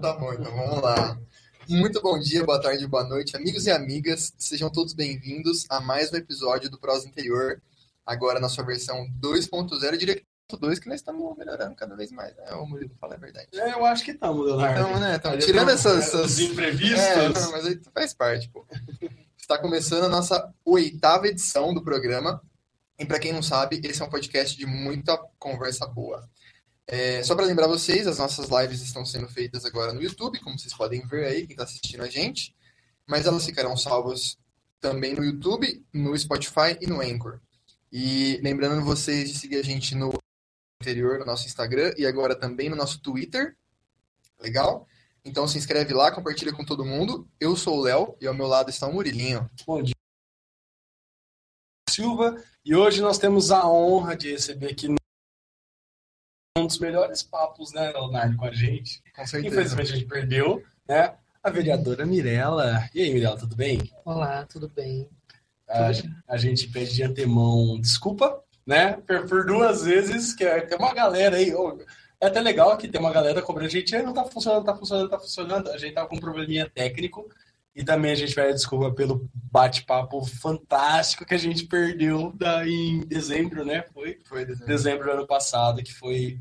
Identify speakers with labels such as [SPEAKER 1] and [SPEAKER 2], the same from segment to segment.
[SPEAKER 1] Tá bom, então vamos lá. Muito bom dia, boa tarde, boa noite, amigos e amigas. Sejam todos bem-vindos a mais um episódio do Prosa Interior. Agora na sua versão 2.0, eu diria que 2 que nós estamos melhorando cada vez mais. Né? O Murilo fala a verdade.
[SPEAKER 2] É, eu acho que estamos, Leonardo.
[SPEAKER 1] Então, né? Então, tirando essas, essas...
[SPEAKER 2] Os imprevistos.
[SPEAKER 1] É, não, mas aí faz parte, pô. Está começando a nossa oitava edição do programa. E para quem não sabe, esse é um podcast de muita conversa boa. É, só para lembrar vocês, as nossas lives estão sendo feitas agora no YouTube, como vocês podem ver aí, quem está assistindo a gente. Mas elas ficarão salvas também no YouTube, no Spotify e no Anchor. E lembrando vocês de seguir a gente no interior, no nosso Instagram e agora também no nosso Twitter. Legal? Então se inscreve lá, compartilha com todo mundo. Eu sou o Léo e ao meu lado está o Murilinho.
[SPEAKER 2] Bom dia. Silva. E hoje nós temos a honra de receber aqui dos melhores papos, né, Leonardo, com a gente.
[SPEAKER 1] Com certeza.
[SPEAKER 2] Infelizmente a gente perdeu, né? A vereadora Mirella. E aí, Mirella, tudo bem?
[SPEAKER 3] Olá, tudo bem?
[SPEAKER 2] A, a gente pede de antemão desculpa, né? Por, por duas vezes, que é- tem uma galera aí. é até legal que tem uma galera cobrando a gente, "Ah, não tá funcionando, tá funcionando, tá funcionando. A gente tava com um probleminha técnico. E também a gente pede desculpa pelo bate-papo fantástico que a gente perdeu da, em dezembro, né? Foi
[SPEAKER 1] Foi desenho.
[SPEAKER 2] dezembro do ano passado, que foi,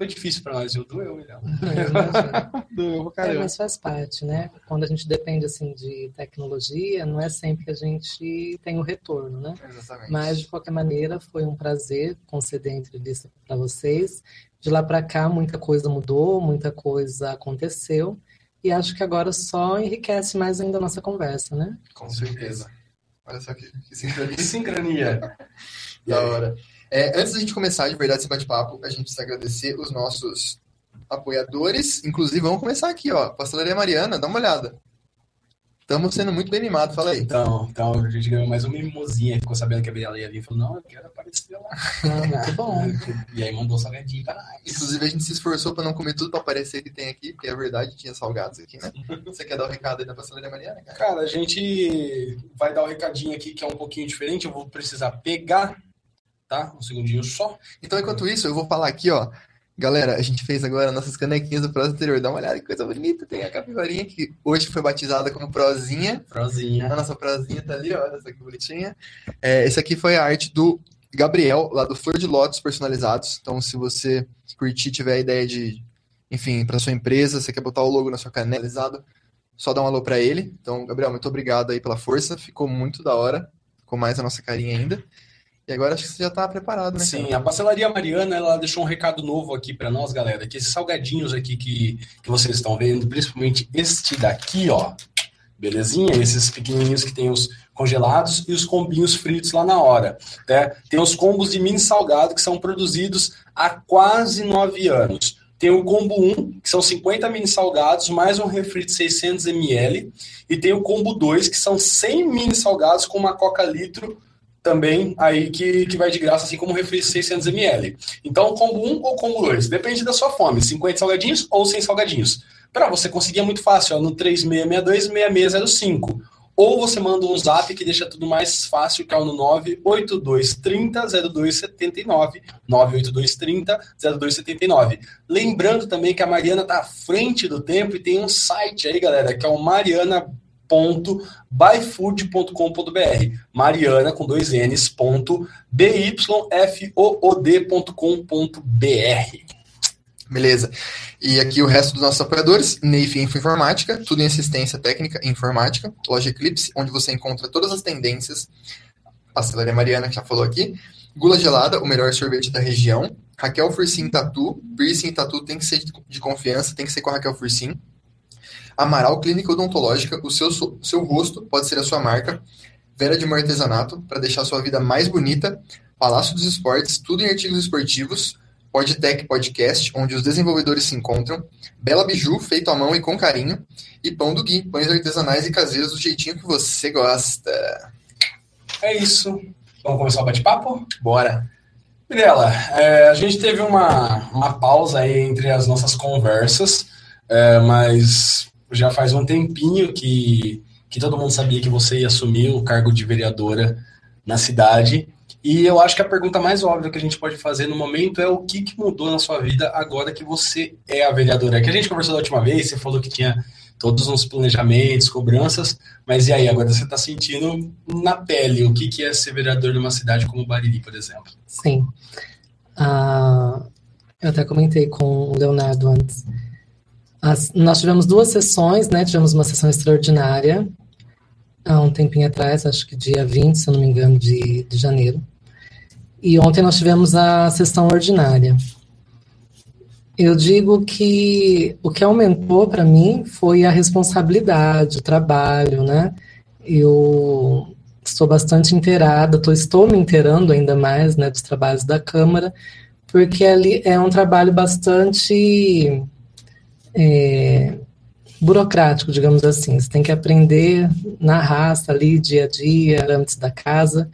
[SPEAKER 2] foi difícil pra nós, viu? Doeu.
[SPEAKER 3] Eu imagino.
[SPEAKER 2] Doeu pra
[SPEAKER 3] É, mas faz parte, né? Quando a gente depende assim de tecnologia, não é sempre que a gente tem o retorno, né?
[SPEAKER 1] Exatamente.
[SPEAKER 3] Mas de qualquer maneira, foi um prazer conceder a entrevista para vocês. De lá para cá, muita coisa mudou, muita coisa aconteceu. E acho que agora só enriquece mais ainda a nossa conversa, né?
[SPEAKER 1] Com certeza. Olha só que, que sincronia
[SPEAKER 2] Que sincronia.
[SPEAKER 1] da hora. É, antes da gente começar de verdade esse bate-papo, a gente precisa agradecer os nossos apoiadores. Inclusive, vamos começar aqui, ó. Pastelaria Mariana, dá uma olhada. Estamos sendo muito bem animados, fala aí.
[SPEAKER 2] Então, então, a gente ganhou mais uma mimosinha, ficou sabendo que a Mirella ia vir e falou, não, eu quero aparecer lá.
[SPEAKER 3] Ah, muito bom.
[SPEAKER 2] E aí mandou salgadinho pra nós.
[SPEAKER 1] Inclusive, a gente se esforçou para não comer tudo para aparecer que tem aqui, porque é verdade, tinha salgados aqui, né? Você quer dar o recado aí da Pastelaria Mariana, cara?
[SPEAKER 2] Cara, a gente vai dar um recadinho aqui que é um pouquinho diferente, eu vou precisar pegar, tá? Um segundinho só.
[SPEAKER 1] Então, enquanto isso, eu vou falar aqui, ó. Galera, a gente fez agora nossas canequinhas do Prosa Anterior. Dá uma olhada que coisa bonita. Tem a capivarinha que hoje foi batizada como Prozinha.
[SPEAKER 2] Prozinha.
[SPEAKER 1] A nossa Prozinha tá ali, ó. Olha só que bonitinha. É, esse aqui foi a arte do Gabriel, lá do Flor de Lótus Personalizados. Então, se você curtir, tiver a ideia de, enfim, para sua empresa, você quer botar o logo na sua caneca, só dá um alô para ele. Então, Gabriel, muito obrigado aí pela força. Ficou muito da hora. Ficou mais a nossa carinha ainda. E agora acho que você já tá preparado, né?
[SPEAKER 2] Sim,
[SPEAKER 1] cara?
[SPEAKER 2] a Pastelaria Mariana, ela deixou um recado novo aqui pra nós, galera, que esses salgadinhos aqui que, que vocês estão vendo, principalmente este daqui, ó, belezinha? Esses pequenininhos que tem os congelados e os combinhos fritos lá na hora, né? Tem os combos de mini salgado que são produzidos há quase nove anos. Tem o combo 1, que são 50 mini salgados, mais um refri de 600 ml. E tem o combo 2, que são 100 mini salgados com uma coca litro também aí que, que vai de graça, assim como o refri de 600 ml. Então, combo 1 ou combo 2, depende da sua fome, 50 salgadinhos ou 100 salgadinhos. Para você conseguir é muito fácil, ó, no 3662-6605. Ou você manda um zap que deixa tudo mais fácil, que é o no 98230-0279, 98230-0279. Lembrando também que a Mariana está à frente do tempo e tem um site aí, galera, que é o mariana.byfood.com.br Mariana com dois N's ponto byfood.com.br
[SPEAKER 1] Beleza. E aqui o resto dos nossos apoiadores, Neif Info Informática, tudo em assistência técnica e informática, Loja Eclipse, onde você encontra todas as tendências, Pastelaria Mariana, que já falou aqui, Gula Gelada, o melhor sorvete da região, Raquel Fursim Tatu, piercing tatu tem que ser de confiança, tem que ser com a Raquel Fursim, Amaral Clínica Odontológica, o seu, seu rosto pode ser a sua marca, Vera de Mor Artesanato, para deixar a sua vida mais bonita, Palácio dos Esportes, tudo em artigos esportivos, Podtech Podcast, onde os desenvolvedores se encontram, Bela Biju, feito à mão e com carinho, e Pão do Gui, pães artesanais e caseiros do jeitinho que você gosta.
[SPEAKER 2] É isso. Vamos começar o bate-papo?
[SPEAKER 1] Bora!
[SPEAKER 2] Mirela, é, a gente teve uma, uma pausa aí entre as nossas conversas, é, mas já faz um tempinho que, que todo mundo sabia que você ia assumir o cargo de vereadora na cidade. E eu acho que a pergunta mais óbvia que a gente pode fazer no momento é o que, que mudou na sua vida agora que você é a vereadora. Que a gente conversou da última vez, você falou que tinha todos os planejamentos, cobranças, mas e aí, agora você está sentindo na pele o que, que é ser vereador numa cidade como Bariri, por exemplo?
[SPEAKER 3] Sim. Ah, eu até comentei com o Leonardo antes. As, nós tivemos duas sessões, né? Tivemos uma sessão extraordinária há um tempinho atrás, acho que dia 20, se eu não me engano, de, de janeiro. E ontem nós tivemos a sessão ordinária. Eu digo que o que aumentou para mim foi a responsabilidade, o trabalho, né? Eu estou bastante inteirada, tô, estou me inteirando ainda mais, né, dos trabalhos da Câmara, porque ali é um trabalho bastante é, burocrático, digamos assim. Você tem que aprender na raça ali, dia a dia, antes da casa,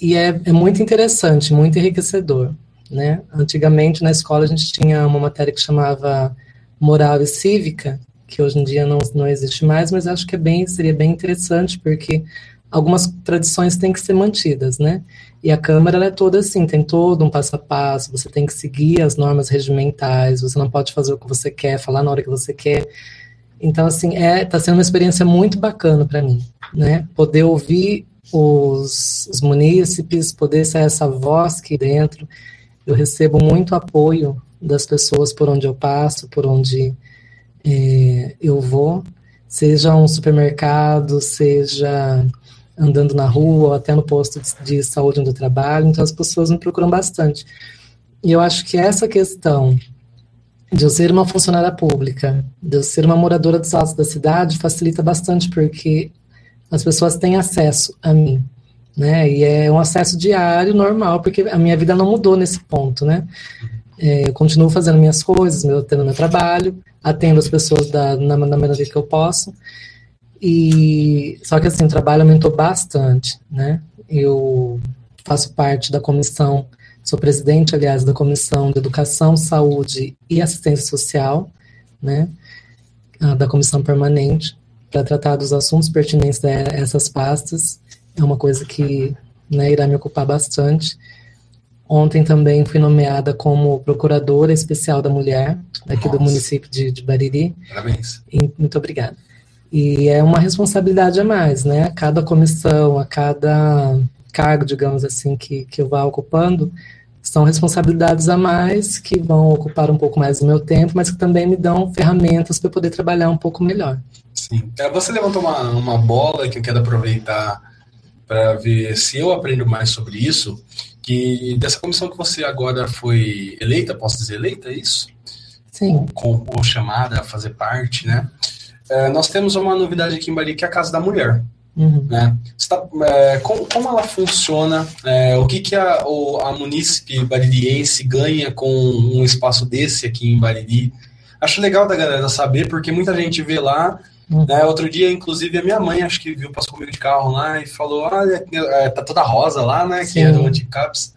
[SPEAKER 3] e é, é muito interessante, muito enriquecedor. Né? Antigamente, na escola, a gente tinha uma matéria que chamava Moral e Cívica, que hoje em dia não, não existe mais, mas acho que é bem, seria bem interessante, porque algumas tradições têm que ser mantidas, né? E a Câmara é toda assim, tem todo um passo a passo, você tem que seguir as normas regimentais, você não pode fazer o que você quer, falar na hora que você quer. Então, assim, é, tá sendo uma experiência muito bacana para mim, né? Poder ouvir os, os munícipes, poder ser essa voz aqui dentro, eu recebo muito apoio das pessoas por onde eu passo, por onde é, eu vou, seja um supermercado, seja andando na rua, ou até no posto de, de saúde onde eu trabalho, então as pessoas me procuram bastante. E eu acho que essa questão de eu ser uma funcionária pública, de eu ser uma moradora dos altos da cidade, facilita bastante, porque as pessoas têm acesso a mim né? E é um acesso diário, normal, porque a minha vida não mudou nesse ponto, né? É, eu continuo fazendo minhas coisas, meu, tendo meu trabalho, atendo as pessoas da, na, na medida que eu posso. E só que assim, o trabalho aumentou bastante, né? Eu faço parte da comissão, sou presidente, aliás, da comissão de educação, saúde e assistência social, né? Da comissão permanente para tratar dos assuntos pertinentes a essas pastas é uma coisa que né, irá me ocupar bastante. Ontem também fui nomeada como procuradora especial da mulher aqui Nossa. do município de, de Bariri.
[SPEAKER 2] Parabéns.
[SPEAKER 3] E, muito obrigada. E é uma responsabilidade a mais, né? A cada comissão, a cada cargo, digamos assim, que, que eu vá ocupando, são responsabilidades a mais que vão ocupar um pouco mais do meu tempo, mas que também me dão ferramentas para poder trabalhar um pouco melhor.
[SPEAKER 2] Sim. É, você levantou uma, uma bola que eu quero aproveitar para ver se eu aprendo mais sobre isso, que dessa comissão que você agora foi eleita, posso dizer eleita, é isso?
[SPEAKER 3] Sim.
[SPEAKER 2] Com, ou chamada a fazer parte, né? É, nós temos uma novidade aqui em Bari, que é a Casa da Mulher. Uhum. Né? Tá, é, como, como, ela funciona? É, o que, que a, o, a munícipe baririense ganha com um espaço desse aqui em Bariri? Acho legal da galera saber, porque muita gente vê lá Uhum. Né, outro dia, inclusive, a minha mãe, acho que viu, passou comigo de carro lá e falou: Olha, é, tá toda rosa lá, né? Sim. Que é do Anticaps.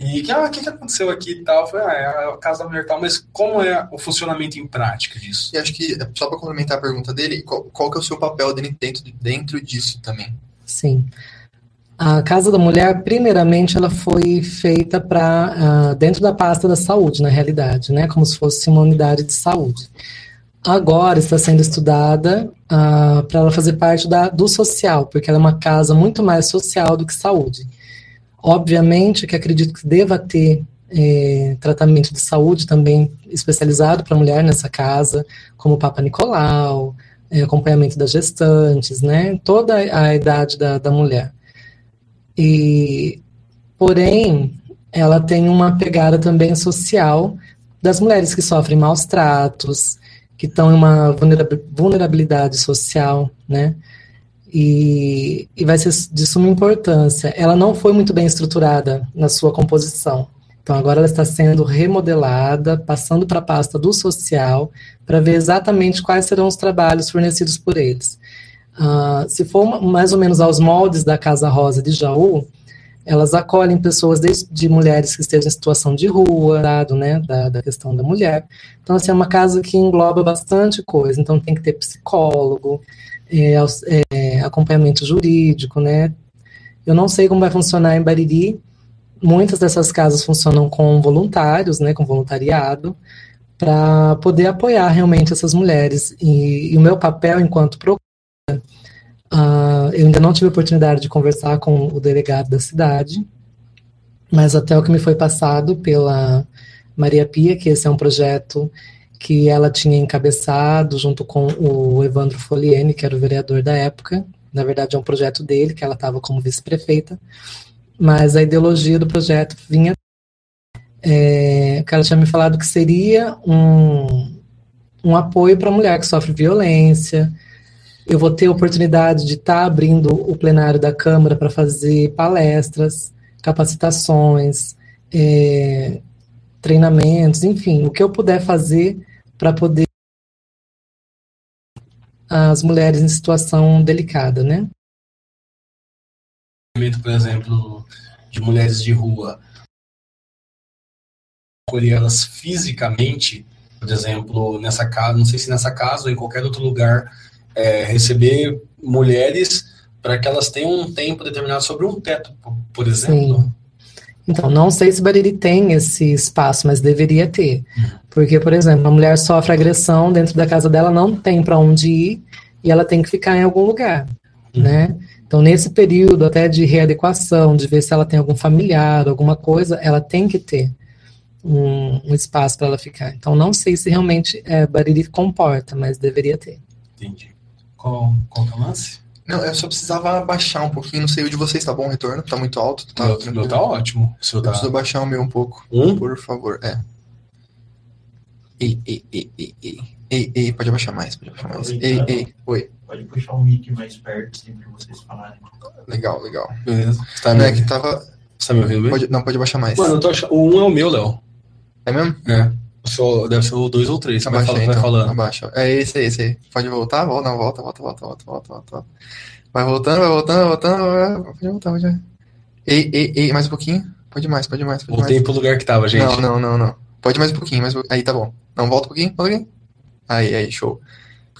[SPEAKER 2] E que, ah, o que, que aconteceu aqui e tal? Falei, ah, é a casa da mulher tal, mas como é o funcionamento em prática disso?
[SPEAKER 1] E acho que, só para complementar a pergunta dele, qual, qual que é o seu papel dentro, dentro disso também?
[SPEAKER 3] Sim. A Casa da Mulher, primeiramente, ela foi feita para uh, dentro da pasta da saúde, na realidade, né? Como se fosse uma unidade de saúde agora está sendo estudada uh, para ela fazer parte da, do social, porque ela é uma casa muito mais social do que saúde. Obviamente que acredito que deva ter é, tratamento de saúde também especializado para mulher nessa casa, como o Papa Nicolau, é, acompanhamento das gestantes, né? Toda a idade da, da mulher. E, porém, ela tem uma pegada também social das mulheres que sofrem maus tratos, que estão em uma vulnerabilidade social, né? E, e vai ser de suma importância. Ela não foi muito bem estruturada na sua composição. Então, agora ela está sendo remodelada, passando para a pasta do social, para ver exatamente quais serão os trabalhos fornecidos por eles. Uh, se for mais ou menos aos moldes da Casa Rosa de Jaú, elas acolhem pessoas desde mulheres que estejam em situação de rua, dado, né, da, da questão da mulher. Então, assim, é uma casa que engloba bastante coisa. Então, tem que ter psicólogo, é, é, acompanhamento jurídico, né. Eu não sei como vai funcionar em Bariri. Muitas dessas casas funcionam com voluntários, né, com voluntariado, para poder apoiar realmente essas mulheres. E, e o meu papel enquanto procura, uh, eu ainda não tive oportunidade de conversar com o delegado da cidade, mas até o que me foi passado pela Maria Pia, que esse é um projeto que ela tinha encabeçado junto com o Evandro Foliene, que era o vereador da época. Na verdade, é um projeto dele, que ela estava como vice-prefeita, mas a ideologia do projeto vinha. É, ela tinha me falado que seria um, um apoio para a mulher que sofre violência. Eu vou ter oportunidade de estar tá abrindo o plenário da Câmara para fazer palestras, capacitações, é, treinamentos, enfim, o que eu puder fazer para poder as mulheres em situação delicada, né?
[SPEAKER 2] Por exemplo, de mulheres de rua, acolher elas fisicamente, por exemplo, nessa casa, não sei se nessa casa ou em qualquer outro lugar, é, receber mulheres para que elas tenham um tempo determinado sobre um teto, por exemplo. Sim.
[SPEAKER 3] Então, não sei se Bariri tem esse espaço, mas deveria ter. Porque, por exemplo, a mulher sofre agressão dentro da casa dela, não tem para onde ir e ela tem que ficar em algum lugar, né? Então, nesse período até de readequação, de ver se ela tem algum familiar, alguma coisa, ela tem que ter um, um espaço para ela ficar. Então, não sei se realmente é, Bariri comporta, mas deveria ter.
[SPEAKER 2] Entendi. Qual, qual é o lance?
[SPEAKER 1] Não, eu só precisava baixar um pouquinho. Não sei o de vocês, tá bom o retorno? Tá muito alto? Tá,
[SPEAKER 2] meu, meu tá ótimo.
[SPEAKER 1] O eu tá... preciso baixar o meu um pouco.
[SPEAKER 2] Um?
[SPEAKER 1] Por favor, é. Ei, ei, ei, ei, ei. Ei, ei, pode abaixar mais, pode abaixar mais. Ei, ei, oi.
[SPEAKER 4] Pode puxar o mic mais perto, sim, pra vocês falarem.
[SPEAKER 1] Legal, legal.
[SPEAKER 2] Beleza.
[SPEAKER 1] Tá não é que tava...
[SPEAKER 2] Você tá me ouvindo bem?
[SPEAKER 1] Pode, não, pode abaixar mais.
[SPEAKER 2] Mano, eu tô achando... o 1 um é o meu, Léo.
[SPEAKER 1] É mesmo?
[SPEAKER 2] É. Deve ser o 2 ou 3.
[SPEAKER 1] Abaixa vai, então, vai falando. Abaixa. É esse aí, esse aí. Pode voltar? Volta, não, volta, volta, volta, volta, volta, volta. Vai voltando, vai voltando, vai voltando. Pode voltar, pode voltar. Ei, ei, ei, mais um pouquinho. Pode mais, pode mais. Pode
[SPEAKER 2] Voltei
[SPEAKER 1] mais.
[SPEAKER 2] pro lugar que tava, gente.
[SPEAKER 1] Não, não, não, não. Pode mais um pouquinho, mais um... Aí tá bom. Não, volta um pouquinho, volta um pouquinho. Aí, aí, show.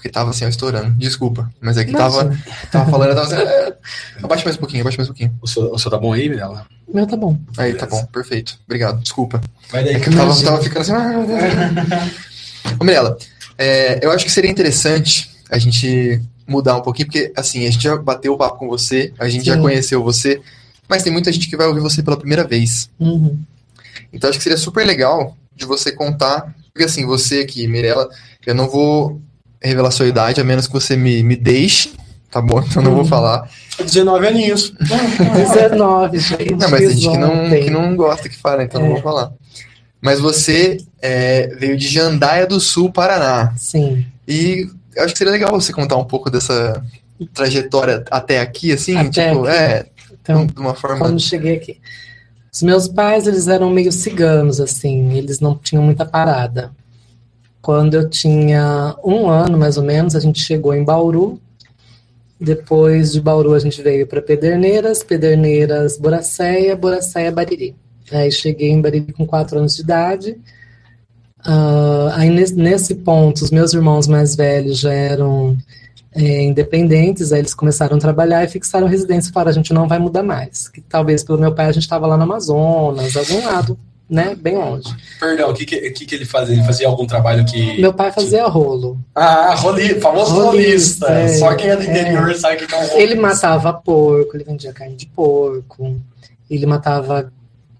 [SPEAKER 1] Porque tava assim, ó, estourando. Desculpa. Mas é que tava, tava falando, tava assim. É... Abaixa mais um pouquinho, abaixa mais um pouquinho.
[SPEAKER 2] O seu, o seu tá bom aí, Mirella?
[SPEAKER 3] Meu tá bom.
[SPEAKER 1] Aí, tá bom, perfeito. Obrigado, desculpa.
[SPEAKER 2] Vai daí.
[SPEAKER 1] É que eu tava, tava ficando assim. Ah, Ô, Mirella, é, eu acho que seria interessante a gente mudar um pouquinho, porque assim, a gente já bateu o papo com você, a gente Sim. já conheceu você, mas tem muita gente que vai ouvir você pela primeira vez.
[SPEAKER 3] Uhum.
[SPEAKER 1] Então acho que seria super legal de você contar, porque assim, você aqui, Mirella, eu não vou revelar sua idade, a menos que você me, me deixe, tá bom? Então não vou uhum. falar.
[SPEAKER 2] 19 aninhos.
[SPEAKER 3] 19, gente.
[SPEAKER 1] Não, mas a gente que não, que não gosta que fala, então é. não vou falar. Mas você é, veio de Jandaia do Sul, Paraná.
[SPEAKER 3] Sim.
[SPEAKER 1] E eu acho que seria legal você contar um pouco dessa trajetória até aqui, assim,
[SPEAKER 3] até
[SPEAKER 1] tipo,
[SPEAKER 3] aqui.
[SPEAKER 1] é, então, de uma forma.
[SPEAKER 3] Quando cheguei aqui. Os meus pais, eles eram meio ciganos, assim, eles não tinham muita parada. Quando eu tinha um ano, mais ou menos, a gente chegou em Bauru. Depois de Bauru, a gente veio para Pederneiras, Pederneiras, Boracéia, Boracéia, Bariri. Aí cheguei em Bariri com quatro anos de idade. Uh, aí nesse, nesse, ponto, os meus irmãos mais velhos já eram é, independentes, aí eles começaram a trabalhar e fixaram residência para a gente não vai mudar mais. Que talvez pelo meu pai a gente estava lá no Amazonas, algum lado, né, bem longe.
[SPEAKER 2] Perdão, o que, que, que, ele fazia? Ele fazia algum trabalho que...
[SPEAKER 3] Meu pai fazia rolo.
[SPEAKER 2] Ah, roli, famoso rolista. É, Só quem é do interior é. sabe que é um rolista.
[SPEAKER 3] Ele matava porco, ele vendia carne de porco, ele matava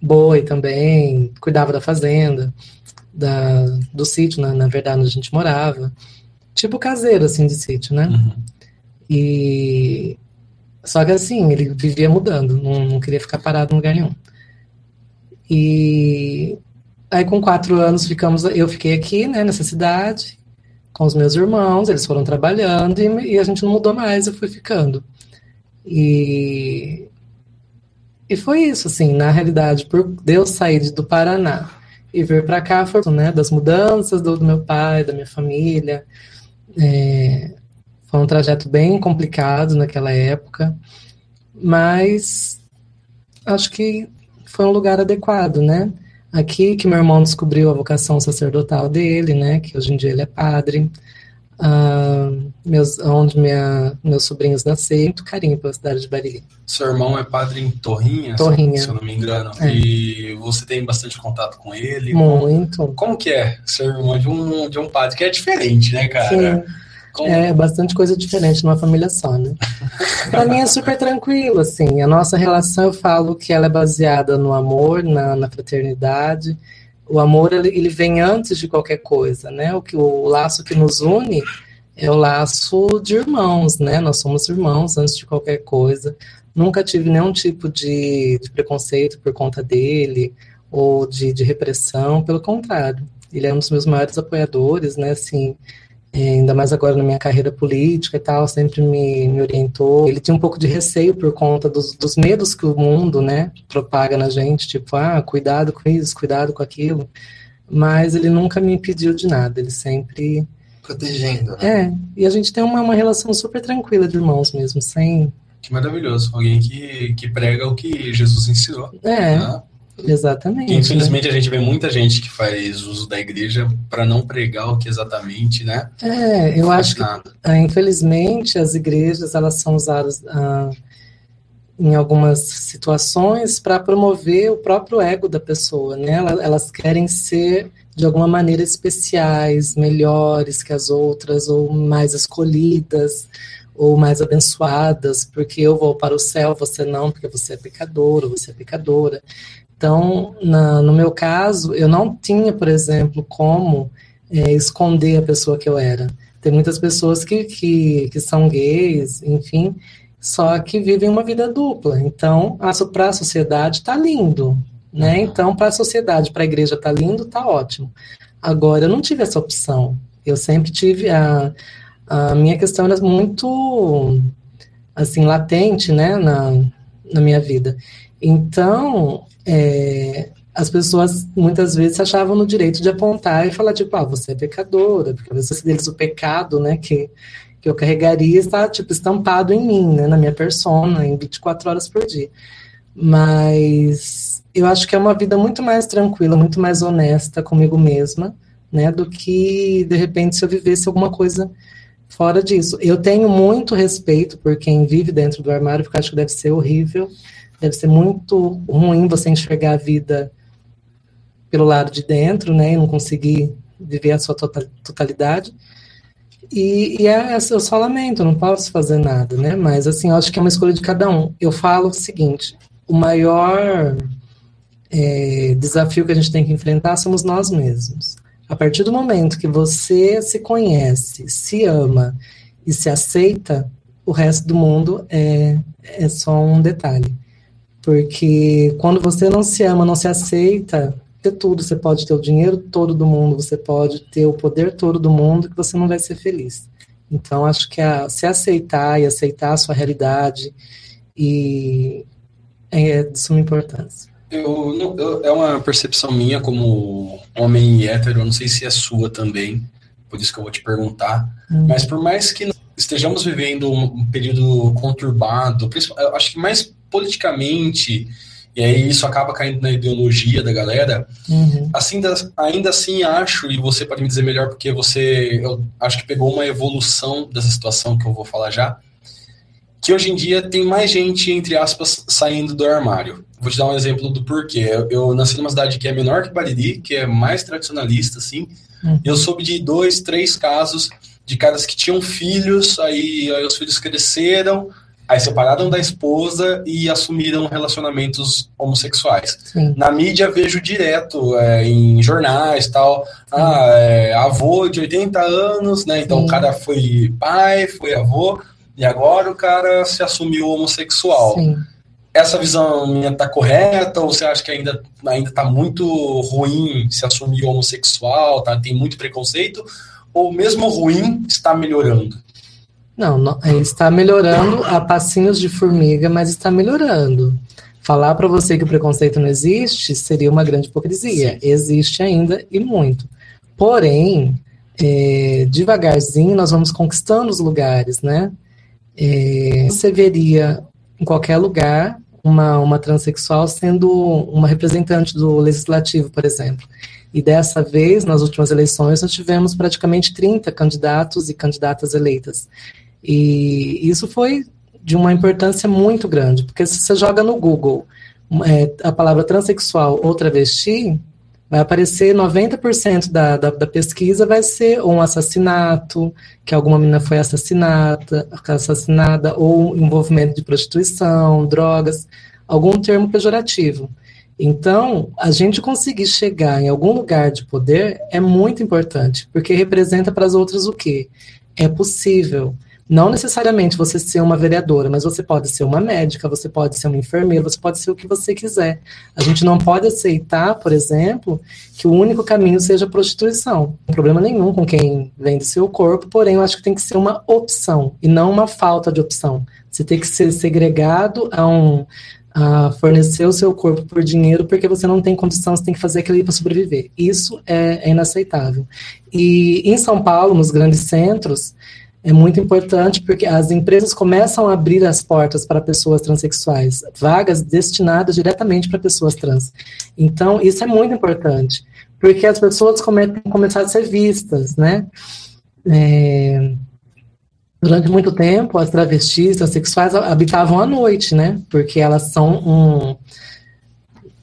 [SPEAKER 3] boi também, cuidava da fazenda da, do sítio, na, na verdade, onde a gente morava. Tipo caseiro, assim, de sítio, né?
[SPEAKER 2] Uhum.
[SPEAKER 3] E... Só que assim, ele vivia mudando, não, não queria ficar parado em lugar nenhum. E aí com quatro anos ficamos, eu fiquei aqui, né, nessa cidade, com os meus irmãos, eles foram trabalhando e, e a gente não mudou mais, eu fui ficando. E, e foi isso, assim, na realidade, por Deus sair do Paraná e vir para cá foi né, das mudanças do, do, meu pai, da minha família. É, foi um trajeto bem complicado naquela época, mas acho que foi um lugar adequado, né? Aqui que meu irmão descobriu a vocação sacerdotal dele, né? Que hoje em dia ele é padre. ah, meus, onde minha, meus sobrinhos nasceram, muito carinho pela cidade de Bariri.
[SPEAKER 2] Seu irmão é padre em Torrinha,
[SPEAKER 3] Torrinha.
[SPEAKER 2] se eu não me engano.
[SPEAKER 3] É.
[SPEAKER 2] E você tem bastante contato com ele.
[SPEAKER 3] Muito.
[SPEAKER 2] Como que é ser irmão de um, de um padre que é diferente, né, cara?
[SPEAKER 3] Sim. É bastante coisa diferente numa família só, né? Pra mim é super tranquilo, assim. A nossa relação, eu falo que ela é baseada no amor, na, na fraternidade. O amor, ele, ele vem antes de qualquer coisa, né? O, que, o laço que nos une é o laço de irmãos, né? Nós somos irmãos antes de qualquer coisa. Nunca tive nenhum tipo de, de preconceito por conta dele ou de, de repressão, pelo contrário. Ele é um dos meus maiores apoiadores, né? Assim, ainda mais agora na minha carreira política e tal, sempre me, me orientou. Ele tinha um pouco de receio por conta dos, dos medos que o mundo, né, propaga na gente, tipo, ah, cuidado com isso, cuidado com aquilo. Mas ele nunca me impediu de nada, ele sempre.
[SPEAKER 1] Protegendo, né?
[SPEAKER 3] É, e a gente tem uma, uma relação super tranquila de irmãos mesmo, sem.
[SPEAKER 2] Que maravilhoso. Alguém que, que prega o que Jesus ensinou.
[SPEAKER 3] É,
[SPEAKER 2] né?
[SPEAKER 3] Exatamente.
[SPEAKER 2] Infelizmente a gente vê muita gente que faz uso da igreja para não pregar o que exatamente, né?
[SPEAKER 3] É, eu acho que. Ah, infelizmente, as igrejas elas são usadas ah, em algumas situações para promover o próprio ego da pessoa, né? Ela- Elas querem ser de alguma maneira especiais, melhores que as outras, ou mais escolhidas, ou mais abençoadas, porque eu vou para o céu, você não, porque você é pecador, ou você é pecadora. Então, na- no meu caso, eu não tinha, por exemplo, como eh, esconder a pessoa que eu era. Tem muitas pessoas que, que, que são gays, enfim, só que vivem uma vida dupla. Então, para a sociedade tá lindo, né? Então, para a sociedade, para a igreja tá lindo, tá ótimo. Agora, eu não tive essa opção. Eu sempre tive a, a minha questão era muito assim latente, né, na, na minha vida. Então, é, as pessoas muitas vezes se achavam no direito de apontar e falar, tipo, ah, você é pecadora, porque às vezes deles o pecado, né, que, que eu carregaria está, tipo, estampado em mim, né, na minha persona, em 24 horas por dia. Mas eu acho que é uma vida muito mais tranquila, muito mais honesta comigo mesma, né, do que, de repente, se eu vivesse alguma coisa fora disso. Eu tenho muito respeito por quem vive dentro do armário, porque acho que deve ser horrível, deve ser muito ruim você enxergar a vida pelo lado de dentro, né, e não conseguir viver a sua tota- totalidade. E, e é, eu só lamento, não posso fazer nada, né, mas assim, eu acho que é uma escolha de cada um. Eu falo o seguinte, o maior é, desafio que a gente tem que enfrentar somos nós mesmos. A partir do momento que você se conhece, se ama e se aceita, o resto do mundo é, é só um detalhe. Porque quando você não se ama, não se aceita, ter tudo, você pode ter o dinheiro todo do mundo, você pode ter o poder todo do mundo, que você não vai ser feliz. Então, acho que a, se aceitar e aceitar a sua realidade e é de suma importância.
[SPEAKER 2] Eu, não- eu- é uma percepção minha como homem hétero, eu não sei se é sua também, por isso que eu vou te perguntar.
[SPEAKER 3] Hum.
[SPEAKER 2] Mas por mais que estejamos vivendo um período conturbado, eu acho que mais politicamente, e aí isso acaba caindo na ideologia da galera,
[SPEAKER 3] Uhum.
[SPEAKER 2] assim, da- ainda assim acho, e você pode me dizer melhor porque você, eu acho que pegou uma evolução dessa situação que eu vou falar já, que hoje em dia tem mais gente, entre aspas, saindo do armário. Vou te dar um exemplo do porquê. Eu, eu nasci numa cidade que é menor que Bariri, que é mais tradicionalista, assim.
[SPEAKER 3] Uhum.
[SPEAKER 2] Eu soube de dois, três casos de caras que tinham filhos, aí, aí os filhos cresceram, aí separaram da esposa e assumiram relacionamentos homossexuais.
[SPEAKER 3] Sim.
[SPEAKER 2] Na mídia vejo direto, é, em jornais tal, ah, é, avô de 80 anos, né? Então
[SPEAKER 3] Sim.
[SPEAKER 2] o cara foi pai, foi avô, e agora o cara se assumiu homossexual.
[SPEAKER 3] Sim.
[SPEAKER 2] Essa visão minha tá correta, ou você acha que ainda, ainda tá muito ruim se assumir homossexual, tá? Tem muito preconceito, ou mesmo ruim está melhorando?
[SPEAKER 3] Não, não, é, está melhorando a passinhos de formiga, mas está melhorando. Falar para você que o preconceito não existe seria uma grande hipocrisia. Existe ainda e muito. Porém, é, devagarzinho nós vamos conquistando os lugares, né? É, você veria em qualquer lugar uma, uma transexual sendo uma representante do legislativo, por exemplo. E dessa vez, nas últimas eleições, nós tivemos praticamente 30 candidatos e candidatas eleitas. E isso foi de uma importância muito grande, porque se você joga no Google é, a palavra transexual ou travesti, vai aparecer 90% da, da, da, pesquisa vai ser um assassinato, que alguma menina foi assassinada, assassinada, ou envolvimento de prostituição, drogas, algum termo pejorativo. Então, a gente conseguir chegar em algum lugar de poder é muito importante, porque representa para as outras o quê? É possível. Não necessariamente você ser uma vereadora, mas você pode ser uma médica, você pode ser uma enfermeira, você pode ser o que você quiser. A gente não pode aceitar, por exemplo, que o único caminho seja a prostituição. Não problema nenhum com quem vende seu corpo, porém eu acho que tem que ser uma opção e não uma falta de opção. Você tem que ser segregado a um a fornecer o seu corpo por dinheiro porque você não tem condição, você tem que fazer aquilo para sobreviver. Isso é, é inaceitável. E em São Paulo, nos grandes centros, é muito importante porque as empresas começam a abrir as portas para pessoas transexuais, vagas destinadas diretamente para pessoas trans. Então, isso é muito importante, porque as pessoas começam começar a ser vistas, né? É, durante muito tempo, as travestis, transexuais habitavam à noite, né? Porque elas são um.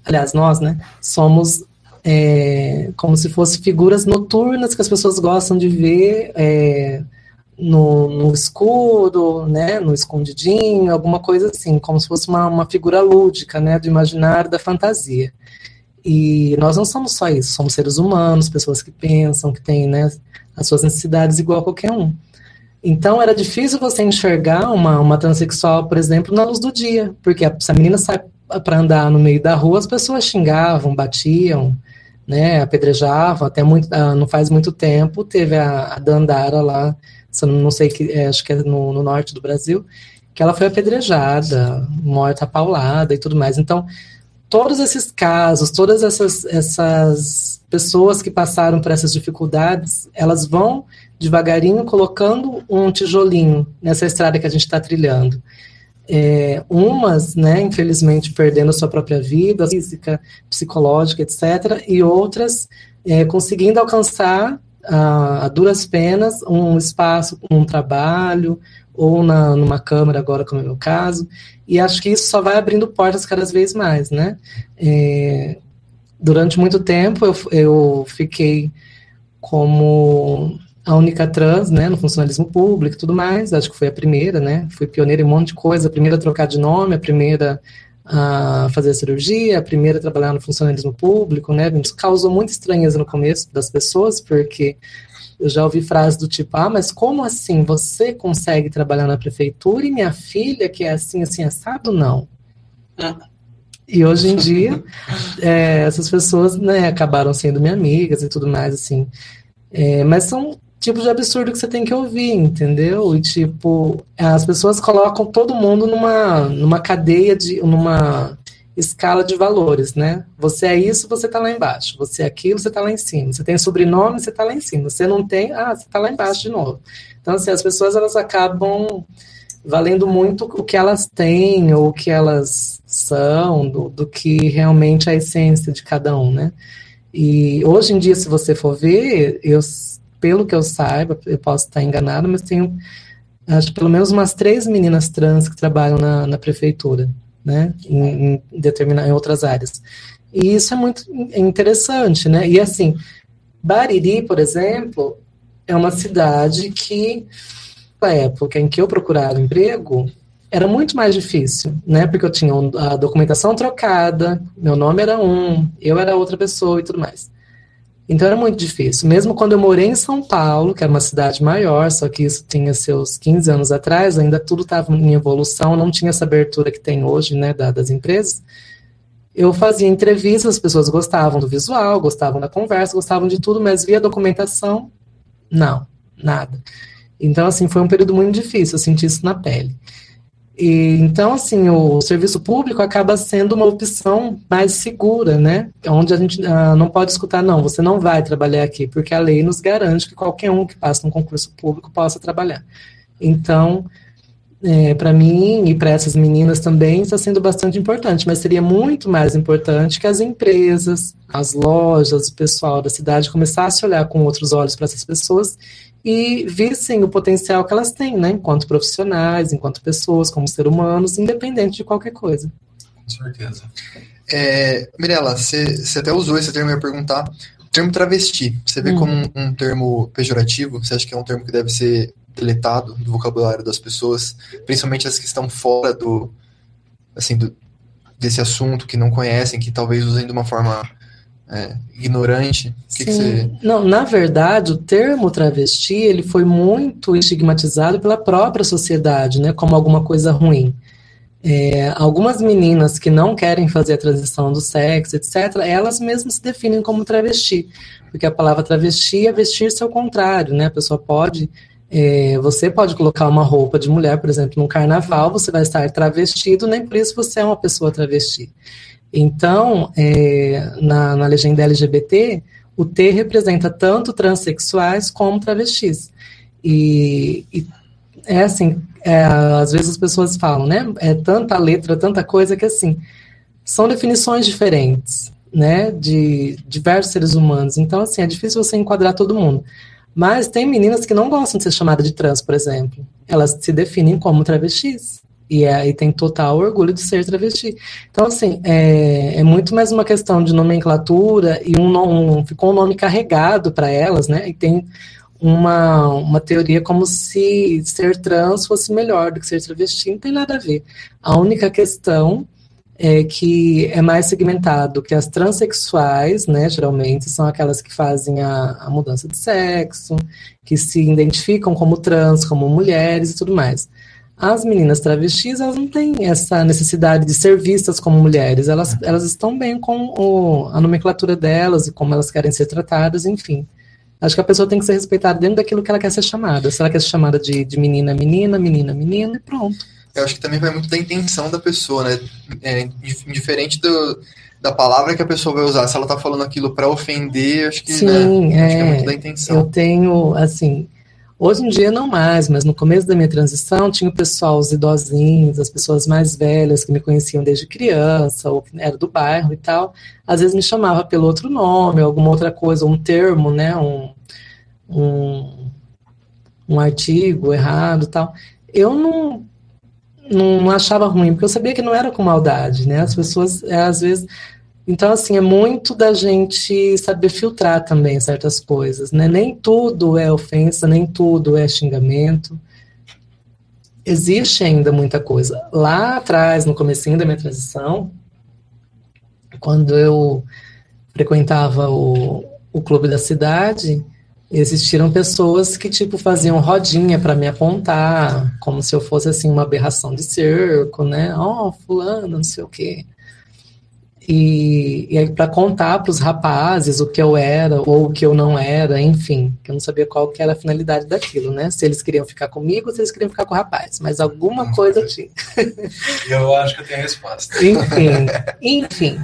[SPEAKER 3] Aliás, nós, né? Somos é, como se fossem figuras noturnas que as pessoas gostam de ver. É, no, no escuro, né, no escondidinho, alguma coisa assim, como se fosse uma, uma figura lúdica, né, do imaginário, da fantasia. E nós não somos só isso, somos seres humanos, pessoas que pensam, que têm né, as suas necessidades igual a qualquer um. Então era difícil você enxergar uma, uma transexual, por exemplo, na luz do dia, porque a, se a menina sai para andar no meio da rua, as pessoas xingavam, batiam, né, apedrejavam. Até muito, ah, não faz muito tempo teve a, a Dandara lá não sei que é, acho que é no, no, norte do Brasil, que ela foi apedrejada, morta paulada e tudo mais. Então, todos esses casos, todas essas, essas pessoas que passaram por essas dificuldades, elas vão devagarinho colocando um tijolinho nessa estrada que a gente está trilhando. É, umas, né, infelizmente, perdendo a sua própria vida física, psicológica, etc., e outras é, conseguindo alcançar a, duras penas um espaço, um trabalho, ou na, numa câmara agora, como é o meu caso, e acho que isso só vai abrindo portas cada vez mais, né? É, durante muito tempo eu, eu fiquei como a única trans, né, no funcionalismo público e tudo mais, acho que foi a primeira, né, fui pioneira em um monte de coisa, a primeira a trocar de nome, a primeira a fazer a cirurgia, a primeira a trabalhar no funcionalismo público, né? Isso causou muita estranheza no começo das pessoas, porque eu já ouvi frases do tipo, ah, mas como assim você consegue trabalhar na prefeitura e minha filha, que é assim, assim, assado, não? E hoje em dia, é, essas pessoas, né, acabaram sendo minhas amigas e tudo mais, assim. É, mas são tipo de absurdo que você tem que ouvir, entendeu? E tipo, as pessoas colocam todo mundo numa, numa cadeia de. numa escala de valores, né? Você é isso, você tá lá embaixo. Você é aquilo, você tá lá em cima. Você tem sobrenome, você tá lá em cima. Você não tem, ah, você tá lá embaixo de novo. Então, assim, as pessoas elas acabam valendo muito o que elas têm ou o que elas são, do, do que realmente é a essência de cada um, né? E hoje em dia, se você for ver, eu pelo que eu saiba, eu posso estar enganado, mas tenho acho pelo menos umas três meninas trans que trabalham na, na prefeitura, né, em, em, determinar, em outras áreas. E isso é muito interessante, né, e assim, Bariri, por exemplo, é uma cidade que, na época em que eu procurava emprego, era muito mais difícil, né, porque eu tinha a documentação trocada, meu nome era um, eu era outra pessoa e tudo mais. Então era muito difícil. Mesmo quando eu morei em São Paulo, que era uma cidade maior, só que isso tinha seus 15 anos atrás, ainda tudo estava em evolução, não tinha essa abertura que tem hoje, né, das empresas. Eu fazia entrevistas, as pessoas gostavam do visual, gostavam da conversa, gostavam de tudo, mas via documentação, não, nada. Então, assim, foi um período muito difícil, eu senti isso na pele. E, então, assim, o serviço público acaba sendo uma opção mais segura, né? Onde a gente ah, não pode escutar, não, você não vai trabalhar aqui, porque a lei nos garante que qualquer um que passa num concurso público possa trabalhar. Então, é, para mim e para essas meninas também está sendo bastante importante, mas seria muito mais importante que as empresas, as lojas, o pessoal da cidade começasse a olhar com outros olhos para essas pessoas e vissem o potencial que elas têm, né, enquanto profissionais, enquanto pessoas, como seres humanos, independente de qualquer coisa.
[SPEAKER 2] Com certeza.
[SPEAKER 1] É, Mirella, você até usou esse termo, eu ia perguntar. O termo travesti, você vê
[SPEAKER 3] Hum.
[SPEAKER 1] como um, um termo pejorativo? Você acha que é um termo que deve ser deletado do vocabulário das pessoas, principalmente as que estão fora do, assim, do, desse assunto, que não conhecem, que talvez usem de uma forma é, ignorante? Que, que você...
[SPEAKER 3] Não, na verdade, o termo travesti ele foi muito estigmatizado pela própria sociedade, né, como alguma coisa ruim. É, algumas meninas que não querem fazer a transição do sexo, etc., elas mesmas se definem como travesti, porque a palavra travesti é vestir-se ao contrário, né? A pessoa pode, é, você pode colocar uma roupa de mulher, por exemplo, num carnaval, você vai estar travestido, nem por isso você é uma pessoa travesti. Então, é, na, na legenda LGBT, o T representa tanto transexuais como travestis. E, e é assim, é, às vezes as pessoas falam, né? É tanta letra, tanta coisa que assim, são definições diferentes, né? De diversos seres humanos. Então, assim, é difícil você enquadrar todo mundo. Mas tem meninas que não gostam de ser chamadas de trans, por exemplo. Elas se definem como travestis. E aí tem total orgulho de ser travesti. Então, assim, é, é muito mais uma questão de nomenclatura e um, um ficou um nome carregado para elas, né? E tem uma, uma teoria como se ser trans fosse melhor do que ser travesti, não tem nada a ver. A única questão é que é mais segmentado que as transexuais, né, geralmente, são aquelas que fazem a, a mudança de sexo, que se identificam como trans, como mulheres e tudo mais. As meninas travestis, elas não têm essa necessidade de ser vistas como mulheres, elas, elas estão bem com o, a nomenclatura delas e como elas querem ser tratadas, enfim. Acho que a pessoa tem que ser respeitada dentro daquilo que ela quer ser chamada. Se ela quer ser chamada de, de menina, menina, menina, menina, e pronto.
[SPEAKER 1] Eu acho que também vai muito da intenção da pessoa, né? É, diferente do, da palavra que a pessoa vai usar. Se ela tá falando aquilo para ofender, acho que,
[SPEAKER 3] Sim,
[SPEAKER 1] né? Acho que é
[SPEAKER 3] é.
[SPEAKER 1] muito da
[SPEAKER 3] Eu
[SPEAKER 1] intenção.
[SPEAKER 3] tenho, assim, hoje em dia não mais, mas no começo da minha transição tinha o pessoal, os idosinhos, as pessoas mais velhas que me conheciam desde criança, ou que era do bairro e tal, às vezes me chamava pelo outro nome, alguma outra coisa, um termo, né, um, um, um artigo errado e tal. Eu não, não, não achava ruim, porque eu sabia que não era com maldade, né, as pessoas, é, às vezes... Então, assim, é muito da gente saber filtrar também certas coisas, né? Nem tudo é ofensa, nem tudo é xingamento. Existe ainda muita coisa. Lá atrás, no comecinho da minha transição, quando eu frequentava o, o clube da cidade, existiram pessoas que, tipo, faziam rodinha para me apontar, como se eu fosse, assim, uma aberração de circo, né? Ó, oh, fulano, não sei o quê. E, e aí para contar para os rapazes o que eu era ou o que eu não era, enfim, que eu não sabia qual que era a finalidade daquilo, né? Se eles queriam ficar comigo ou se eles queriam ficar com o rapaz, mas alguma coisa tinha.
[SPEAKER 2] Eu acho que eu tenho a resposta.
[SPEAKER 3] Enfim, enfim.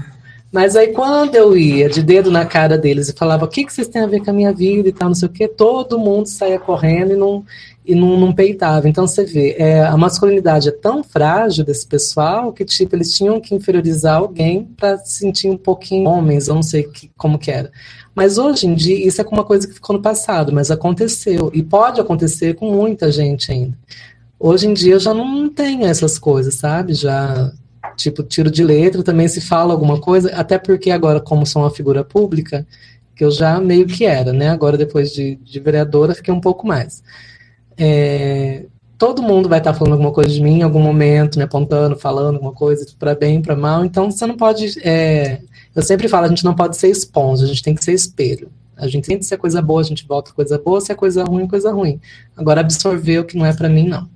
[SPEAKER 3] Mas aí quando eu ia de dedo na cara deles e falava o que, que vocês têm a ver com a minha vida e tal, não sei o que, todo mundo saía correndo e não, e não, não peitava. Então você vê, é, a masculinidade é tão frágil desse pessoal que tipo eles tinham que inferiorizar alguém para se sentir um pouquinho homens, eu não sei que, como que era. Mas hoje em dia isso é uma coisa que ficou no passado, mas aconteceu e pode acontecer com muita gente ainda. Hoje em dia eu já não tenho essas coisas, sabe? Já tipo tiro de letra também se fala alguma coisa, até porque agora como sou uma figura pública que eu já meio que era, né? Agora depois de, de vereadora fiquei um pouco mais. É, todo mundo vai estar falando alguma coisa de mim em algum momento, me apontando, falando alguma coisa, para bem, para mal. Então você não pode. É, eu sempre falo, a gente não pode ser esponja, a gente tem que ser espelho. A gente tem que ser coisa boa, a gente volta coisa boa, se é coisa ruim, coisa ruim. Agora absorver o que não é para mim, não.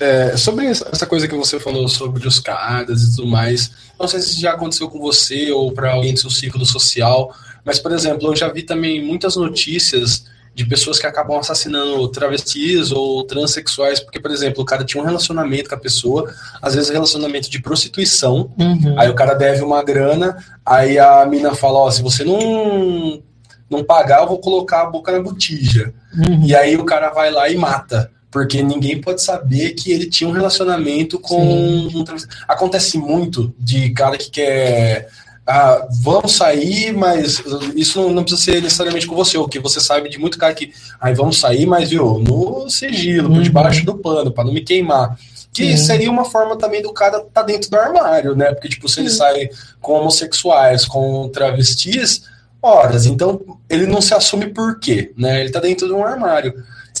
[SPEAKER 2] É, sobre essa coisa que você falou sobre os caras e tudo mais, não sei se já aconteceu com você ou para alguém do seu círculo social, mas, por exemplo, eu já vi também muitas notícias de pessoas que acabam assassinando travestis ou transexuais, porque, por exemplo, o cara tinha um relacionamento com a pessoa, às vezes relacionamento de prostituição,
[SPEAKER 3] Uhum.
[SPEAKER 2] aí o cara deve uma grana, aí a mina fala, ó, se você não, não pagar, eu vou colocar a boca na botija.
[SPEAKER 3] Uhum.
[SPEAKER 2] E aí o cara vai lá e mata. Porque ninguém pode saber que ele tinha um relacionamento com um travesti. Acontece muito de cara que quer. Ah, vamos sair, mas isso não, não precisa ser necessariamente com você, o que você sabe de muito cara que. Ai, vamos sair, mas viu, no sigilo, por
[SPEAKER 3] Uhum.
[SPEAKER 2] debaixo do pano, para não me queimar. Que
[SPEAKER 3] Sim.
[SPEAKER 2] seria uma forma também do cara tá dentro do armário, né? Porque, tipo, se ele
[SPEAKER 3] Sim.
[SPEAKER 2] sai com homossexuais, com travestis, horas, então ele não se assume por quê, né? Ele tá dentro de um armário.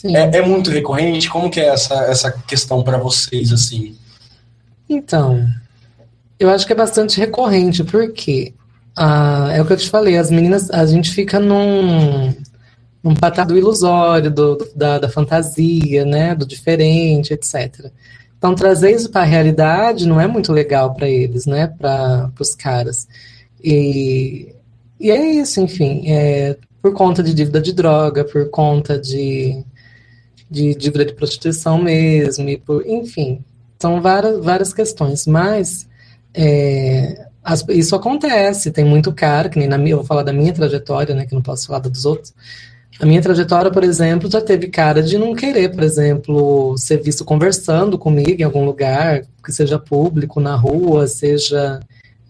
[SPEAKER 2] É, é muito recorrente? Como que é essa, essa questão para vocês, assim?
[SPEAKER 3] Então, eu acho que é bastante recorrente, porque ah, é o que eu te falei, as meninas, a gente fica num, num patamar do ilusório, do, do- da, da fantasia, né, do diferente, etc. Então, trazer isso para a realidade não é muito legal para eles, né, para os caras. E, e é isso, enfim, é, por conta de dívida de droga, por conta de, de dívida de prostituição mesmo, e por, enfim, são várias, várias questões, mas é, as- isso acontece, tem muito cara, que nem na minha, eu vou falar da minha trajetória, né, que não posso falar dos outros. A minha trajetória, por exemplo, já teve cara de não querer, por exemplo, ser visto conversando comigo em algum lugar, que seja público, na rua, seja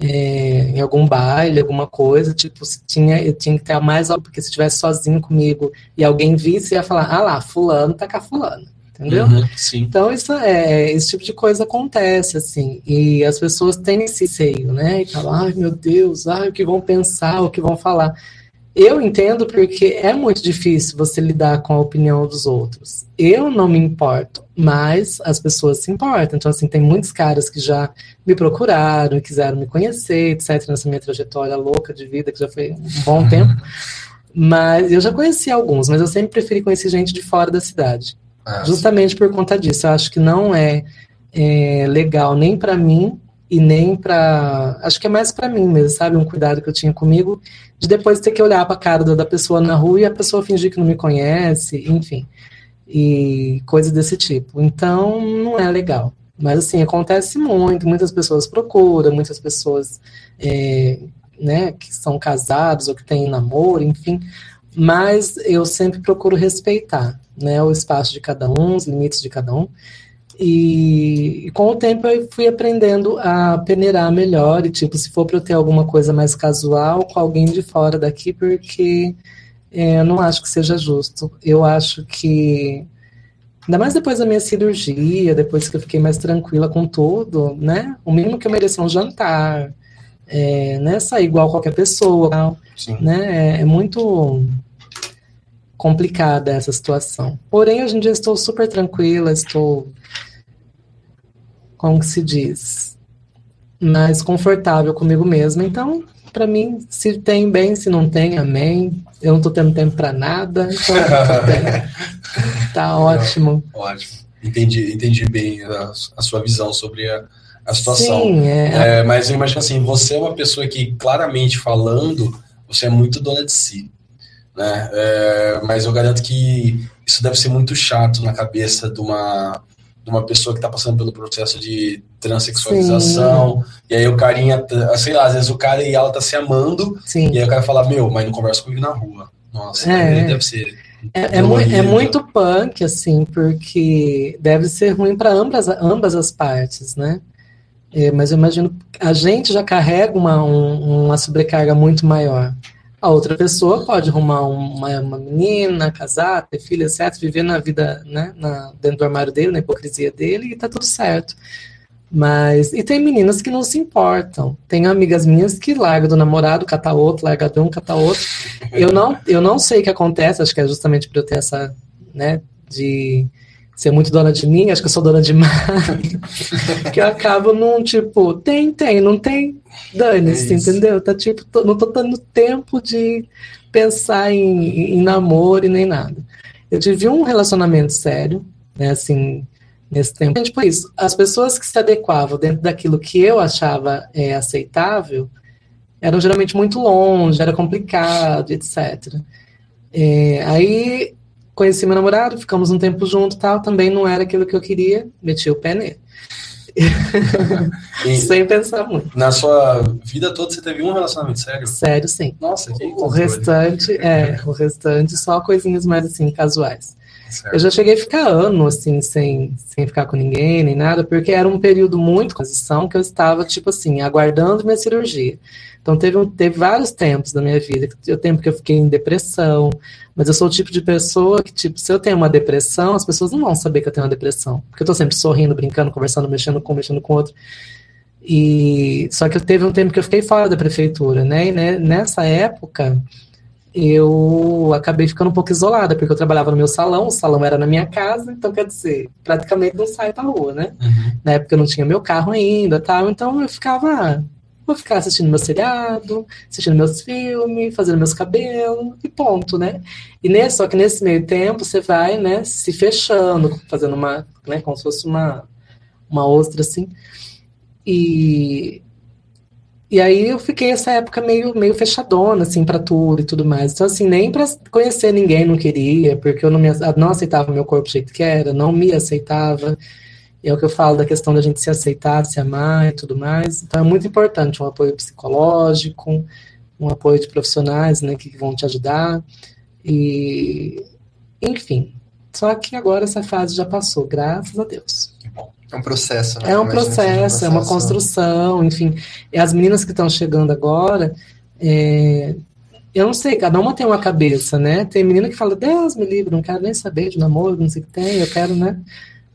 [SPEAKER 3] é, em algum baile, alguma coisa, tipo, se tinha, eu tinha que ter mais algo, porque se estivesse sozinho comigo e alguém visse, ia falar, ah lá, fulano tá com a fulana, entendeu?
[SPEAKER 2] Uhum.
[SPEAKER 3] Então, isso é, esse tipo de coisa acontece, assim, e as pessoas têm esse seio, né? E falam, ai meu Deus, ai, o que vão pensar, o que vão falar. Eu entendo porque é muito difícil você lidar com a opinião dos outros. Eu não me importo, mas as pessoas se importam. Então, assim, tem muitos caras que já me procuraram e quiseram me conhecer, etc., nessa minha trajetória louca de vida, que já foi um bom tempo. Mas eu já conheci alguns, mas eu sempre preferi conhecer gente de fora da cidade.
[SPEAKER 1] Ah,
[SPEAKER 3] Justamente por conta disso. Eu acho que não é, é, legal nem pra mim e nem pra. Acho que é mais pra mim mesmo, sabe? Um cuidado que eu tinha comigo de depois ter que olhar pra cara da da pessoa na rua e a pessoa fingir que não me conhece, enfim. E coisas desse tipo. Então, não é legal. Mas, assim, acontece muito. Muitas pessoas procuram, muitas pessoas é, né, que são casados ou que têm namoro, enfim. Mas eu sempre procuro respeitar né, o espaço de cada um, os limites de cada um. E, e com o tempo eu fui aprendendo a peneirar melhor e tipo, se for para eu ter alguma coisa mais casual com alguém de fora daqui, porque é, eu não acho que seja justo. Eu acho que ainda mais depois da minha cirurgia, depois que eu fiquei mais tranquila com tudo, né? O mínimo que eu mereço é um jantar, é, né? Sair igual qualquer pessoa,
[SPEAKER 2] Sim.
[SPEAKER 3] né? É, é muito complicada essa situação. Porém, hoje em dia estou super tranquila, estou, como que se diz, mais confortável comigo mesma. Então, para mim, se tem bem, se não tem, amém. Eu não estou tendo tempo para nada, então tá ótimo.
[SPEAKER 2] Ótimo. Entendi, entendi bem a, a sua visão sobre a, a situação.
[SPEAKER 3] Sim, é,
[SPEAKER 2] É, mas eu imagino assim, você é uma pessoa que, claramente falando, você é muito dona de si. Né? É, mas eu garanto que isso deve ser muito chato na cabeça de uma, de uma pessoa que está passando pelo processo de transexualização. E aí o carinha, tá- sei lá, às vezes o cara e ela tá se amando,
[SPEAKER 3] sim.
[SPEAKER 2] e aí o cara fala, meu, mas não conversa comigo na rua. Nossa,
[SPEAKER 3] É.
[SPEAKER 2] deve ser.
[SPEAKER 3] É, é, é muito punk, assim, porque deve ser ruim para ambas, ambas as partes, né? É, mas eu imagino a gente já carrega uma, um- uma sobrecarga muito maior. A outra pessoa pode arrumar um- uma, uma menina, casar, ter filho, etc., viver na vida, né, na- dentro do armário dele, na hipocrisia dele, e tá tudo certo. Mas, e tem meninas que não se importam. Tem amigas minhas que largam do namorado, cata outro, larga de um, cata outro. Eu não, eu não sei o que acontece, acho que é justamente por eu ter essa, né, de ser muito dona de mim, acho que eu sou dona demais, que eu acabo num, tipo, tem, tem, não tem, dane-se,
[SPEAKER 2] É
[SPEAKER 3] entendeu? Tá tipo, tô- não tô dando tempo de pensar em, em namoro e nem nada. Eu tive um relacionamento sério, né, assim, nesse tempo. Gente, por isso, as pessoas que se adequavam dentro daquilo que eu achava é, aceitável eram geralmente muito longe, era complicado, etc. É, aí conheci meu namorado, ficamos um tempo junto tal, também não era aquilo que eu queria, meti o pé nele, sem pensar muito.
[SPEAKER 2] na sua vida toda você teve um relacionamento sério?
[SPEAKER 3] Sério, sim.
[SPEAKER 2] Nossa, que
[SPEAKER 3] O
[SPEAKER 2] controle.
[SPEAKER 3] restante, é, o restante só coisinhas mais assim, casuais.
[SPEAKER 2] Certo.
[SPEAKER 3] Eu já cheguei a ficar ano, assim, sem, sem ficar com ninguém, nem nada, porque era um período muito transição que eu estava, tipo assim, aguardando minha cirurgia. Então, teve, teve vários tempos da minha vida. O tempo que eu fiquei em depressão. Mas eu sou o tipo de pessoa que, tipo, se eu tenho uma depressão, as pessoas não vão saber que eu tenho uma depressão. Porque eu tô sempre sorrindo, brincando, conversando, mexendo com mexendo com outro. E só que teve um tempo que eu fiquei fora da prefeitura, né? E né, nessa época eu acabei ficando um pouco isolada, porque eu trabalhava no meu salão, o salão era na minha casa, então quer dizer, praticamente não saio pra rua, né?
[SPEAKER 2] Uhum.
[SPEAKER 3] Na época eu não tinha meu carro ainda, tal, então eu ficava, vou ficar assistindo meu seriado, assistindo meus filmes, fazendo meus cabelos e ponto, né? E nesse, só que nesse meio tempo você vai, né, se fechando, fazendo uma, né, como se fosse uma uma ostra assim. E e aí eu fiquei essa época meio, meio fechadona, assim, pra tudo e tudo mais. Então, assim, nem pra conhecer ninguém não queria, porque eu não, me, não aceitava meu corpo do jeito que era, não me aceitava. É o que eu falo da questão da gente se aceitar, se amar e tudo mais. Então, é muito importante um apoio psicológico, um apoio de profissionais, né, que vão te ajudar. E, enfim. Só que agora essa fase já passou, graças a Deus.
[SPEAKER 1] É um processo, né?
[SPEAKER 3] É um
[SPEAKER 1] seja
[SPEAKER 3] processo, é uma construção, enfim. E as meninas que estão chegando agora, é, eu não sei, cada uma tem uma cabeça, né? Tem menina que fala, Deus me livre, não quero nem saber de namoro, não sei o que tem, eu quero, né?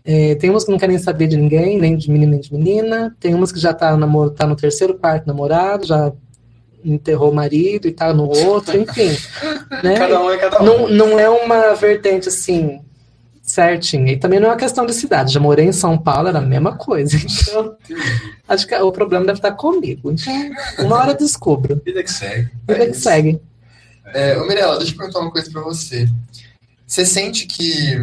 [SPEAKER 3] É, tem umas que não querem saber de ninguém, nem de menina nem de menina. Tem umas que já tá, namoro, tá no terceiro quarto namorado, já enterrou o marido e tá no outro, enfim. né?
[SPEAKER 2] Cada um é cada um.
[SPEAKER 3] Não, não é uma vertente assim certinha. E também não é uma questão de cidade. Já morei em São Paulo, era a mesma coisa. Então, acho que o problema deve estar comigo. Então, uma hora eu descubro.
[SPEAKER 2] Vida que segue.
[SPEAKER 3] Vida
[SPEAKER 1] É
[SPEAKER 3] que
[SPEAKER 1] isso.
[SPEAKER 3] segue.
[SPEAKER 1] É, ô Mirella, deixa eu perguntar uma coisa pra você. Você sente que,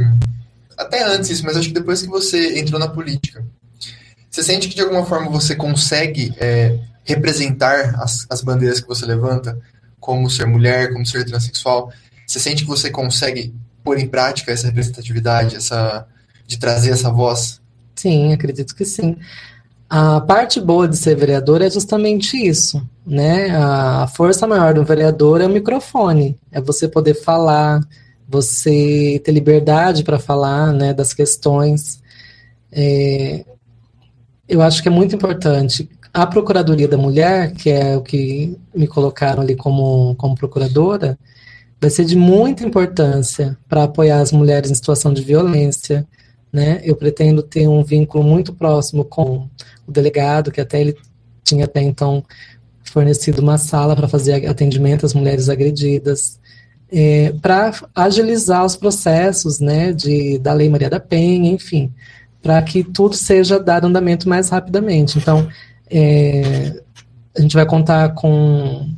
[SPEAKER 1] até antes isso, mas acho que depois que você entrou na política, você sente que de alguma forma você consegue é, representar as, as bandeiras que você levanta, como ser mulher, como ser transexual? Você sente que você consegue pôr em prática essa representatividade, essa de trazer essa voz?
[SPEAKER 3] Sim, acredito que sim. A parte boa de ser vereador é justamente isso, né? A força maior do vereador é o microfone, é você poder falar, você ter liberdade para falar, né, das questões. É, eu acho que é muito importante. A Procuradoria da Mulher, que é o que me colocaram ali como, como procuradora, vai ser de muita importância para apoiar as mulheres em situação de violência, né? Eu pretendo ter um vínculo muito próximo com o delegado, que até ele tinha até então fornecido uma sala para fazer atendimento às mulheres agredidas, é, para agilizar os processos, né, de, da Lei Maria da Penha, enfim, para que tudo seja dado andamento mais rapidamente. Então, é, a gente vai contar com,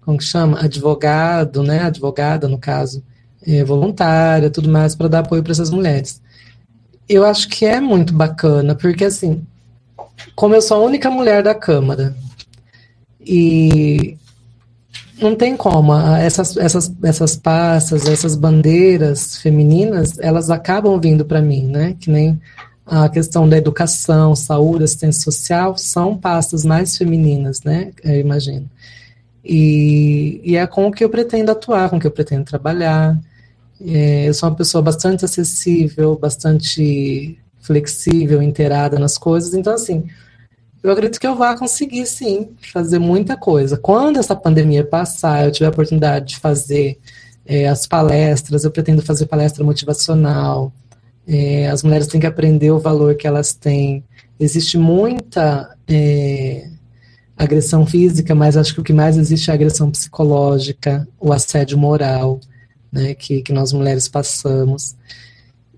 [SPEAKER 3] como que chama? Advogado, né, advogada, no caso, é, voluntária, tudo mais, para dar apoio para essas mulheres. Eu acho que é muito bacana, porque assim, como eu sou a única mulher da Câmara, e não tem como, essas, essas, essas pastas, essas bandeiras femininas, elas acabam vindo para mim, né? Que nem a questão da educação, saúde, assistência social, são pastas mais femininas, né? Eu imagino. E, e é com o que eu pretendo atuar, com o que eu pretendo trabalhar. É, eu sou uma pessoa bastante acessível, bastante flexível, inteirada nas coisas, então assim, eu acredito que eu vá conseguir sim fazer muita coisa. Quando essa pandemia passar, eu tiver a oportunidade de fazer é, as palestras, eu pretendo fazer palestra motivacional. É, as mulheres têm que aprender o valor que elas têm. Existe muita é, agressão física, mas acho que o que mais existe é a agressão psicológica, o assédio moral, né, que, que nós mulheres passamos.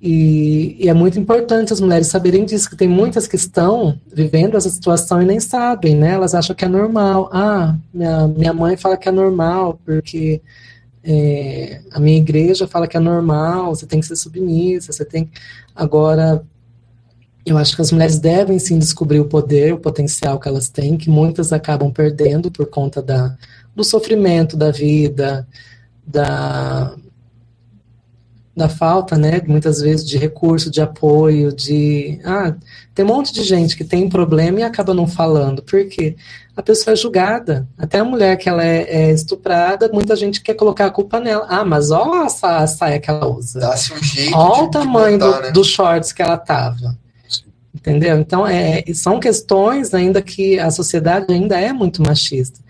[SPEAKER 3] E, e, é muito importante as mulheres saberem disso, que tem muitas que estão vivendo essa situação e nem sabem, né? Elas acham que é normal. Ah, minha, minha mãe fala que é normal, porque é, a minha igreja fala que é normal, você tem que ser submissa, você tem. Agora, eu acho que as mulheres devem sim descobrir o poder, o potencial que elas têm, que muitas acabam perdendo por conta da, do sofrimento da vida, da da falta, né, muitas vezes de recurso, de apoio, de ah, tem um monte de gente que tem problema e acaba não falando, porque a pessoa é julgada, até a mulher que ela é, é estuprada, muita gente quer colocar a culpa nela. Ah, mas olha a saia que ela usa.
[SPEAKER 1] Dá-se um jeito
[SPEAKER 3] Olha o tamanho
[SPEAKER 1] botar,
[SPEAKER 3] do,
[SPEAKER 1] né?
[SPEAKER 3] dos shorts que ela tava. Entendeu? Então, é, são questões ainda que a sociedade ainda é muito machista.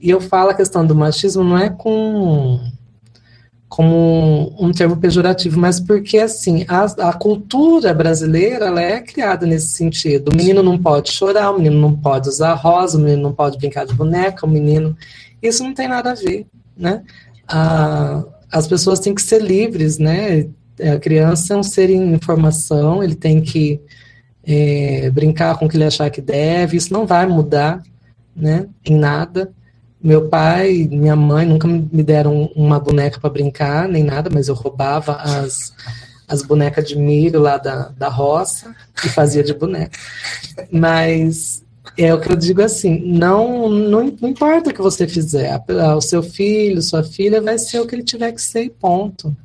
[SPEAKER 3] E eu falo a questão do machismo não é com como um termo pejorativo, mas porque assim a, a cultura brasileira ela é criada nesse sentido. O menino não pode chorar, o menino não pode usar rosa, o menino não pode brincar de boneca, o menino isso não tem nada a ver, né? As pessoas têm que ser livres, né? A criança é um ser em informação, ele tem que é, brincar com o que ele achar que deve, isso não vai mudar, né? Em nada. Meu pai minha mãe nunca me deram uma boneca para brincar, nem nada, mas eu roubava as, as bonecas de milho lá da, da roça e fazia de boneca. Mas é o que eu digo assim, não, não, não importa o que você fizer, o seu filho, sua filha vai ser o que ele tiver que ser e ponto.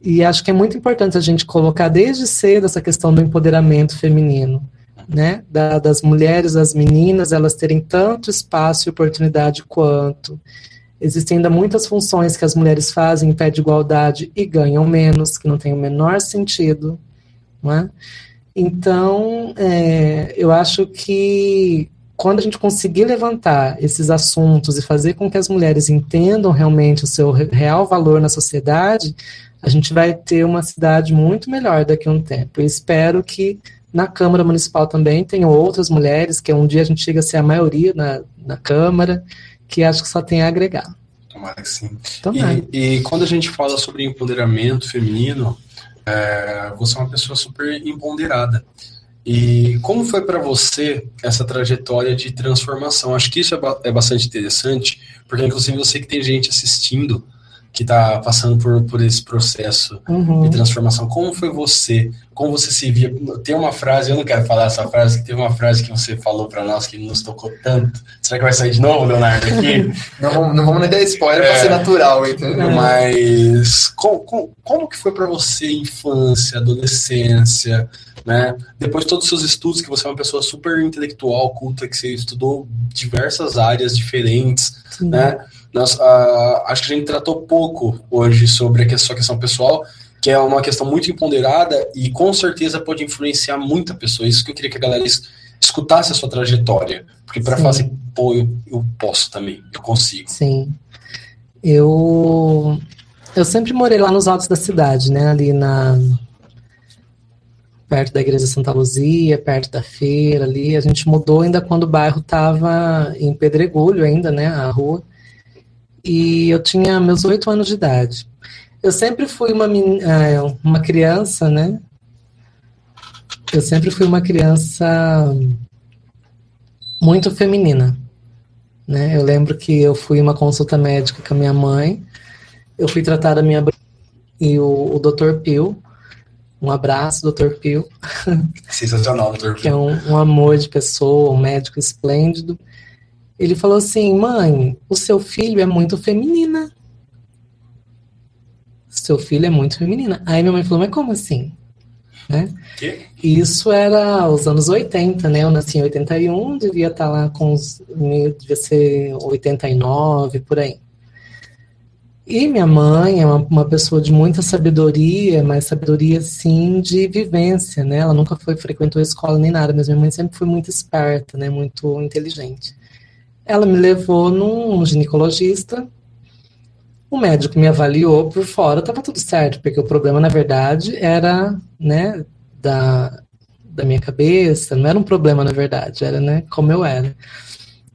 [SPEAKER 3] E acho que é muito importante a gente colocar desde cedo essa questão do empoderamento feminino né, da, das mulheres, das meninas, elas terem tanto espaço e oportunidade quanto. Existem ainda muitas funções que as mulheres fazem em pé de igualdade e ganham menos, que não tem o menor sentido. Não é? Então, é, eu acho que quando a gente conseguir levantar esses assuntos e fazer com que as mulheres entendam realmente o seu real valor na sociedade, a gente vai ter uma cidade muito melhor daqui a um tempo. Eu espero que na Câmara Municipal também tenham outras mulheres, que um dia a gente chega a ser a maioria na, na Câmara, que acho que só tem a agregar.
[SPEAKER 2] Tomara que sim.
[SPEAKER 3] Também.
[SPEAKER 2] E, e quando a gente fala sobre empoderamento feminino, é, você é uma pessoa super empoderada. E como foi para você essa trajetória de transformação? Acho que isso é, ba é bastante interessante, porque inclusive eu sei que tem gente assistindo que está passando por, por esse processo
[SPEAKER 3] Uhum.
[SPEAKER 2] de transformação. Como foi você? Como você se via? Tem uma frase, eu não quero falar essa frase, que tem uma frase que você falou para nós que nos tocou tanto. Será que vai sair de novo, Leonardo, aqui?
[SPEAKER 1] Não, vamos- não vamos nem dar spoiler
[SPEAKER 2] É.
[SPEAKER 1] pra ser natural, entendeu?
[SPEAKER 2] Mas como, como, como que foi para você infância, adolescência, né? Depois de todos os seus estudos, que você é uma pessoa super intelectual, culta, que você estudou diversas áreas diferentes,
[SPEAKER 3] Sim.
[SPEAKER 2] né? Nós, ah, acho que a gente tratou pouco hoje sobre a sua questão pessoal, que é uma questão muito empoderada e com certeza pode influenciar muita pessoa. Isso que eu queria que a galera es- escutasse a sua trajetória, porque para falar assim, pô, eu, eu posso também, eu consigo.
[SPEAKER 3] Sim. Eu eu sempre morei lá nos altos da cidade, né? Ali na perto da igreja Santa Luzia, perto da feira ali. A gente mudou ainda quando o bairro estava em pedregulho ainda, né? A rua. E eu tinha meus oito anos de idade. Eu sempre fui uma, ah, uma criança, né? Eu sempre fui uma criança muito feminina né? Eu lembro que eu fui uma consulta médica com a minha mãe, eu fui tratar a minha e o, o Dr. Pio, um abraço, Dr. Pio,
[SPEAKER 2] Sensacional, doutor.
[SPEAKER 3] que é um, um amor de pessoa, um médico esplêndido. Ele falou assim, mãe, o seu filho é muito feminina. Seu filho é muito feminina. Aí minha mãe falou, mas como assim? Né?
[SPEAKER 2] Que?
[SPEAKER 3] Isso era os anos 80, né? Eu nasci em 81, devia estar lá com os. devia ser 89, por aí. E minha mãe é uma, uma pessoa de muita sabedoria, mas sabedoria, sim, de vivência, né? Ela nunca foi, frequentou a escola nem nada, mas minha mãe sempre foi muito esperta, né? Muito inteligente. Ela me levou num ginecologista, o médico me avaliou por fora, estava tudo certo, porque o problema, na verdade, era, né, da, da minha cabeça, não era um problema, na verdade, era, né, como eu era.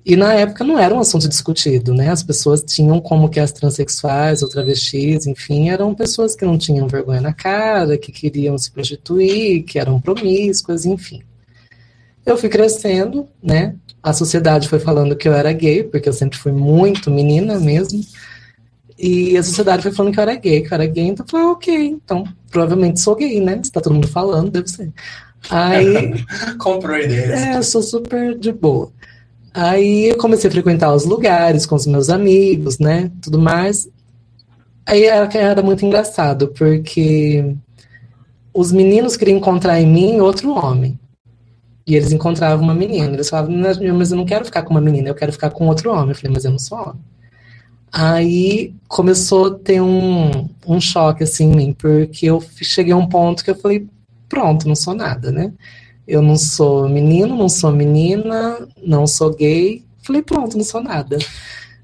[SPEAKER 3] E na época não era um assunto discutido, né? As pessoas tinham como que as transexuais ou travestis, enfim, eram pessoas que não tinham vergonha na cara, que queriam se prostituir, que eram promíscuas, enfim. Eu fui crescendo, né? A sociedade foi falando que eu era gay, porque eu sempre fui muito menina mesmo. E a sociedade foi falando que eu era gay, que eu era gay, então eu falei, ah, ok, então provavelmente sou gay, né? Se tá todo mundo falando, deve ser. Aí
[SPEAKER 2] Comprou ideia.
[SPEAKER 3] é, eu sou super de boa. Aí eu comecei a frequentar os lugares com os meus amigos, né? Tudo mais. Aí era, era muito engraçado, porque os meninos queriam encontrar em mim outro homem. E eles encontravam uma menina. Eles falavam, mas eu não quero ficar com uma menina, eu quero ficar com outro homem. Eu falei, mas eu não sou homem. Aí começou a ter um, um choque assim em mim, porque eu cheguei a um ponto que eu falei, pronto, não sou nada, né? Eu não sou menino, não sou menina, não sou gay. Falei, pronto, não sou nada.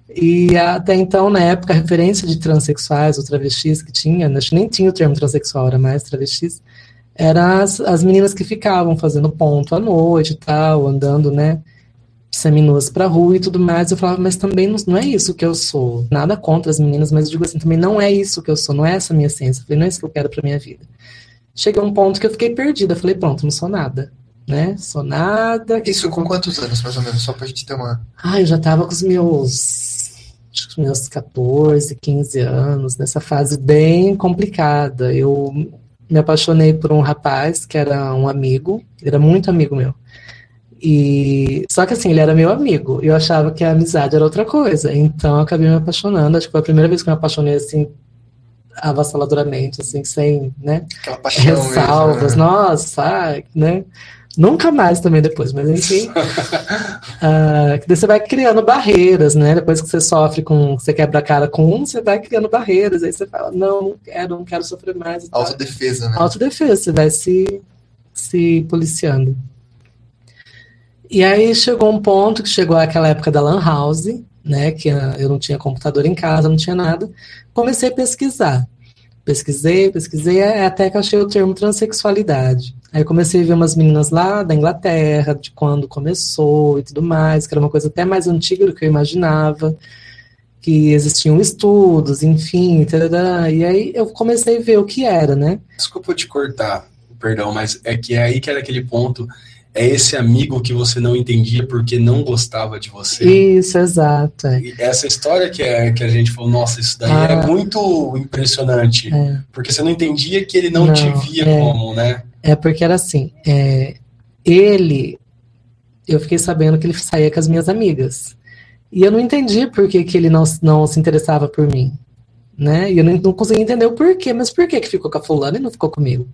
[SPEAKER 3] E até então, na época, a referência de transexuais ou travestis que tinha, nem tinha o termo transexual, era mais travestis, eram as, as meninas que ficavam fazendo ponto à noite e tal, andando, né, seminuas pra rua e tudo mais. Eu falava, mas também não, não, é isso que eu sou. Nada contra as meninas, mas eu digo assim, também não é isso que eu sou, não é essa a minha essência. Eu falei, não é isso que eu quero pra minha vida. Cheguei a um ponto que eu fiquei perdida. Falei, pronto, não sou nada né? Sou nada.
[SPEAKER 1] Isso com quantos anos, mais ou menos? Só pra gente ter uma.
[SPEAKER 3] Ah, eu já tava com os meus acho que meus 14, 15 anos, nessa fase bem complicada. Eu me apaixonei por um rapaz que era um amigo, ele era muito amigo meu. E só que assim, ele era meu amigo. Eu achava que a amizade era outra coisa. Então eu acabei me apaixonando. Acho que foi a primeira vez que eu me apaixonei assim avassaladoramente, assim, sem, né?
[SPEAKER 1] Aquela paixão
[SPEAKER 3] ressalvas. Mesmo, né? Nossa, né? Nunca mais também depois, mas enfim. uh, você vai criando barreiras, né? Depois que você sofre com. Você quebra a cara com um, você vai criando barreiras. Aí você fala, não, não quero, não quero sofrer mais.
[SPEAKER 1] Autodefesa, né?
[SPEAKER 3] Autodefesa, você vai se, se policiando. E aí chegou um ponto que chegou aquela época da Lan House, né? Que eu não tinha computador em casa, não tinha nada. Comecei a pesquisar. Pesquisei, pesquisei, até que achei o termo transexualidade. Aí eu comecei a ver umas meninas lá da Inglaterra, de quando começou e tudo mais, que era uma coisa até mais antiga do que eu imaginava, que existiam estudos, enfim, tarará, e aí eu comecei a ver o que era, né?
[SPEAKER 2] Desculpa te cortar, perdão, mas é que é aí que era aquele ponto, é esse amigo que você não entendia porque não gostava de você.
[SPEAKER 3] Isso, exato. É.
[SPEAKER 2] E essa história que, é, que a gente falou, nossa, isso daí é ah, é muito impressionante, é. porque você não entendia que ele não, não te via é. como, né?
[SPEAKER 3] É porque era assim, é, ele, eu fiquei sabendo que ele saía com as minhas amigas. E eu não entendi por que, que ele não, não se interessava por mim. Né? E eu não, não conseguia entender o porquê, mas por que, que ficou com a fulana e não ficou comigo?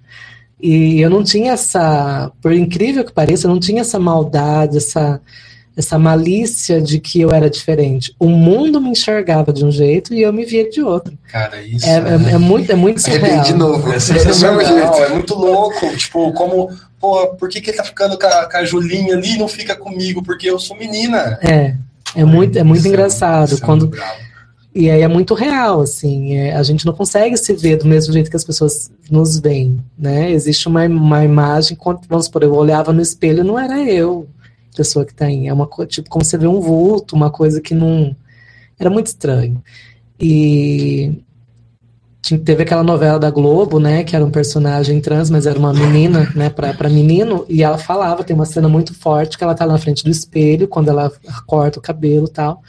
[SPEAKER 3] E eu não tinha essa, por incrível que pareça, eu não tinha essa maldade, essa, essa malícia de que eu era diferente. O mundo me enxergava de um jeito e eu me via de outro.
[SPEAKER 2] Cara, isso.
[SPEAKER 3] É, é, é muito, é muito surreal.
[SPEAKER 1] de novo.
[SPEAKER 2] É, sensacional, é muito louco. Tipo, como, porra, por que, que ele tá ficando com a, com a Julinha ali e não fica comigo? Porque eu sou menina.
[SPEAKER 3] É. É muito, é muito engraçado. quando E aí é muito real, assim. É, a gente não consegue se ver do mesmo jeito que as pessoas nos veem, né? Existe uma, uma imagem, quando, vamos supor, eu olhava no espelho não era eu pessoa que está aí. É uma coisa, tipo, como você vê um vulto, uma coisa que não. Era muito estranho. E teve aquela novela da Globo, né, que era um personagem trans, mas era uma menina, né, para menino, e ela falava, tem uma cena muito forte que ela tá na frente do espelho quando ela corta o cabelo, tal,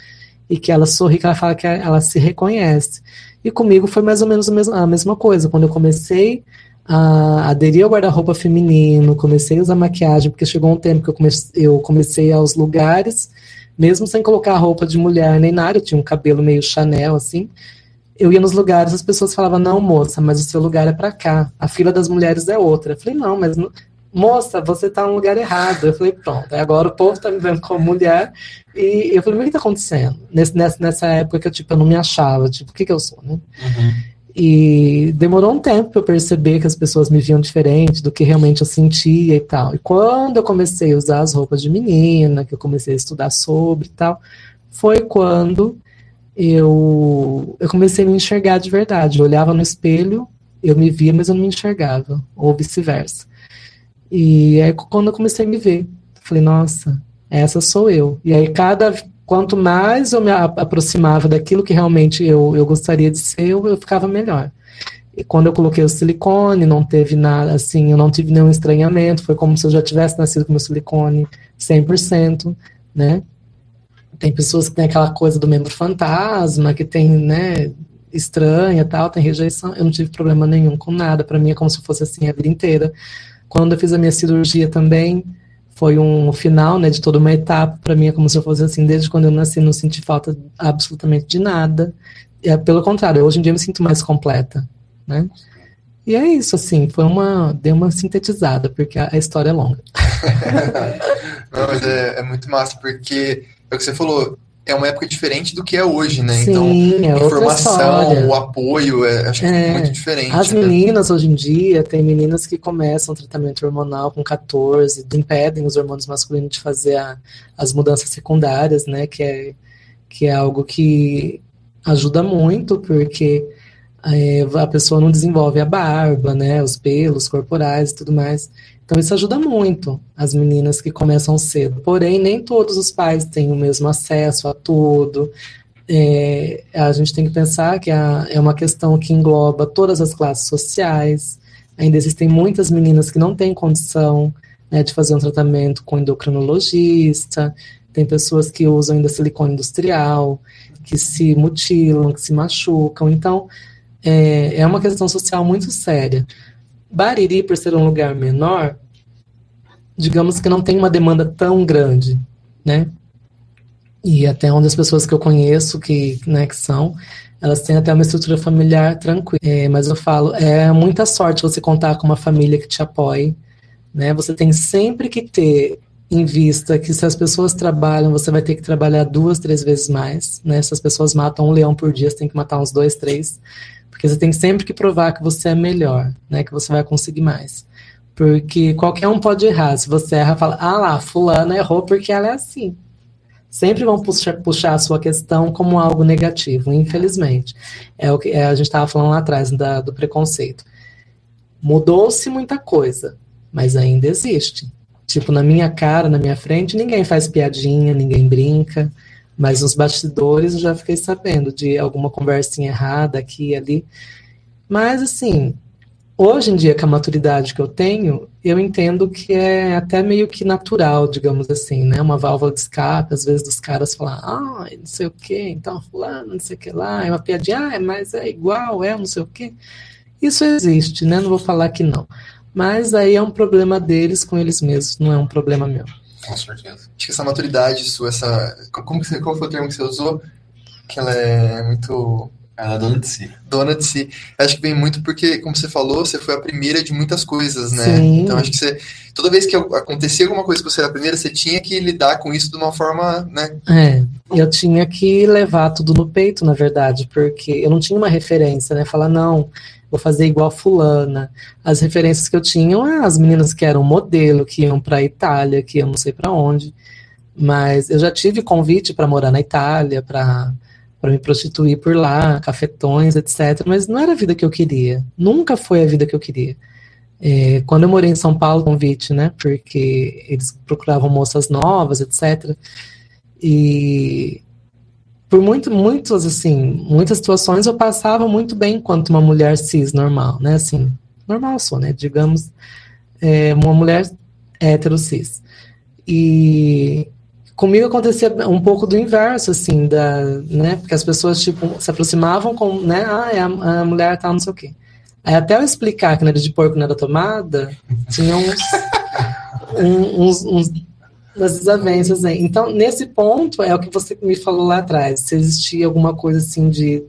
[SPEAKER 3] e que ela sorri, que ela fala que ela se reconhece. E comigo foi mais ou menos a mesma coisa. Quando eu comecei a aderir ao guarda-roupa feminino, comecei a usar maquiagem, porque chegou um tempo que eu comecei, eu comecei aos lugares, mesmo sem colocar roupa de mulher nem nada, eu tinha um cabelo meio Chanel, assim. Eu ia nos lugares, as pessoas falavam, não, moça, mas o seu lugar é para cá, a fila das mulheres é outra. Eu falei, não, mas moça, você tá no lugar errado. Eu falei, pronto, agora o povo tá me vendo como mulher. E eu falei, o que tá acontecendo? nessa, nessa época que eu, tipo, eu não me achava, tipo, o que que eu sou, né? Uhum. E demorou um tempo para eu perceber que as pessoas me viam diferente do que realmente eu sentia e tal. E quando eu comecei a usar as roupas de menina, que eu comecei a estudar sobre e tal, foi quando eu, eu comecei a me enxergar de verdade. Eu olhava no espelho, eu me via, mas eu não me enxergava, ou vice-versa. E aí quando eu comecei a me ver, falei, nossa, essa sou eu. E aí cada quanto mais eu me aproximava daquilo que realmente eu, eu gostaria de ser, eu, eu ficava melhor. E quando eu coloquei o silicone, não teve nada, assim, eu não tive nenhum estranhamento, foi como se eu já tivesse nascido com o silicone 100%, né? Tem pessoas que têm aquela coisa do membro fantasma, que tem, né, estranha tal, tem rejeição. Eu não tive problema nenhum com nada, para mim é como se fosse assim a vida inteira. Quando eu fiz a minha cirurgia também, foi um final, né, de toda uma etapa. Para mim é como se eu fosse assim, desde quando eu nasci, não senti falta absolutamente de nada. é pelo contrário, hoje em dia eu me sinto mais completa, né? E é isso, assim, foi uma. Deu uma sintetizada, porque a, a história é longa.
[SPEAKER 1] Não, mas é, é, muito massa, porque é o que você falou, é uma época diferente do que é hoje, né?
[SPEAKER 3] Sim,
[SPEAKER 1] então,
[SPEAKER 3] é
[SPEAKER 1] informação, o apoio, é, acho que é, muito diferente.
[SPEAKER 3] As
[SPEAKER 1] né?
[SPEAKER 3] meninas hoje em dia, tem meninas que começam o tratamento hormonal com 14, impedem os hormônios masculinos de fazer a, as mudanças secundárias, né? Que é, que é algo que ajuda muito, porque é, a pessoa não desenvolve a barba, né, os pelos corporais e tudo mais. Então isso ajuda muito as meninas que começam cedo. Porém, nem todos os pais têm o mesmo acesso a tudo. É, a gente tem que pensar que a, é uma questão que engloba todas as classes sociais. Ainda existem muitas meninas que não têm condição né, de fazer um tratamento com endocrinologista. Tem pessoas que usam ainda silicone industrial, que se mutilam, que se machucam. Então, é, é uma questão social muito séria. Bariri, por ser um lugar menor, digamos que não tem uma demanda tão grande, né? E até onde as pessoas que eu conheço, que, né, que são, elas têm até uma estrutura familiar tranquila. É, mas eu falo, é muita sorte você contar com uma família que te apoie, né? Você tem sempre que ter em vista que se as pessoas trabalham, você vai ter que trabalhar duas, três vezes mais, né? Se as pessoas matam um leão por dia, você tem que matar uns dois, três. Porque você tem sempre que provar que você é melhor, né? Que você vai conseguir mais. Porque qualquer um pode errar. Se você erra, fala, ah lá, fulana errou porque ela é assim. Sempre vão puxar, puxar a sua questão como algo negativo, infelizmente. É o que é, a gente estava falando lá atrás da, do preconceito. Mudou-se muita coisa, mas ainda existe. Tipo, na minha cara, na minha frente, ninguém faz piadinha, ninguém brinca. Mas nos bastidores eu já fiquei sabendo de alguma conversinha errada aqui e ali. Mas, assim, hoje em dia, com a maturidade que eu tenho, eu entendo que é até meio que natural, digamos assim, né? Uma válvula de escape, às vezes, dos caras falar, ah, não sei o quê, então, fulano, não sei o que lá, é uma piadinha, ah, mas é igual, é não sei o quê. Isso existe, né? Não vou falar que não. Mas aí é um problema deles com eles mesmos, não é um problema meu.
[SPEAKER 2] Com certeza.
[SPEAKER 1] Acho que essa maturidade sua, essa. Como que você, qual foi o termo que você usou? Que ela é muito.
[SPEAKER 2] Ela é dona de si.
[SPEAKER 1] Dona de si. Acho que vem muito porque, como você falou, você foi a primeira de muitas coisas, né?
[SPEAKER 3] Sim.
[SPEAKER 1] Então acho que você. Toda vez que acontecia alguma coisa que você era a primeira, você tinha que lidar com isso de uma forma, né?
[SPEAKER 3] É. Eu tinha que levar tudo no peito, na verdade, porque eu não tinha uma referência, né? Falar, não, vou fazer igual a fulana. As referências que eu tinha eram as meninas que eram modelo, que iam para a Itália, que eu não sei para onde. Mas eu já tive convite para morar na Itália, para para me prostituir por lá, cafetões, etc. Mas não era a vida que eu queria. Nunca foi a vida que eu queria. É, quando eu morei em São Paulo, convite, né? Porque eles procuravam moças novas, etc. E por muito, muitos, assim, muitas situações eu passava muito bem enquanto uma mulher cis normal, né? Assim, normal sou, né? Digamos, é, uma mulher hétero cis. E comigo acontecia um pouco do inverso, assim, da, né? Porque as pessoas, tipo, se aproximavam com, né? Ah, é a, a mulher tá não sei o quê. Aí até eu explicar que não era de porco, não era tomada, tinha uns, uns, uns das desavenças aí. Então, nesse ponto, é o que você me falou lá atrás, se existia alguma coisa assim de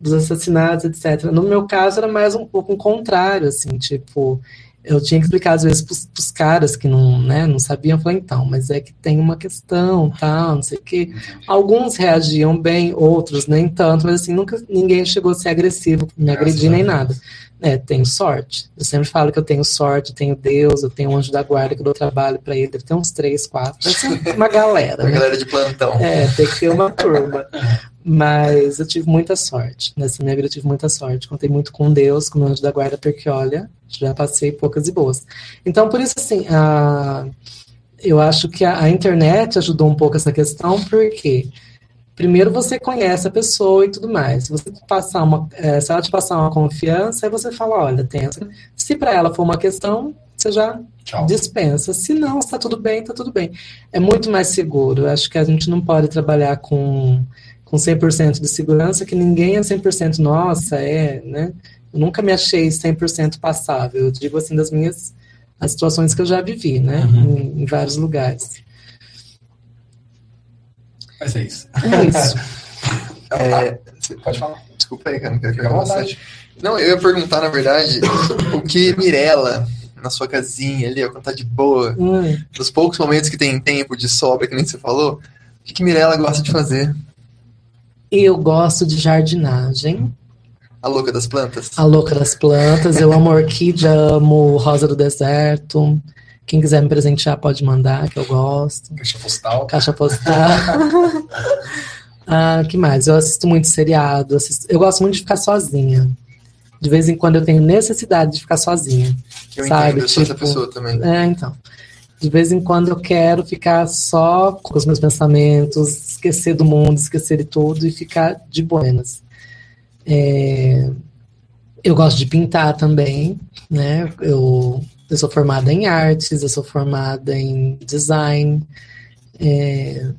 [SPEAKER 3] dos assassinatos, etc. No meu caso, era mais um pouco um contrário, assim, tipo, eu tinha que explicar às vezes pros, pros caras que não, né, não sabiam, falei, então, mas é que tem uma questão, tal, não sei o quê. Alguns reagiam bem, outros nem tanto, mas assim, nunca ninguém chegou a ser agressivo, me agredir nem nada. É, tenho sorte. Eu sempre falo que eu tenho sorte, tenho Deus, eu tenho um anjo da guarda que eu dou trabalho para ele. Deve ter uns três, quatro. Deve ser uma galera.
[SPEAKER 1] uma
[SPEAKER 3] né?
[SPEAKER 1] galera de plantão.
[SPEAKER 3] É, tem que ter uma turma. Mas eu tive muita sorte. Nessa minha vida eu tive muita sorte. Contei muito com Deus, com o anjo da guarda, porque olha, já passei poucas e boas. Então, por isso, assim, a... eu acho que a, a internet ajudou um pouco essa questão, porque primeiro você conhece a pessoa e tudo mais. Se você passar uma, é, se ela te passar uma confiança, aí você fala, olha, tem Se para ela for uma questão, você já Tchau. dispensa. Se não, está tudo bem, está tudo bem. É muito mais seguro. Eu acho que a gente não pode trabalhar com, com 100% de segurança, que ninguém é 100% nossa, é, né? Eu nunca me achei 100% passável. Eu digo assim das minhas as situações que eu já vivi, né? Uhum. Em, em vários lugares.
[SPEAKER 2] Mas é isso.
[SPEAKER 3] É isso.
[SPEAKER 1] É,
[SPEAKER 2] Pode falar.
[SPEAKER 1] Desculpa aí, cara, não quero pegar você.
[SPEAKER 2] vontade.
[SPEAKER 1] Não, eu ia perguntar, na verdade, o que Mirella, na sua casinha ali, ó, quando tá de boa,
[SPEAKER 3] Hum,
[SPEAKER 1] nos poucos momentos que tem tempo de sobra, que nem você falou, o que, que Mirella gosta de fazer?
[SPEAKER 3] Eu gosto de jardinagem.
[SPEAKER 1] A louca das plantas?
[SPEAKER 3] A louca das plantas. Eu amo orquídea, amo rosa do deserto. Quem quiser me presentear pode mandar, que eu gosto.
[SPEAKER 2] Caixa postal.
[SPEAKER 3] Caixa postal. ah, que mais? Eu assisto muito seriado. assisto- Eu gosto muito de ficar sozinha. De vez em quando eu tenho necessidade de ficar sozinha.
[SPEAKER 1] Eu
[SPEAKER 3] sabe,
[SPEAKER 1] entendo, eu sou essa
[SPEAKER 3] tipo,
[SPEAKER 1] pessoa também.
[SPEAKER 3] É, então. De vez em quando eu quero ficar só com os meus pensamentos, esquecer do mundo, esquecer de tudo e ficar de buenas. É, eu gosto de pintar também, né? Eu, eu sou formada em artes, eu sou formada em design. É,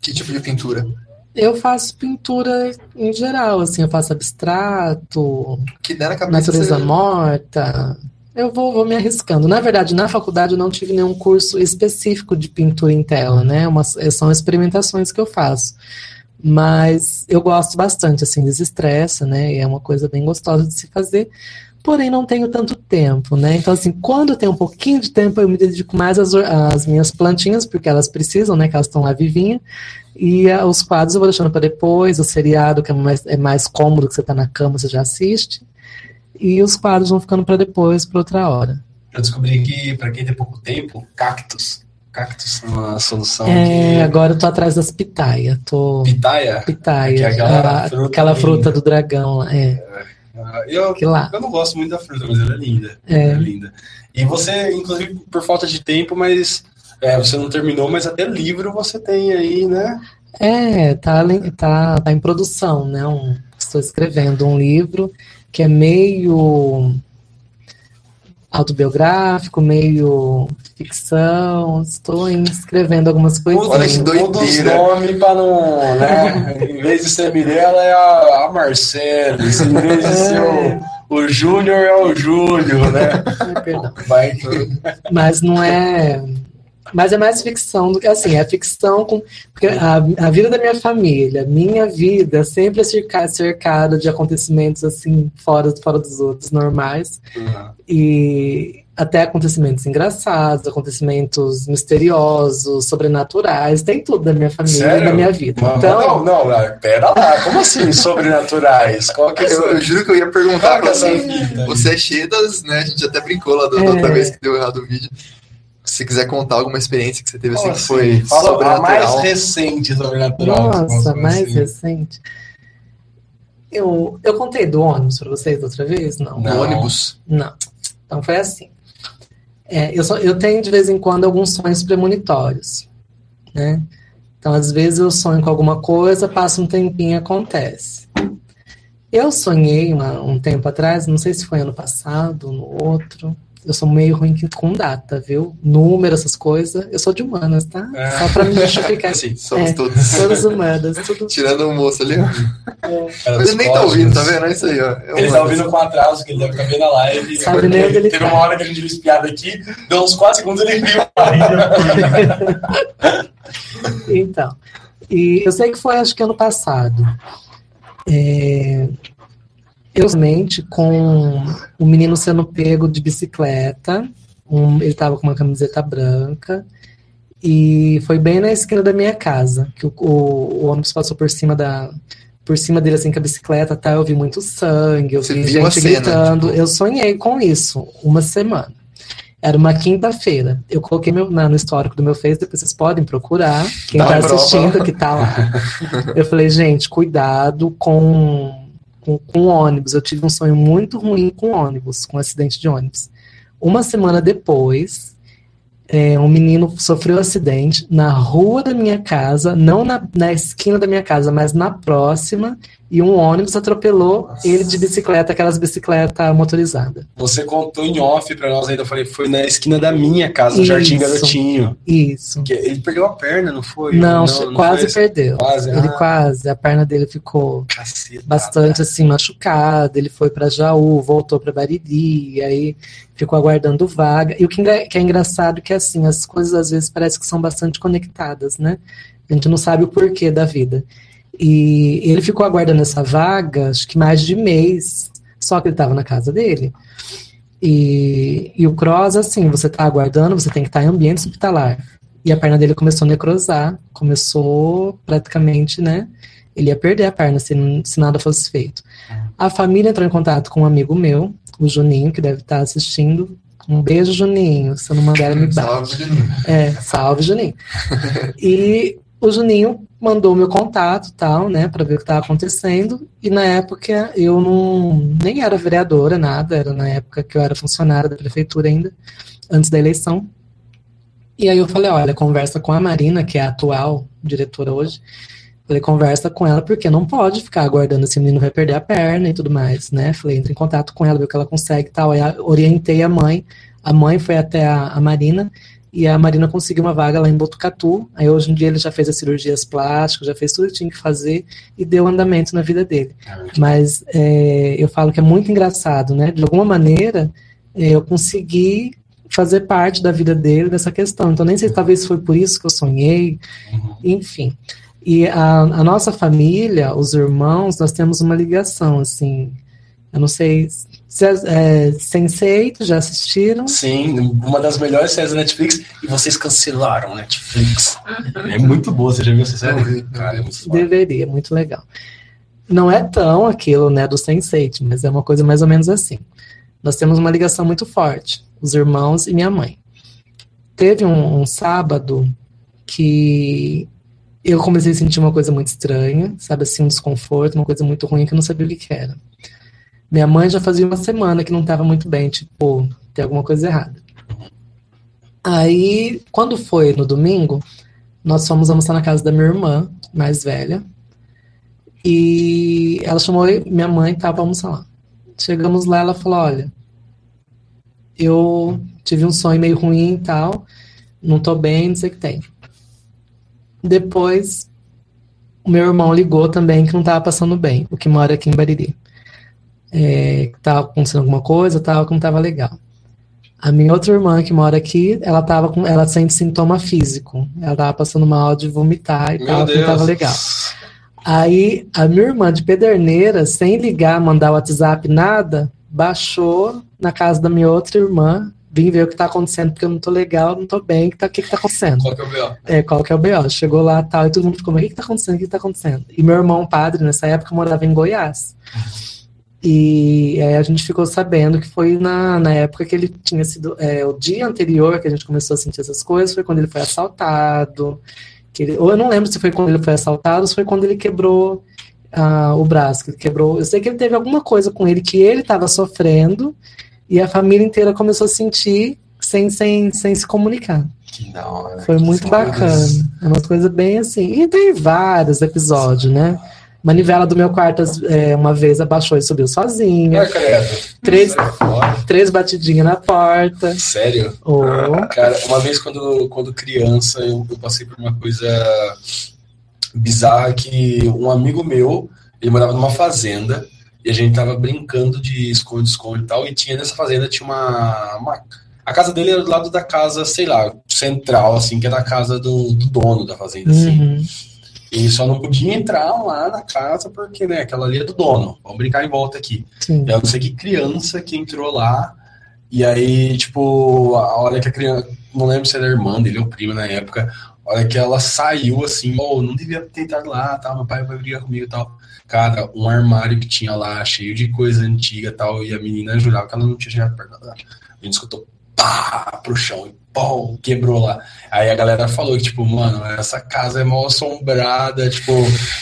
[SPEAKER 1] Que tipo de pintura?
[SPEAKER 3] eu faço pintura em geral, assim, eu faço abstrato,
[SPEAKER 1] Que der na cabeça
[SPEAKER 3] natureza morta. Eu vou, vou me arriscando. Na verdade, na faculdade eu não tive nenhum curso específico de pintura em tela, né? Uma, são experimentações que eu faço. Mas eu gosto bastante, assim, desestressa, né? E é uma coisa bem gostosa de se fazer. Porém, não tenho tanto tempo, né? Então, assim, quando eu tenho um pouquinho de tempo, eu me dedico mais às, às minhas plantinhas, porque elas precisam, né? Que elas estão lá vivinhas. E ah, os quadros eu vou deixando para depois, o seriado, que é mais, é mais cômodo, que você tá na cama, você já assiste. E os quadros vão ficando para depois, para outra hora.
[SPEAKER 2] Eu descobri que, pra quem tem pouco tempo, cactos. Cactos são uma solução
[SPEAKER 3] É,
[SPEAKER 2] que.
[SPEAKER 3] agora eu tô atrás das pitaia. Tô.
[SPEAKER 2] Pitaia.
[SPEAKER 3] Pitaia.
[SPEAKER 2] É aquela
[SPEAKER 3] a-
[SPEAKER 2] fruta
[SPEAKER 3] aquela fruta do dragão lá. É,
[SPEAKER 2] Ah, Eu, eu não gosto muito da fruta, mas ela é linda.
[SPEAKER 3] É.
[SPEAKER 2] É linda. E você, inclusive, por falta de tempo, mas é, você não terminou, mas até livro você tem aí, né?
[SPEAKER 3] É, tá, tá, tá em produção, né? Um- estou escrevendo um livro que é meio autobiográfico, meio ficção. Estou escrevendo algumas coisas.
[SPEAKER 1] Olha que doideira.
[SPEAKER 2] nomes pra não, né? em vez de ser Mirella, é a, a. Em vez de ser o, o Júnior, é o Júlio, né?
[SPEAKER 3] Perdão.
[SPEAKER 2] Vai que-
[SPEAKER 3] Mas não é. Mas é mais ficção do que assim, é ficção com. Porque a, a vida da minha família, minha vida, sempre é cerca- cercada de acontecimentos assim, fora, fora dos outros, normais. E até acontecimentos engraçados, acontecimentos misteriosos, sobrenaturais, tem tudo da minha família e
[SPEAKER 2] Sério?
[SPEAKER 3] da minha vida.
[SPEAKER 2] Mas-
[SPEAKER 3] Então,
[SPEAKER 2] não, não, pera lá. Como assim sobrenaturais? Qual que é
[SPEAKER 1] Eu, eu juro que eu ia perguntar pra você. Você é cheio das, né? A gente até brincou lá da, da
[SPEAKER 3] É.
[SPEAKER 1] outra vez que deu errado o vídeo. Se você quiser contar alguma experiência que você teve assim que foi
[SPEAKER 2] Fala a mais
[SPEAKER 1] sobrenatural.
[SPEAKER 2] recente sobrenatural.
[SPEAKER 3] nossa, mais
[SPEAKER 2] assim?
[SPEAKER 3] recente. Eu, eu contei do ônibus para vocês outra vez? Não.
[SPEAKER 1] No
[SPEAKER 2] Não.
[SPEAKER 1] ônibus.
[SPEAKER 3] Não. Então foi assim. É, eu, só, eu tenho de vez em quando alguns sonhos premonitórios, né? Então às vezes eu sonho com alguma coisa, passa um tempinho e acontece. Eu sonhei uma- um tempo atrás, não sei se foi ano passado, no outro. Eu sou meio ruim com data, viu? Número, essas coisas. Eu sou de humanas, tá?
[SPEAKER 2] É.
[SPEAKER 3] Só pra me justificar.
[SPEAKER 2] Assim,
[SPEAKER 1] Somos
[SPEAKER 3] É.
[SPEAKER 1] todos.
[SPEAKER 3] Todas humanas, tudo.
[SPEAKER 1] Tirando o moço ali, ó.
[SPEAKER 2] era
[SPEAKER 1] Ele nem tá ouvindo, tá vendo? É isso aí, ó. É
[SPEAKER 2] Ele tá ouvindo com atraso, que ele deve estar vendo a live.
[SPEAKER 3] Sabe
[SPEAKER 2] porque
[SPEAKER 3] nem onde ele
[SPEAKER 2] Teve
[SPEAKER 3] tá.
[SPEAKER 2] uma hora que a gente viu espiado aqui, deu uns 4 segundos ele viu.
[SPEAKER 3] Então, e eu sei que foi, acho que ano passado. É, eu somente com o menino sendo pego de bicicleta, um- ele estava com uma camiseta branca, e foi bem na esquina da minha casa, que o, o, o ônibus passou por cima da. Por cima dele, assim, com a bicicleta, tá? Eu vi muito sangue, eu
[SPEAKER 1] Você
[SPEAKER 3] vi gente
[SPEAKER 1] cena,
[SPEAKER 3] gritando.
[SPEAKER 1] tipo-
[SPEAKER 3] Eu sonhei com isso uma semana. Era uma quinta-feira. Eu coloquei meu, na- no histórico do meu Face, depois vocês podem procurar. Quem
[SPEAKER 1] Dá
[SPEAKER 3] tá
[SPEAKER 1] prova.
[SPEAKER 3] assistindo que tá lá. Eu falei, gente, cuidado com, com, com ônibus. Eu tive um sonho muito ruim com ônibus, com um acidente de ônibus. Uma semana depois, é, um menino sofreu um acidente na rua da minha casa, não na, na esquina da minha casa, mas na próxima, e um ônibus atropelou
[SPEAKER 2] Nossa.
[SPEAKER 3] ele de bicicleta, aquelas bicicletas motorizadas.
[SPEAKER 2] Você contou em off pra nós ainda. Eu falei, foi na esquina da minha casa, no. Jardim Garotinho.
[SPEAKER 3] Isso.
[SPEAKER 2] Que ele perdeu a perna, não foi?
[SPEAKER 3] Não, quase
[SPEAKER 2] foi
[SPEAKER 3] perdeu.
[SPEAKER 2] Quase,
[SPEAKER 3] Ele
[SPEAKER 2] ah,
[SPEAKER 3] quase, a perna dele ficou
[SPEAKER 2] caceta.
[SPEAKER 3] bastante assim machucado. Ele foi para Jaú, voltou para Bariri, aí ficou aguardando vaga. E o que, é engraçado é que assim, as coisas às vezes parecem que são bastante conectadas, né? A gente não sabe o porquê da vida. E ele ficou aguardando essa vaga, acho que mais de mês, só que ele estava na casa dele. E, e o cross, assim, você está aguardando, você tem que estar em ambiente hospitalar. E a perna dele começou a necrosar, começou praticamente, né? Ele ia perder a perna se, se nada fosse feito. A família entrou em contato com um amigo meu, o Juninho, que deve estar assistindo. Um beijo, Juninho. Se eu não mandar, ele me bate.
[SPEAKER 1] Salve, Juninho.
[SPEAKER 3] É, salve, Juninho. E o Juninho mandou meu contato tal, né, para ver o que estava acontecendo. E na época eu não nem era vereadora, nada, era na época que eu era funcionária da prefeitura ainda, antes da eleição. E aí eu falei, olha, conversa com a Marina, que é a atual diretora hoje. Falei, conversa com ela, porque não pode ficar aguardando esse menino vai perder a perna e tudo mais, né? Falei, entra em contato com ela, ver o que ela consegue tal. Aí orientei a mãe. A mãe foi até a, a Marina e a Marina conseguiu uma vaga lá em Botucatu. Aí hoje em dia ele já fez as cirurgias plásticas, já fez tudo que tinha que fazer e deu andamento na vida dele. Mas é, eu falo que é muito engraçado, né? De alguma maneira é, eu consegui fazer parte da vida dele dessa questão. Então nem sei talvez foi por isso que eu sonhei,
[SPEAKER 2] Uhum.
[SPEAKER 3] enfim. E a, a nossa família, os irmãos, nós temos uma ligação, assim. Eu não sei se é, é, Sense8, já assistiram?
[SPEAKER 2] Sim, uma das melhores séries da Netflix e vocês cancelaram a Netflix. É muito boa, você já viu essa série?
[SPEAKER 1] não
[SPEAKER 2] Cara, é muito foda.
[SPEAKER 3] Deveria, muito legal. Não é tão aquilo, né, do Sense8, mas é uma coisa mais ou menos assim. Nós temos uma ligação muito forte, os irmãos e minha mãe. Teve um, um sábado que eu comecei a sentir uma coisa muito estranha, sabe assim, um desconforto, uma coisa muito ruim que eu não sabia o que que era. Minha mãe já fazia uma semana que não estava muito bem, tipo, tem alguma coisa errada. Aí, quando foi no domingo, nós fomos almoçar na casa da minha irmã, mais velha, e ela chamou minha mãe e tava almoçar lá. Chegamos lá, ela falou: Olha, eu tive um sonho meio ruim e tal, não tô bem, não sei o que tem. Depois, o meu irmão ligou também que não tava passando bem, o que mora aqui em Bariri. É, que tava acontecendo alguma coisa, tava que não tava legal. A minha outra irmã que mora aqui, ela tava com, ela sente sintoma físico. Ela tava passando mal de vomitar e
[SPEAKER 2] Meu
[SPEAKER 3] tal, que não tava legal. Aí a minha irmã de Pederneira, sem ligar, mandar WhatsApp, nada, baixou na casa da minha outra irmã, vim ver o que tá acontecendo, porque eu não tô legal, não tô bem, o que, tá, que, que tá acontecendo?
[SPEAKER 2] Qual que é o B.O.?
[SPEAKER 3] É, qual que é o B.O.? Chegou lá tal, e todo mundo ficou, mas o que, que tá acontecendo? O que, que tá acontecendo? E meu irmão padre, nessa época, morava em Goiás. E aí a gente ficou sabendo que foi na, na época que ele tinha sido. É, o dia anterior que a gente começou a sentir essas coisas foi quando ele foi assaltado. Que ele, ou eu não lembro se foi quando ele foi assaltado ou se foi quando ele quebrou ah, o braço. Que ele quebrou. Eu sei que ele teve alguma coisa com ele que ele estava sofrendo e a família inteira começou a sentir sem, sem, sem se comunicar.
[SPEAKER 2] Que da hora.
[SPEAKER 3] Foi muito bacana. É uma coisa bem assim. E tem vários episódios, né? Manivela do meu quarto, é, uma vez abaixou e subiu sozinha.
[SPEAKER 2] Ah, credo.
[SPEAKER 3] Três,
[SPEAKER 2] fora.
[SPEAKER 3] três batidinhas na porta.
[SPEAKER 2] Sério?
[SPEAKER 3] Oh,
[SPEAKER 2] Cara, uma vez quando, quando criança, eu, eu passei por uma coisa bizarra que um amigo meu, ele morava numa fazenda e a gente tava brincando de esconde-esconde e tal, e tinha nessa fazenda tinha uma, uma- a casa dele era do lado da casa, sei lá, central, assim, que era a casa do, do dono da fazenda, assim.
[SPEAKER 3] uhum.
[SPEAKER 2] E só não podia entrar lá na casa porque, né, aquela ali é do dono. Vamos brincar em volta aqui.
[SPEAKER 3] Sim.
[SPEAKER 2] Eu não sei que criança que entrou lá. E aí, tipo, a hora que a criança. Não lembro se era irmã dele ou prima na época. A hora que ela saiu assim, oh, não devia ter entrado lá, tal, meu pai vai brigar comigo e tal. Cara, um armário que tinha lá, cheio de coisa antiga e tal, e a menina jurava que ela não tinha chegado perto dela. A gente escutou pá pro chão pum, quebrou lá. Aí a galera falou que, tipo, mano, essa casa é mal assombrada, tipo,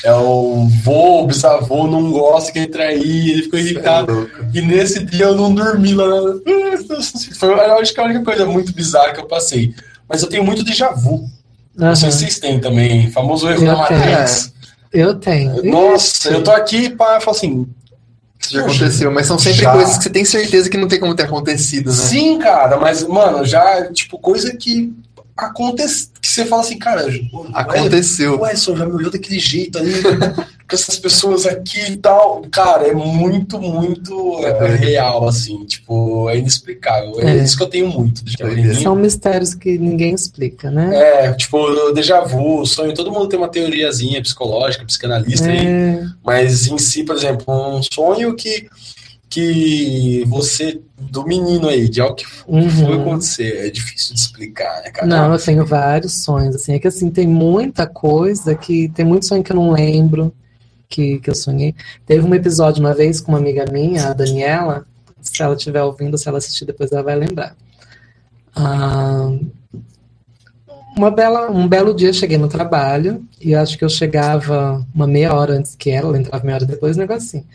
[SPEAKER 2] é o vô, o bisavô não gosta que entra aí, ele ficou irritado.
[SPEAKER 1] é.
[SPEAKER 2] E nesse dia eu não dormi lá. Foi, eu acho que a única coisa muito bizarra que eu passei. Mas eu tenho muito déjà vu. Não sei se vocês têm também. Famoso erro
[SPEAKER 3] Eu
[SPEAKER 2] da Matrix.
[SPEAKER 3] Eu tenho.
[SPEAKER 2] Nossa, eu tô aqui pra falar assim.
[SPEAKER 1] Isso já aconteceu, mas são sempre
[SPEAKER 2] Já.
[SPEAKER 1] coisas que você tem certeza que não tem como ter acontecido, né?
[SPEAKER 2] Sim, cara, mas, mano, já, tipo, coisa que acontece, que você fala assim, cara, ué,
[SPEAKER 1] Aconteceu.
[SPEAKER 2] ué, só já me olhou daquele jeito ali, com essas pessoas aqui e tal. Cara, é muito, muito
[SPEAKER 1] É
[SPEAKER 2] é, real, assim, tipo, é inexplicável. É,
[SPEAKER 3] É.
[SPEAKER 2] isso que eu tenho muito de
[SPEAKER 1] Doideira.
[SPEAKER 2] Cavaleirinho.
[SPEAKER 3] São mistérios que ninguém explica, né?
[SPEAKER 2] É, tipo, o déjà vu, sonho, todo mundo tem uma teoriazinha psicológica, psicanalista aí,
[SPEAKER 3] É,
[SPEAKER 2] mas em si, por exemplo, um sonho que, que você, do menino aí, de algo que foi
[SPEAKER 3] uhum.
[SPEAKER 2] acontecer, é difícil de explicar, né, cara?
[SPEAKER 3] Não, eu tenho vários sonhos, assim, é que assim, tem muita coisa que, tem muito sonho que eu não lembro, que, que eu sonhei. Teve um episódio uma vez com uma amiga minha, a Daniela, se ela estiver ouvindo, se ela assistir depois ela vai lembrar. Ah, uma bela, um belo dia cheguei no trabalho, e acho que eu chegava uma meia hora antes que ela, ela entrava meia hora depois, um negócio assim.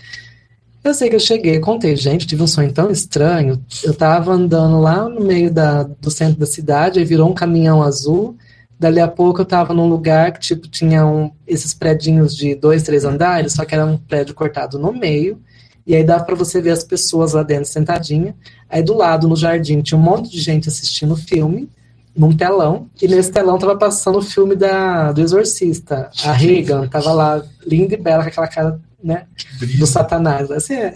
[SPEAKER 3] Eu sei que eu cheguei, contei, gente, tive um sonho tão estranho. Eu tava andando lá no meio da, do centro da cidade, aí virou um caminhão azul. Dali a pouco eu tava num lugar que, tipo, tinha um, esses predinhos de dois, três andares, só que era um prédio cortado no meio. E aí dava pra você ver as pessoas lá dentro sentadinha. Aí do lado, no jardim, tinha um monte de gente assistindo o filme, num telão. E nesse telão tava passando o filme da, do Exorcista. A Reagan tava lá, linda e bela, com aquela cara, né, do satanás. Assim, é,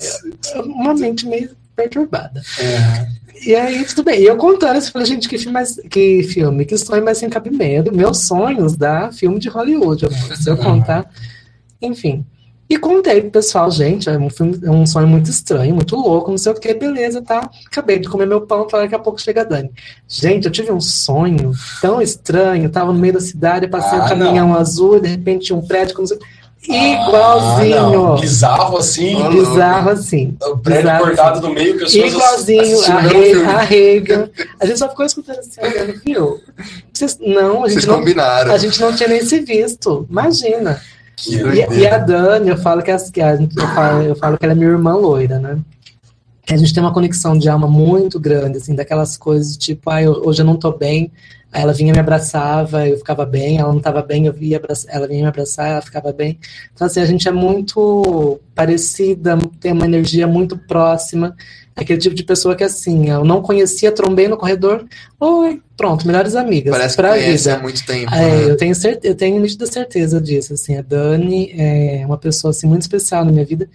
[SPEAKER 3] é uma mente meio perturbada.
[SPEAKER 2] É.
[SPEAKER 3] E aí, tudo bem. E eu contando, assim, falei, gente, que filme, mais, que filme, que sonho mais sem cabimento. Meus sonhos da filme de Hollywood, amor. Se eu contar. Enfim. E contei pro pessoal, gente, é um, filme, é um sonho muito estranho, muito louco, não sei o que, beleza, tá? Acabei de comer meu pão, tá, daqui a pouco chega a Dani. Gente, eu tive um sonho tão estranho, tava no meio da cidade, passei
[SPEAKER 2] Ah,
[SPEAKER 3] um caminhão azul, de repente tinha um prédio, como se...
[SPEAKER 2] Ah,
[SPEAKER 3] Igualzinho!
[SPEAKER 2] não. Bizarro assim,
[SPEAKER 1] Ó,
[SPEAKER 3] Bizarro assim.
[SPEAKER 2] o prédio
[SPEAKER 3] Bizarro,
[SPEAKER 2] cortado no meio, pessoas
[SPEAKER 3] Igualzinho
[SPEAKER 2] assistindo
[SPEAKER 3] a, Re a Reagan. A gente só ficou escutando assim, olhando, viu? Vocês, não, a
[SPEAKER 1] Vocês
[SPEAKER 3] gente não,
[SPEAKER 1] combinaram.
[SPEAKER 3] a gente não tinha nem se visto. Imagina.
[SPEAKER 2] Que
[SPEAKER 3] E, e a Dani, eu falo que, as- que a, eu, falo, eu falo que ela é minha irmã loira, né? Que a gente tem uma conexão de alma muito grande, assim, daquelas coisas tipo, ah, eu- hoje eu não tô bem. Ela vinha me abraçava, eu ficava bem, ela não estava bem, eu via ela vinha me abraçar, ela ficava bem. Então, assim, a gente é muito parecida, tem uma energia muito próxima. Aquele tipo de pessoa que, assim, eu não conhecia, trombei no corredor, oi, pronto, melhores amigas.
[SPEAKER 1] Parece que
[SPEAKER 3] pra
[SPEAKER 1] conhece
[SPEAKER 3] vida.
[SPEAKER 1] há muito tempo.
[SPEAKER 3] É,
[SPEAKER 1] né?
[SPEAKER 3] eu tenho certeza, eu tenho nítida certeza disso, assim, a Dani é uma pessoa assim muito especial na minha vida.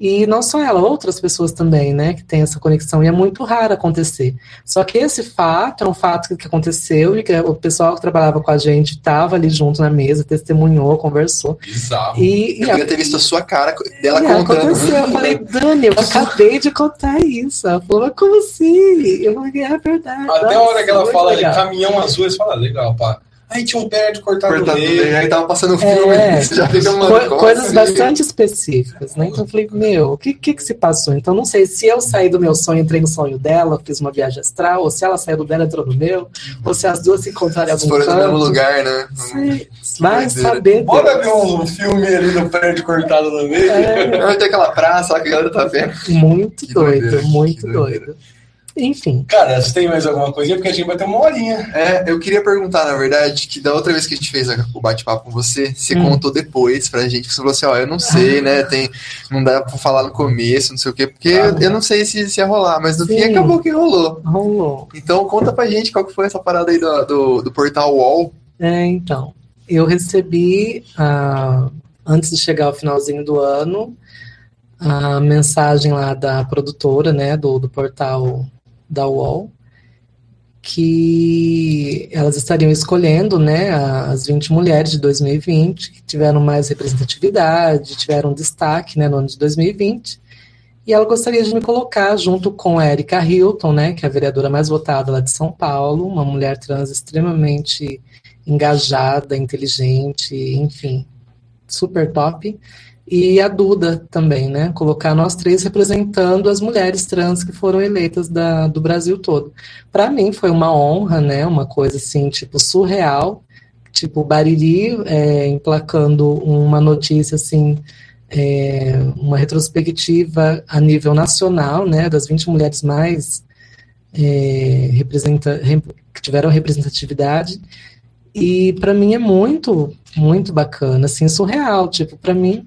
[SPEAKER 3] E não só ela, outras pessoas também, né, que tem essa conexão, e é muito raro acontecer. Só que esse fato é um fato que- aconteceu e que o pessoal que trabalhava com a gente estava ali junto na mesa, testemunhou, conversou.
[SPEAKER 2] bizarro.
[SPEAKER 3] E,
[SPEAKER 1] Eu
[SPEAKER 3] e,
[SPEAKER 1] queria ter visto a sua cara dela
[SPEAKER 3] e
[SPEAKER 1] contando.
[SPEAKER 3] aconteceu. Eu falei, Dani, eu acabei de contar isso. Ela falou, mas como assim? Eu falei, é verdade.
[SPEAKER 2] Até a hora que ela fala
[SPEAKER 3] legal.
[SPEAKER 2] caminhão azul, eles falam, ah, legal, pá. Aí tinha um prédio cortado,
[SPEAKER 1] Cortado
[SPEAKER 2] no meio.
[SPEAKER 1] aí tava passando o filme,
[SPEAKER 3] É.
[SPEAKER 1] já fica, mano,
[SPEAKER 3] Co- coisas
[SPEAKER 1] assim?
[SPEAKER 3] bastante específicas, né? Então eu falei, meu, o que, que que se passou? Então não sei se eu saí do meu sonho, entrei no sonho dela, fiz uma viagem astral, ou se ela saiu do dela, entrou no meu, ou se as duas se encontraram em algum
[SPEAKER 1] foram no mesmo lugar, né?
[SPEAKER 3] Sei, Vai saber.
[SPEAKER 2] Bora ver um filme ali no prédio cortado no meio.
[SPEAKER 3] É,
[SPEAKER 1] Vai ter aquela praça lá que a galera tá vendo.
[SPEAKER 3] muito
[SPEAKER 1] Que
[SPEAKER 3] doido,
[SPEAKER 1] doideira,
[SPEAKER 3] muito doido. Enfim,
[SPEAKER 2] Cara, você tem mais alguma coisinha? Porque a gente vai ter uma horinha.
[SPEAKER 1] É, eu queria perguntar, na verdade, que da outra vez que a gente fez o bate-papo com você, você
[SPEAKER 3] Hum.
[SPEAKER 1] contou depois pra gente, que você falou assim, ó, eu não sei, né, tem, não dá pra falar no começo, não sei o quê, porque
[SPEAKER 2] Ah.
[SPEAKER 1] eu, eu não sei se, se ia rolar, mas no fim
[SPEAKER 3] Sim.
[SPEAKER 1] acabou que rolou.
[SPEAKER 3] rolou.
[SPEAKER 1] Então conta pra gente qual que foi essa parada aí do, do, do portal UOL.
[SPEAKER 3] É, então, eu recebi, ah, antes de chegar ao finalzinho do ano, a mensagem lá da produtora, né, do, do portal da UOL, que elas estariam escolhendo, né, as 20 mulheres de 2020 que tiveram mais representatividade, tiveram destaque, né, no ano de 2020. E ela gostaria de me colocar junto com a Erika Hilton, né, que é a vereadora mais votada lá de São Paulo, uma mulher trans extremamente engajada, inteligente, enfim, super top. E a Duda também, né? Colocar nós três representando as mulheres trans que foram eleitas da, do Brasil todo. Para mim foi uma honra, né? Uma coisa assim, tipo, surreal. Tipo, Bariri é, emplacando uma notícia assim, é, uma retrospectiva a nível nacional, né? Das 20 mulheres mais é, representa, rep- que tiveram representatividade. E para mim é muito, muito bacana, assim, surreal. Tipo, para mim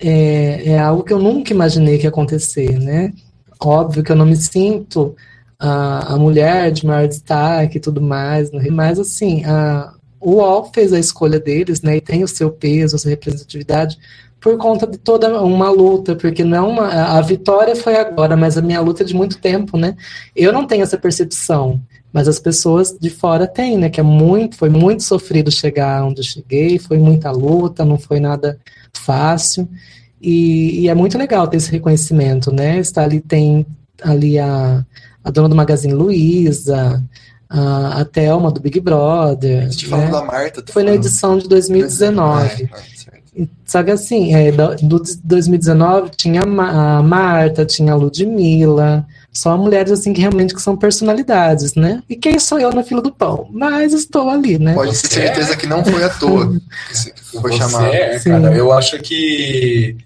[SPEAKER 3] é, é algo que eu nunca imaginei que ia acontecer, né? Óbvio que eu não me sinto a, a mulher de maior destaque e tudo mais. Rio. Mas, assim, a, o UOL fez a escolha deles, né? E tem o seu peso, a sua representatividade, por conta de toda uma luta, porque não é uma, a vitória foi agora, mas a minha luta é de muito tempo, né? Eu não tenho essa percepção, mas as pessoas de fora têm, né? Que é muito, foi muito sofrido chegar onde eu cheguei, foi muita luta, não foi nada fácil. E, e é muito legal ter esse reconhecimento, né? Está ali, tem ali a, a dona do Magazine Luiza, a, a Thelma do Big Brother.
[SPEAKER 1] A gente
[SPEAKER 3] né?
[SPEAKER 1] da Marta.
[SPEAKER 3] Foi na
[SPEAKER 1] falando-
[SPEAKER 3] edição de 2019.
[SPEAKER 1] É, é.
[SPEAKER 3] Só que assim, é, do do 2019 tinha a Marta, tinha a Ludmilla, só mulheres assim que realmente que são personalidades, né? E quem sou eu na fila do pão? Mas estou ali, né?
[SPEAKER 1] Pode ter certeza que não foi à toa que foi
[SPEAKER 2] Você
[SPEAKER 1] chamado.
[SPEAKER 2] é, cara, eu acho que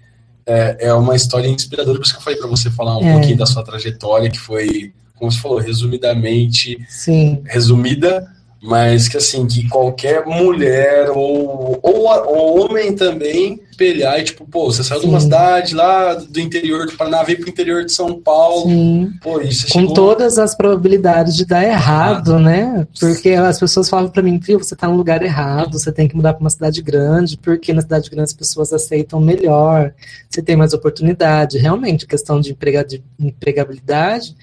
[SPEAKER 2] é, é uma história inspiradora, por isso que eu falei pra você falar um
[SPEAKER 3] É.
[SPEAKER 2] pouquinho da sua trajetória, que foi, como você falou, resumidamente,
[SPEAKER 3] Sim,
[SPEAKER 2] resumida, mas que assim, que qualquer mulher ou, ou, ou homem também espelhar e tipo, pô, você saiu de uma
[SPEAKER 3] Sim.
[SPEAKER 2] cidade lá do interior do Paraná, veio pro interior de São Paulo,
[SPEAKER 3] sim.
[SPEAKER 2] pô, e você
[SPEAKER 3] Com
[SPEAKER 2] chegou...
[SPEAKER 3] todas as probabilidades de dar errado, né? Porque as pessoas falam pra mim, viu, você tá no lugar errado, você tem que mudar pra uma cidade grande, porque na cidade grande as pessoas aceitam melhor, você tem mais oportunidade. Realmente, questão de empregabilidade,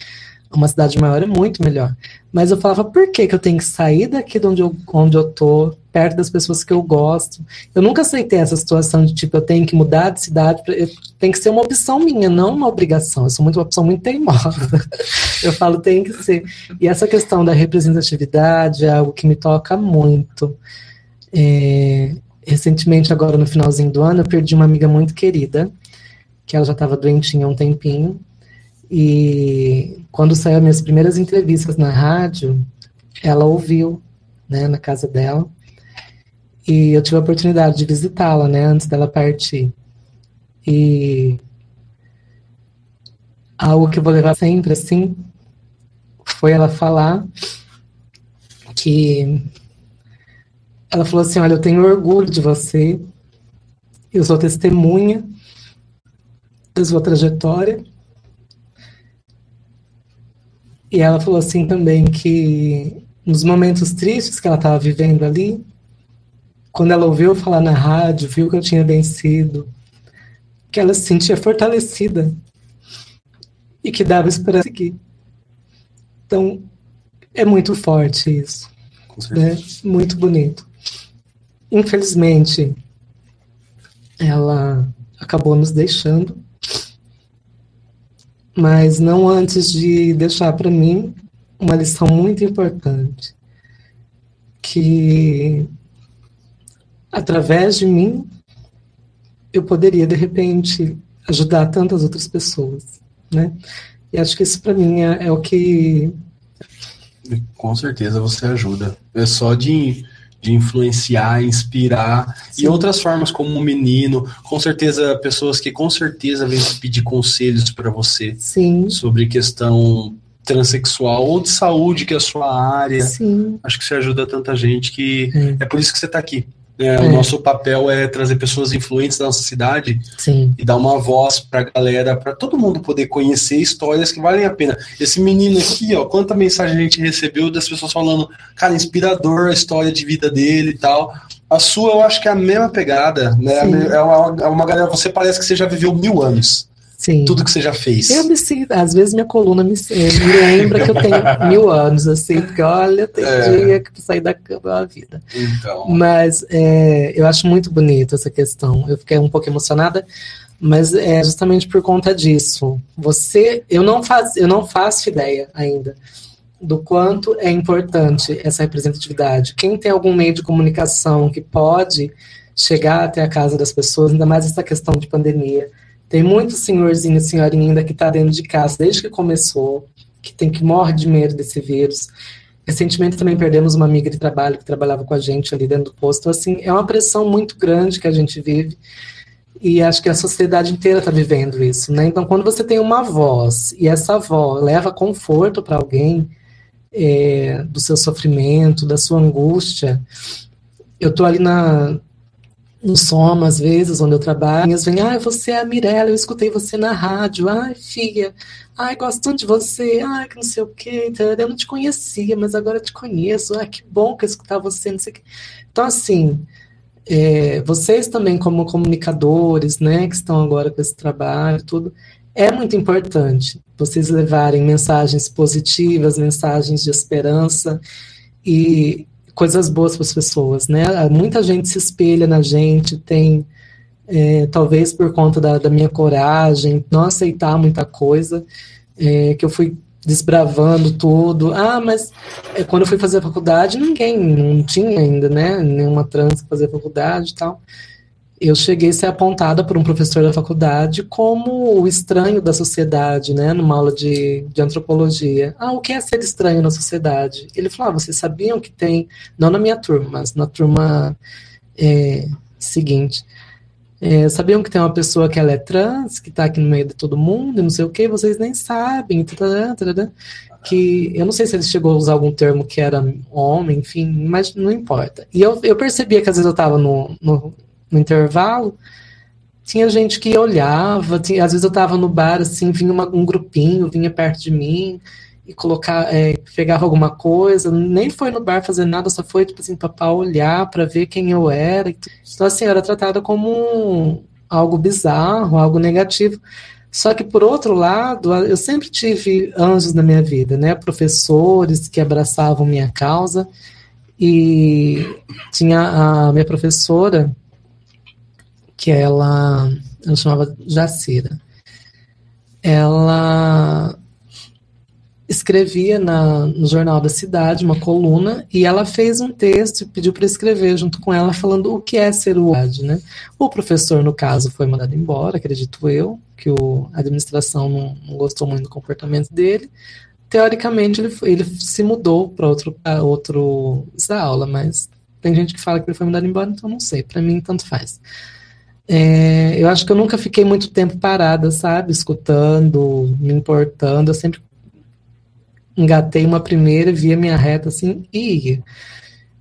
[SPEAKER 3] uma cidade maior é muito melhor. Mas eu falava, por que, que eu tenho que sair daqui de onde eu, onde eu tô, perto das pessoas que eu gosto? Eu nunca aceitei essa situação de tipo, eu tenho que mudar de cidade, pra- eu- tem que ser uma opção minha, não uma obrigação. Eu sou muito, uma pessoa muito teimosa. Eu falo, tem que ser. E essa questão da representatividade é algo que me toca muito. É, recentemente, agora no finalzinho do ano, eu perdi uma amiga muito querida, que ela já estava doentinha há um tempinho. E quando saiu as minhas primeiras entrevistas na rádio, ela ouviu, né, na casa dela. E eu tive a oportunidade de visitá-la, né, antes dela partir. E algo que eu vou levar sempre, assim, foi ela falar que ela falou assim, olha, eu tenho orgulho de você, eu sou testemunha da sua trajetória. E ela falou assim também que nos momentos tristes que ela estava vivendo ali, quando ela ouviu falar na rádio, viu que eu tinha vencido, que ela se sentia fortalecida e que dava esperança seguir. Então, é muito forte isso, né? Muito bonito. Infelizmente, ela acabou nos deixando, mas não antes de deixar para mim uma lição muito importante, que através de mim eu poderia de repente ajudar tantas outras pessoas, né? E acho que isso para mim é, é o que
[SPEAKER 2] Com certeza você ajuda. É só de, de influenciar, inspirar.
[SPEAKER 3] Sim.
[SPEAKER 2] E outras formas, como um menino. Com certeza, pessoas que com certeza vêm pedir conselhos para você
[SPEAKER 3] sim,
[SPEAKER 2] sobre questão transexual ou de saúde, que é a sua área.
[SPEAKER 3] sim,
[SPEAKER 2] Acho que você ajuda tanta gente que
[SPEAKER 3] É.
[SPEAKER 2] é por isso que você está aqui. É,
[SPEAKER 3] É.
[SPEAKER 2] O nosso papel é trazer pessoas influentes da nossa cidade
[SPEAKER 3] sim,
[SPEAKER 2] e dar uma voz pra galera, pra todo mundo poder conhecer histórias que valem a pena. Esse menino aqui, ó, quanta mensagem a gente recebeu das pessoas falando, cara, inspirador a história de vida dele e tal. A sua, eu acho que é a mesma pegada, né? É uma, é uma galera, você parece que você já viveu mil anos,
[SPEAKER 3] sim.
[SPEAKER 2] tudo que você já fez.
[SPEAKER 3] Eu me sinto, às vezes minha coluna me, me lembra que eu tenho mil anos, assim, porque olha, tem
[SPEAKER 2] É.
[SPEAKER 3] dia que sair da cama é uma vida.
[SPEAKER 2] Então,
[SPEAKER 3] Mas é, eu acho muito bonito essa questão. Eu fiquei um pouco emocionada, mas é justamente por conta disso. Você, eu não faz, eu não faço ideia ainda do quanto é importante essa representatividade. Quem tem algum meio de comunicação que pode chegar até a casa das pessoas, ainda mais essa questão de pandemia. Tem muito senhorzinho e senhorinha ainda que está dentro de casa desde que começou, que tem que morre de medo desse vírus. Recentemente também perdemos uma amiga de trabalho que trabalhava com a gente ali dentro do posto. Então, assim, é uma pressão muito grande que a gente vive e acho que a sociedade inteira está vivendo isso, né? Então, quando você tem uma voz e essa voz leva conforto para alguém é, do seu sofrimento, da sua angústia, eu tô ali na no Soma, às vezes, onde eu trabalho, eles vêm, ah, você é a Mirella, eu escutei você na rádio, ai, filha, ai, gosto tanto de você, ai, que não sei o quê, eu não te conhecia, mas agora eu te conheço, ai, que bom que eu escutar você, não sei o quê. Então, assim, é, vocês também como comunicadores, né, que estão agora com esse trabalho, tudo, é muito importante vocês levarem mensagens positivas, mensagens de esperança e coisas boas para as pessoas, né? Muita gente se espelha na gente, tem é, talvez por conta da, da, minha coragem, não aceitar muita coisa, é, que eu fui desbravando tudo. Ah, mas é, quando eu fui fazer a faculdade, ninguém, não tinha ainda, né? Nenhuma trans que fazer faculdade e tal eu cheguei a ser apontada por um professor da faculdade como o estranho da sociedade, né, numa aula de, de antropologia. Ah, o que é ser estranho na sociedade? Ele falou, ah, vocês sabiam que tem, não na minha turma, mas na turma é, seguinte, é, sabiam que tem uma pessoa que ela é trans, que está aqui no meio de todo mundo, não sei o que, vocês nem sabem, tadã, tadã, que eu não sei se ele chegou a usar algum termo que era homem, enfim, mas não importa. E eu, eu percebia que às vezes eu estava no, no no intervalo, tinha gente que olhava, tinha, às vezes eu estava no bar, assim, vinha uma, um grupinho, vinha perto de mim e colocar, é, pegava alguma coisa, nem foi no bar fazer nada, só foi, tipo assim, para olhar, para ver quem eu era. Então, assim, eu era tratada como algo bizarro, algo negativo. Só que, por outro lado, eu sempre tive anjos na minha vida, né? Professores que abraçavam minha causa. E tinha a minha professora, que ela, ela chamava Jacira. Ela escrevia na, no Jornal da Cidade uma coluna e ela fez um texto e pediu para escrever junto com ela falando o que é ser o né? O professor, no caso, foi mandado embora, acredito eu, que o, a administração não, não gostou muito do comportamento dele. Teoricamente, ele, ele se mudou para outro, outro aula, mas tem gente que fala que ele foi mandado embora, então não sei. Para mim, tanto faz. É, eu acho que eu nunca fiquei muito tempo parada, sabe? Escutando, me importando. Eu sempre engatei uma primeira, via minha reta assim e ia.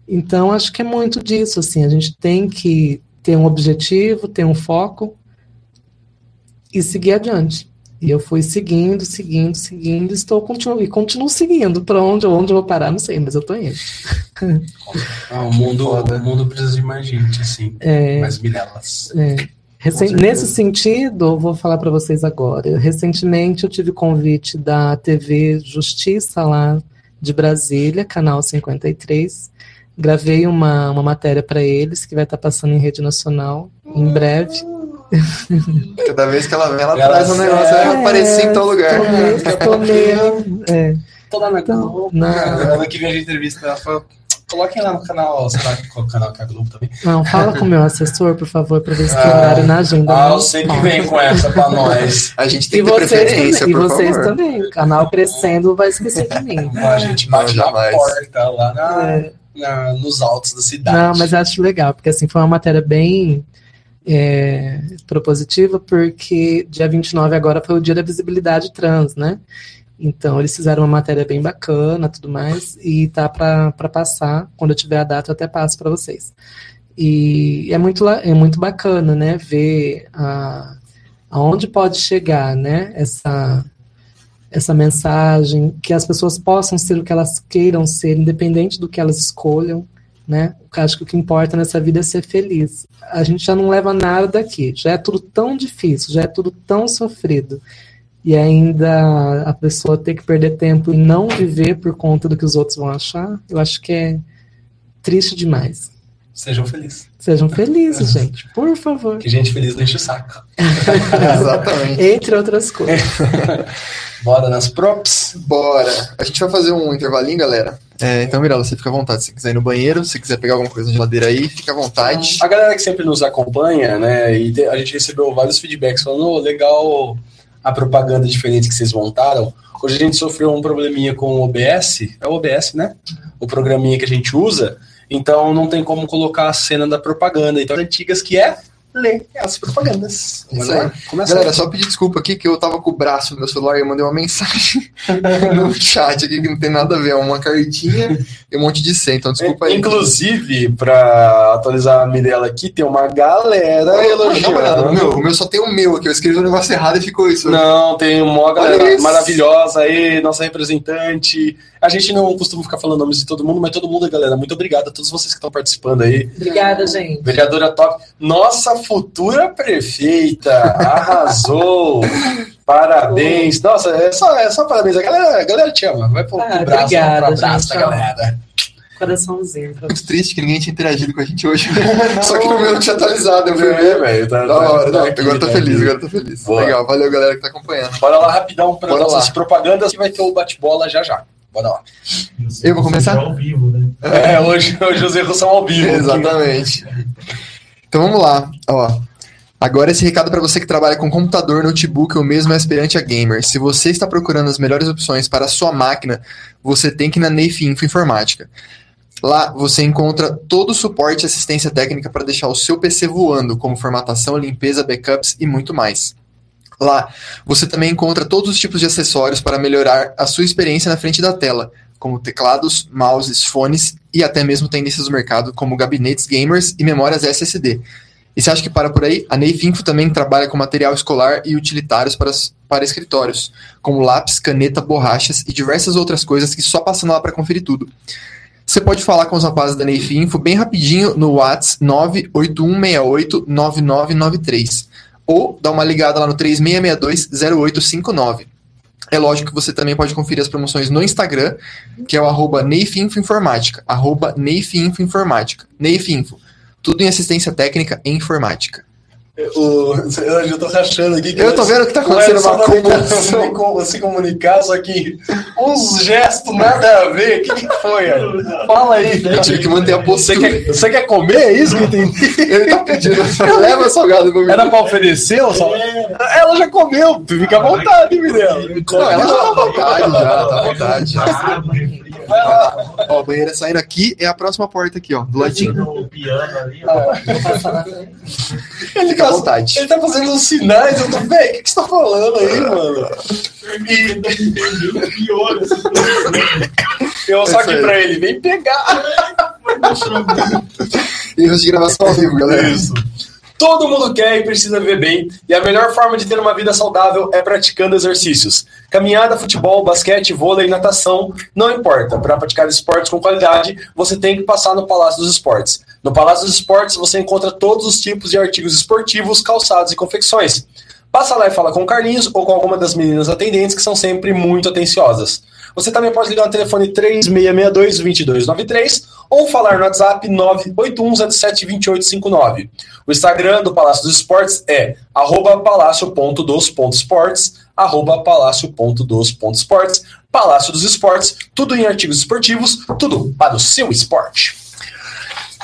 [SPEAKER 3] Então, acho que é muito disso, assim. A gente tem que ter um objetivo, ter um foco e seguir adiante. E eu fui seguindo, seguindo, seguindo, estou continuo, e continuo seguindo. Para onde, onde eu vou parar, não sei, mas eu estou indo.
[SPEAKER 2] Ah, o, mundo, o mundo precisa de mais gente, assim. É, mais minelas.
[SPEAKER 3] É. Recent, nesse sentido, vou falar para vocês agora. Recentemente eu tive convite da TV Justiça lá de Brasília, canal 53. Gravei uma, uma matéria para eles que vai estar tá passando em rede nacional em breve.
[SPEAKER 1] Cada vez que ela vem, ela, ela traz um negócio, é, aparecer em tal lugar.
[SPEAKER 3] Tô mesmo, é.
[SPEAKER 2] Tô lá na Globo. Ano que vem a entrevista, ela fala, coloquem lá no canal, sei lá qual canal que é a Globo também.
[SPEAKER 3] Não, fala com o meu assessor, por favor, para ver se tem ah, horário na agenda.
[SPEAKER 2] Ah, eu sei que vem com essa para nós.
[SPEAKER 1] A gente tem que ter preferência,
[SPEAKER 3] também,
[SPEAKER 1] por
[SPEAKER 3] E vocês
[SPEAKER 1] favor.
[SPEAKER 3] também, o canal crescendo vai esquecer de mim.
[SPEAKER 2] A gente bate na porta lá na, é. na, nos altos da cidade.
[SPEAKER 3] Não, mas acho legal, porque assim, foi uma matéria bem é, propositiva, porque dia 29 agora foi o dia da visibilidade trans, né? Então, eles fizeram uma matéria bem bacana, tudo mais, e tá para passar, quando eu tiver a data, eu até passo para vocês. E é muito, é muito bacana, né, ver a, aonde pode chegar, né, essa, essa mensagem, que as pessoas possam ser o que elas queiram ser, independente do que elas escolham, né? Acho que o que importa nessa vida é ser feliz. A gente já não leva nada daqui, já é tudo tão difícil, já é tudo tão sofrido. E ainda a pessoa ter que perder tempo e não viver por conta do que os outros vão achar, eu acho que é triste demais.
[SPEAKER 2] Sejam felizes.
[SPEAKER 3] Sejam felizes, gente, por favor.
[SPEAKER 2] Que gente feliz não enche o saco.
[SPEAKER 1] Exatamente.
[SPEAKER 3] Entre outras coisas.
[SPEAKER 2] Bora nas props?
[SPEAKER 1] Bora. A gente vai fazer um intervalinho, galera. É, então, Mirella, você fica à vontade. Se quiser ir no banheiro, se quiser pegar alguma coisa na geladeira aí, fica à vontade.
[SPEAKER 2] A galera que sempre nos acompanha, né, e a gente recebeu vários feedbacks falando, oh, legal a propaganda diferente que vocês montaram. Hoje a gente sofreu um probleminha com o OBS, é o OBS, né? O programinha que a gente usa, então não tem como colocar a cena da propaganda. Então, antigas que é ler as propagandas. Começa
[SPEAKER 1] Galera, só pedir desculpa aqui que eu tava com o braço no meu celular e eu mandei uma mensagem no chat aqui que não tem nada a ver, é uma cartinha e um monte de senha, então desculpa aí.
[SPEAKER 2] Inclusive, pra atualizar a Mirella aqui, tem uma galera
[SPEAKER 1] Não,
[SPEAKER 2] elogiando.
[SPEAKER 1] no meu, o meu só tem o meu aqui, eu escrevi o negócio errado e ficou isso.
[SPEAKER 2] Não, tem uma galera maravilhosa aí, nossa representante. A gente não costuma ficar falando nomes de todo mundo, mas todo mundo, galera, muito obrigado a todos vocês que estão participando aí.
[SPEAKER 3] Obrigada, gente.
[SPEAKER 2] Vereadora top. Nossa futura prefeita arrasou. Parabéns. Nossa, é só, é só parabéns. A galera, a galera te ama. Vai pro,
[SPEAKER 3] Ah,
[SPEAKER 2] pro braço,
[SPEAKER 3] obrigada,
[SPEAKER 2] pro abraço
[SPEAKER 3] gente.
[SPEAKER 2] da galera.
[SPEAKER 3] Coraçãozinho pra
[SPEAKER 1] Muito triste que ninguém tinha interagido com a gente hoje. Só que no meu não tinha atualizado, eu ver.
[SPEAKER 2] velho. Tá,
[SPEAKER 1] Da hora, não,
[SPEAKER 2] aqui,
[SPEAKER 1] agora eu tô
[SPEAKER 2] tá
[SPEAKER 1] feliz, agora eu tô feliz.
[SPEAKER 2] Boa.
[SPEAKER 1] Legal, valeu galera que tá acompanhando.
[SPEAKER 2] Bora lá rapidão para nossas
[SPEAKER 1] lá.
[SPEAKER 2] propagandas que vai ter o bate-bola já já. Bora lá.
[SPEAKER 1] Eu vou começar?
[SPEAKER 4] Ao vivo, né?
[SPEAKER 2] É, hoje, hoje os erros são ao vivo.
[SPEAKER 1] Exatamente. Então vamos lá, ó. Agora esse recado para você que trabalha com computador, notebook ou mesmo é aspirante a gamer. Se você está procurando as melhores opções para a sua máquina, você tem que ir na Neif Info Informática. Lá você encontra todo o suporte e assistência técnica para deixar o seu PC voando, como formatação, limpeza, backups e muito mais. Lá você também encontra todos os tipos de acessórios para melhorar a sua experiência na frente da tela, como teclados, mouses, fones e até mesmo tendências do mercado, como gabinetes gamers e memórias SSD. E você acha que para por aí? A Neif Info também trabalha com material escolar e utilitários para, para escritórios, como lápis, caneta, borrachas e diversas outras coisas que só passando lá para conferir tudo. Você pode falar com os rapazes da Neif Info bem rapidinho no WhatsApp 981689993 ou dá uma ligada lá no 36620859. É lógico que você também pode conferir as promoções no Instagram, que é o arroba neifinfoinformática, arroba neifinfoinformática, neifinfo. Tudo em assistência técnica e informática.
[SPEAKER 2] O, eu já tô rachando aqui.
[SPEAKER 1] Eu tô vendo que tá acontecendo uma
[SPEAKER 2] pra me-
[SPEAKER 1] comoção.
[SPEAKER 2] me com- se comunicar, só que uns gestos nada a ver. O que, que foi? Fala aí.
[SPEAKER 1] Eu tive que manter a
[SPEAKER 2] Você
[SPEAKER 1] postura.
[SPEAKER 2] quer, você quer comer? É isso que eu entendi?
[SPEAKER 1] Ele tá pedindo, leva salgado pra mim.
[SPEAKER 2] Era pra oferecer? ou Só... Ela já comeu. Fica à vontade, Mirella.
[SPEAKER 1] Não, ela já tá à vontade, já, tá à vontade. Já. Ó, a banheira saindo aqui é a próxima porta aqui, ó, do ladinho.
[SPEAKER 4] no piano ali, ó.
[SPEAKER 2] Ele
[SPEAKER 1] Fica à
[SPEAKER 2] tá,
[SPEAKER 1] vontade.
[SPEAKER 2] ele tá fazendo uns sinais. Eu tô, velho, o que, que você tá falando aí, mano?
[SPEAKER 4] Ele tá coisas.
[SPEAKER 2] Eu só
[SPEAKER 1] É
[SPEAKER 2] aqui pra ele, vem pegar.
[SPEAKER 1] Erros de gravação ao vivo, galera.
[SPEAKER 2] Isso. Todo mundo quer e precisa viver bem, e a melhor forma de ter uma vida saudável é praticando exercícios. Caminhada, futebol, basquete, vôlei, natação, não importa. Para praticar esportes com qualidade, você tem que passar no Palácio dos Esportes. No Palácio dos Esportes você encontra todos os tipos de artigos esportivos, calçados e confecções. Passa lá e fala com o Carlinhos ou com alguma das meninas atendentes que são sempre muito atenciosas. Você também pode ligar no telefone 3662-2293 ou falar no WhatsApp 981072859. O Instagram do Palácio dos Esportes é arroba palácio.dos.esportes, arroba palácio.dos.esportes, Palácio dos Esportes, tudo em artigos esportivos, tudo para o seu esporte.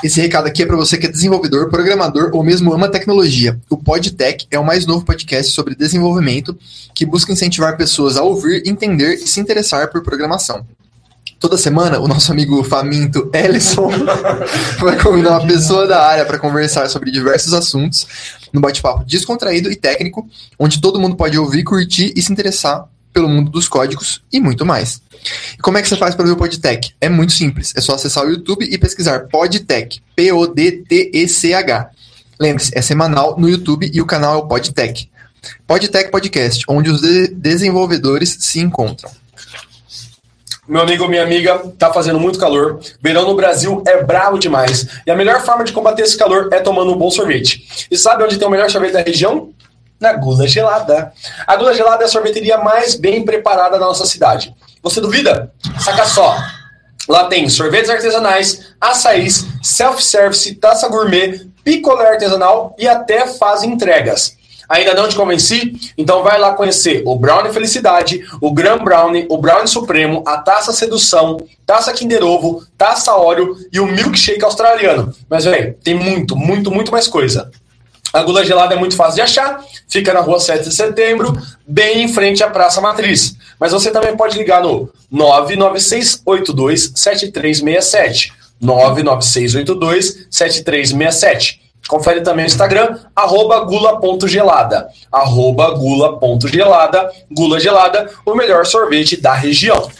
[SPEAKER 1] Esse recado aqui é para você que é desenvolvedor, programador ou mesmo ama tecnologia. O PodTech é o mais novo podcast sobre desenvolvimento que busca incentivar pessoas a ouvir, entender e se interessar por programação. Toda semana, o nosso amigo faminto Ellison vai convidar uma pessoa da área para conversar sobre diversos assuntos no bate-papo descontraído e técnico, onde todo mundo pode ouvir, curtir e se interessar pelo mundo dos códigos e muito mais. E como é que você faz para ver o Podtech? É muito simples. É só acessar o YouTube e pesquisar Podtech. P-O-D-T-E-C-H. Lembre-se, é semanal no YouTube e o canal é o Podtech. Podtech Podcast, onde os de- desenvolvedores se encontram.
[SPEAKER 2] Meu amigo, minha amiga, tá fazendo muito calor. Verão no Brasil é bravo demais. E a melhor forma de combater esse calor é tomando um bom sorvete. E sabe onde tem o melhor sorvete da região? Na Gula Gelada. A Gula Gelada é a sorveteria mais bem preparada da nossa cidade. Você duvida? Saca só. Lá tem sorvetes artesanais, açaís, self-service, taça gourmet, picolé artesanal e até faz entregas. Ainda não te convenci? Então vai lá conhecer o Brownie Felicidade, o Gran Brownie, o Brownie Supremo, a Taça Sedução, Taça Kinder Ovo, Taça Oreo e o Milkshake australiano. Mas, velho, tem muito, muito, muito mais coisa. A Gula Gelada é muito fácil de achar, fica na rua 7 de setembro, bem em frente à Praça Matriz. Mas você também pode ligar no 996827367. 996827367. Confere também o Instagram, arroba gula.gelada. Arroba gula.gelada, gula gelada, o melhor sorvete da região.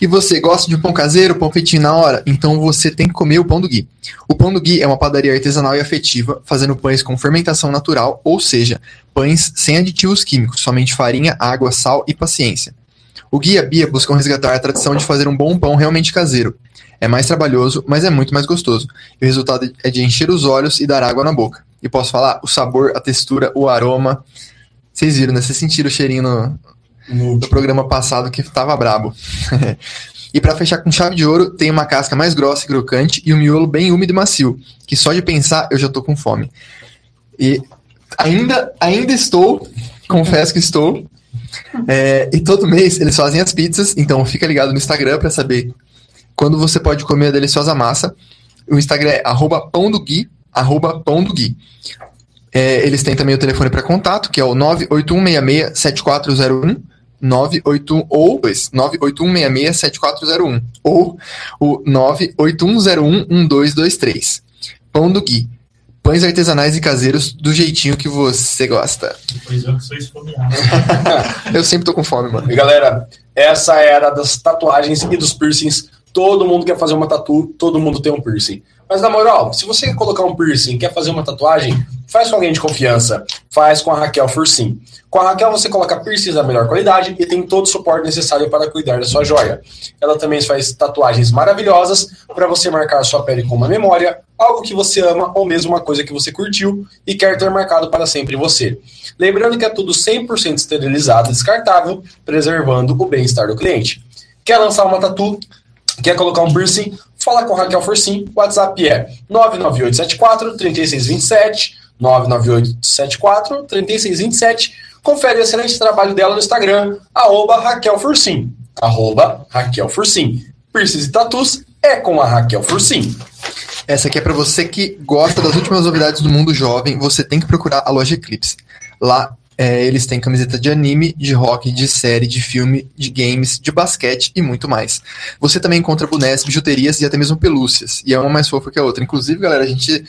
[SPEAKER 1] E você gosta de pão caseiro, pão feitinho na hora? Então você tem que comer o pão do Gui. O pão do Gui é uma padaria artesanal e afetiva, fazendo pães com fermentação natural, ou seja, pães sem aditivos químicos, somente farinha, água, sal e paciência. O Gui e a Bia buscam resgatar a tradição de fazer um bom pão realmente caseiro. É mais trabalhoso, mas é muito mais gostoso. E o resultado é de encher os olhos e dar água na boca. E posso falar, o sabor, a textura, o aroma. Vocês viram, né? Vocês sentiram o cheirinho no,
[SPEAKER 2] No-
[SPEAKER 1] do programa passado que tava brabo. e para fechar com chave de ouro, tem uma casca mais grossa e crocante e um miolo bem úmido e macio, que só de pensar eu já tô com fome. E ainda, ainda estou, confesso que estou. É, e todo mês eles fazem as pizzas, então fica ligado no Instagram para saber quando você pode comer a deliciosa massa. O Instagram é arroba pão do Gui, arroba pão do Gui. É, eles têm também o telefone para contato, que é o 981667401, 981 ou dois, 981667401 ou o 981011223. Pão do Gui. Pães artesanais e caseiros do jeitinho que você gosta.
[SPEAKER 4] Pois eu que sou esfomeado.
[SPEAKER 1] Eu sempre tô com fome, mano.
[SPEAKER 2] E galera, essa era das tatuagens e dos piercings. Todo mundo quer fazer uma tatu, todo mundo tem um piercing. Mas na moral, se você quer colocar um piercing, quer fazer uma tatuagem, faz com alguém de confiança. Faz com a Raquel Fursim. Com a Raquel você coloca piercings da melhor qualidade e tem todo o suporte necessário para cuidar da sua joia. Ela também faz tatuagens maravilhosas para você marcar sua pele com uma memória, algo que você ama ou mesmo uma coisa que você curtiu e quer ter marcado para sempre em você. Lembrando que é tudo 100% esterilizado e descartável, preservando o bem-estar do cliente. Quer lançar uma tatu? Quer colocar um piercing? Fala com Raquel Forsim. O WhatsApp é 99874 3627 99874 3627. Confere o excelente trabalho dela no Instagram, arroba Raquel Fursim. Arroba Raquel Fursim. Piercings e tatus é com a Raquel Fursim.
[SPEAKER 1] Essa aqui é para você que gosta das últimas novidades do mundo jovem. Você tem que procurar a loja Eclipse. Lá é, eles têm camiseta de anime, de rock, de série, de filme, de games, de basquete e muito mais. Você também encontra bonés, bijuterias e até mesmo pelúcias. E é uma mais fofa que a outra. Inclusive, galera, a gente.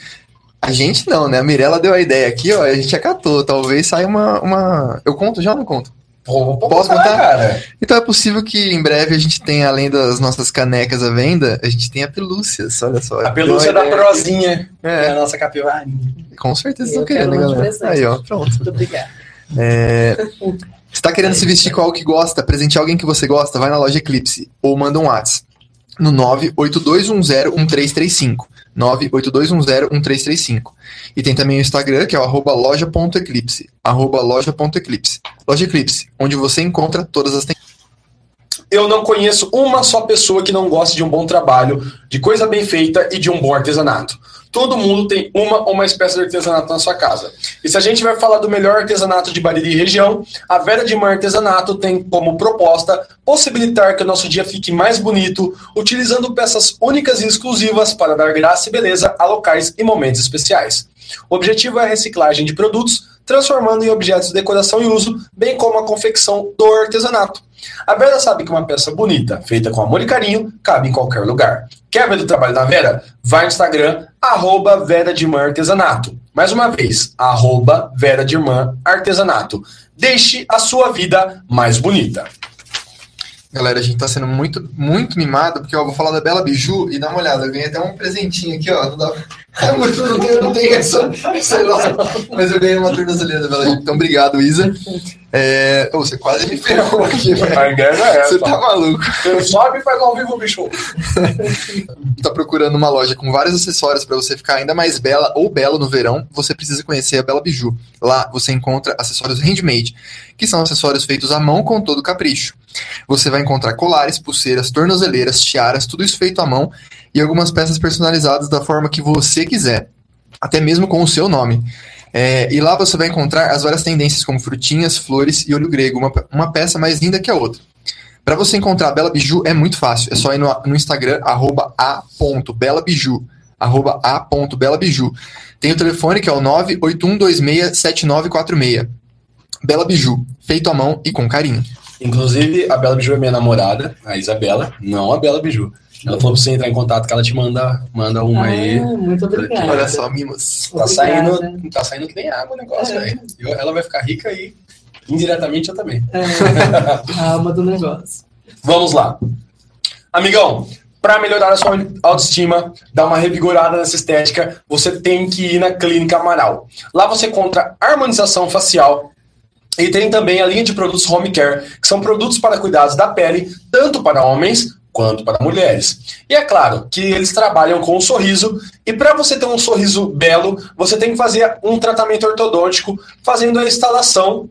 [SPEAKER 1] A gente não, né? A Mirella deu a ideia aqui, ó. A gente acatou. Talvez saia uma. uma... Eu conto já ou não conto?
[SPEAKER 2] Pô,
[SPEAKER 1] Posso
[SPEAKER 2] contar, cara?
[SPEAKER 1] Então é possível que em breve a gente tenha, além das nossas canecas à venda, a gente tenha pelúcias. Olha só.
[SPEAKER 2] A pelúcia da prozinha.
[SPEAKER 1] É.
[SPEAKER 2] É a nossa capivarinha.
[SPEAKER 1] Com certeza
[SPEAKER 3] Eu
[SPEAKER 1] estão querendo, né, galera? Aí, ó, pronto.
[SPEAKER 3] Muito obrigada.
[SPEAKER 1] Você tá querendo se vestir com algo que gosta, presentear alguém que você gosta, vai na loja Eclipse ou manda um WhatsApp no 982101335. 982101335. E tem também o Instagram, que é o arroba loja.eclipse. Arroba loja.eclipse. Loja Eclipse, onde você encontra todas as tendências.
[SPEAKER 2] Eu não conheço uma só pessoa que não goste de um bom trabalho, de coisa bem feita e de um bom artesanato. Todo mundo tem uma ou mais peças de artesanato na sua casa. E se a gente vai falar do melhor artesanato de Bariri e região, a Vera de Mar Artesanato tem como proposta possibilitar que o nosso dia fique mais bonito, utilizando peças únicas e exclusivas para dar graça e beleza a locais e momentos especiais. O objetivo é a reciclagem de produtos, transformando em objetos de decoração e uso, bem como a confecção do artesanato. A Vera sabe que uma peça bonita, feita com amor e carinho, cabe em qualquer lugar. Quer ver o trabalho da Vera? Vai no Instagram, arroba Vera de Artesanato. Mais uma vez, arroba Vera de Irmã Artesanato. Deixe a sua vida mais bonita.
[SPEAKER 1] Galera, a gente tá sendo muito, muito mimado, porque ó, eu vou falar da Bela Biju e dá uma olhada. Eu ganhei até um presentinho aqui, ó. Dá... É muito, não tem, não tem essa, sei lá, mas eu ganhei uma tornozeleira da Bela Biju. Então, obrigado, Isa. É... ô, você quase me ferrou aqui, velho.
[SPEAKER 2] A guerra é
[SPEAKER 1] Você tá maluco.
[SPEAKER 2] Sobe e faz ao vivo, bicho.
[SPEAKER 1] tá procurando uma loja com vários acessórios para você ficar ainda mais bela ou belo no verão, você precisa conhecer a Bela Biju. Lá você encontra acessórios handmade, que são acessórios feitos à mão com todo capricho. Você vai encontrar colares, pulseiras, tornozeleiras, tiaras, tudo isso feito à mão e algumas peças personalizadas da forma que você quiser, até mesmo com o seu nome. É, e lá você vai encontrar as várias tendências como frutinhas, flores e olho grego, uma, uma peça mais linda que a outra. Para você encontrar a Bela Biju é muito fácil. É só ir no, no Instagram, arroba a.belabiju. Arroba a.belabiju. Tem o telefone que é o 981267946. Bela Biju, feito à mão e com carinho.
[SPEAKER 2] Inclusive, a Bela Biju é minha namorada, a Isabela, não a Bela Biju. Ela falou pra você entrar em contato que ela te manda, manda uma aí.
[SPEAKER 3] Ah, muito obrigada.
[SPEAKER 1] Olha só, mimos.
[SPEAKER 2] Tá
[SPEAKER 3] Obrigada.
[SPEAKER 2] saindo, tá saindo que nem água o negócio,
[SPEAKER 3] É.
[SPEAKER 2] velho. Ela vai ficar rica e indiretamente eu também.
[SPEAKER 3] É, a alma do negócio.
[SPEAKER 2] Vamos lá. Amigão, para melhorar a sua autoestima, dar uma revigorada nessa estética, você tem que ir na Clínica Amaral. Lá você encontra harmonização facial e tem também a linha de produtos Home Care, que são produtos para cuidados da pele, tanto para homens quanto para mulheres. E é claro que eles trabalham com o sorriso, e para você ter um sorriso belo, você tem que fazer um tratamento ortodôntico, fazendo a instalação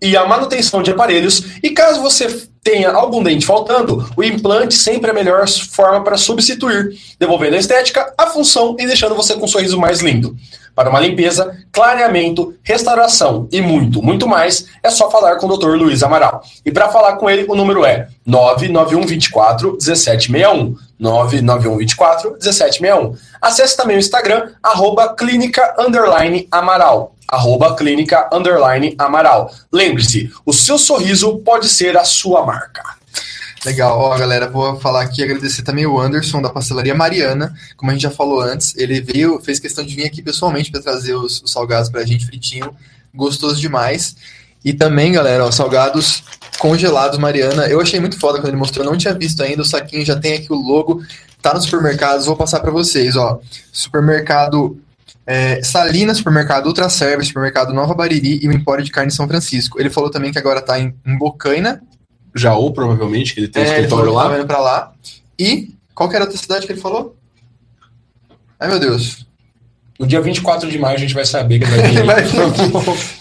[SPEAKER 2] e a manutenção de aparelhos. E caso você tenha algum dente faltando, o implante sempre é a melhor forma para substituir, devolvendo a estética, a função e deixando você com um sorriso mais lindo. Para uma limpeza, clareamento, restauração e muito, muito mais, é só falar com o Dr. Luiz Amaral. E para falar com ele, o número é 99124 1761. 99124 1761. Acesse também o Instagram, arroba clínica underline amaral. Arroba clínica underline amaral. Lembre-se, o seu sorriso pode ser a sua marca.
[SPEAKER 1] Legal, ó, galera, vou falar aqui, agradecer também o Anderson da pastelaria Mariana, como a gente já falou antes, ele veio, fez questão de vir aqui pessoalmente para trazer os, os salgados pra gente fritinho, gostoso demais. E também, galera, ó, salgados congelados Mariana, eu achei muito foda quando ele mostrou, não tinha visto ainda, o saquinho já tem aqui o logo, tá nos supermercados, vou passar para vocês, ó. Supermercado é, Salina, supermercado Ultra Service, supermercado Nova Bariri e o Empório de Carne São Francisco. Ele falou também que agora tá em, em Bocaina,
[SPEAKER 2] Jaú, provavelmente, que ele tem
[SPEAKER 1] é, ele
[SPEAKER 2] escritório
[SPEAKER 1] que
[SPEAKER 2] lá.
[SPEAKER 1] lá. E qual que era a outra cidade que ele falou? Ai, meu Deus.
[SPEAKER 2] No dia 24 de maio a gente vai saber que vai vir.
[SPEAKER 1] Vai vir.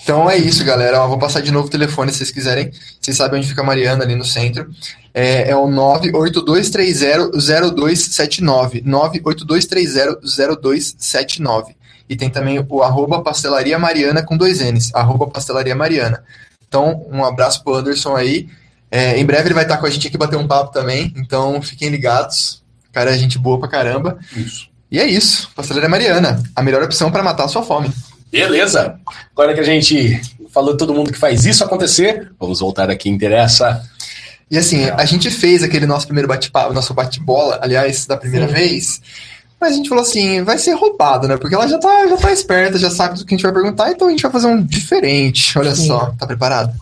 [SPEAKER 1] Então é isso, galera. Ó, vou passar de novo o telefone se vocês quiserem. Vocês sabem onde fica a Mariana, ali no centro. É, é o 982300279. 982300279. E tem também o arroba pastelaria Mariana com dois N's. Arroba pastelaria Mariana. Então, um abraço pro Anderson aí. É, em breve ele vai estar com a gente aqui bater um papo também. Então, fiquem ligados. Cara, é gente boa pra caramba.
[SPEAKER 2] Isso.
[SPEAKER 1] E é isso. Pastelaria Mariana. A melhor opção para matar a sua fome.
[SPEAKER 2] Beleza. Agora que a gente falou todo mundo que faz isso acontecer, vamos voltar aqui, interessa.
[SPEAKER 1] E assim, a gente fez aquele nosso primeiro bate-papo, nosso bate-bola, aliás, da primeira
[SPEAKER 3] Sim.
[SPEAKER 1] vez. Mas a gente falou assim, vai ser roubado, né? Porque ela já tá, já tá esperta, já sabe do que a gente vai perguntar, então a gente vai fazer um diferente. Olha
[SPEAKER 3] Sim.
[SPEAKER 1] só, tá preparado?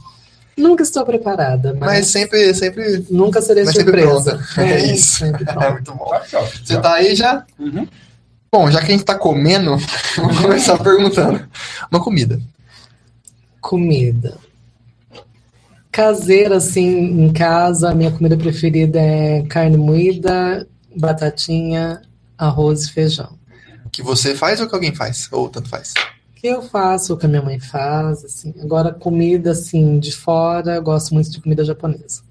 [SPEAKER 3] Nunca estou preparada, mas,
[SPEAKER 1] Mas sempre, sempre.
[SPEAKER 3] nunca serei
[SPEAKER 1] mas sempre
[SPEAKER 3] surpresa.
[SPEAKER 1] pronta. É isso.
[SPEAKER 3] sempre
[SPEAKER 1] É muito bom. Você tá aí já?
[SPEAKER 2] Uhum.
[SPEAKER 1] Bom, já que a gente tá comendo, vamos começar perguntando. Uma comida.
[SPEAKER 3] Comida. Caseira, assim, em casa, a minha comida preferida é carne moída, batatinha, arroz e feijão.
[SPEAKER 1] Que você faz ou que alguém faz? Ou tanto faz?
[SPEAKER 3] Eu faço, o que a minha mãe faz, assim. Agora, comida, assim, de fora, eu gosto muito de comida japonesa.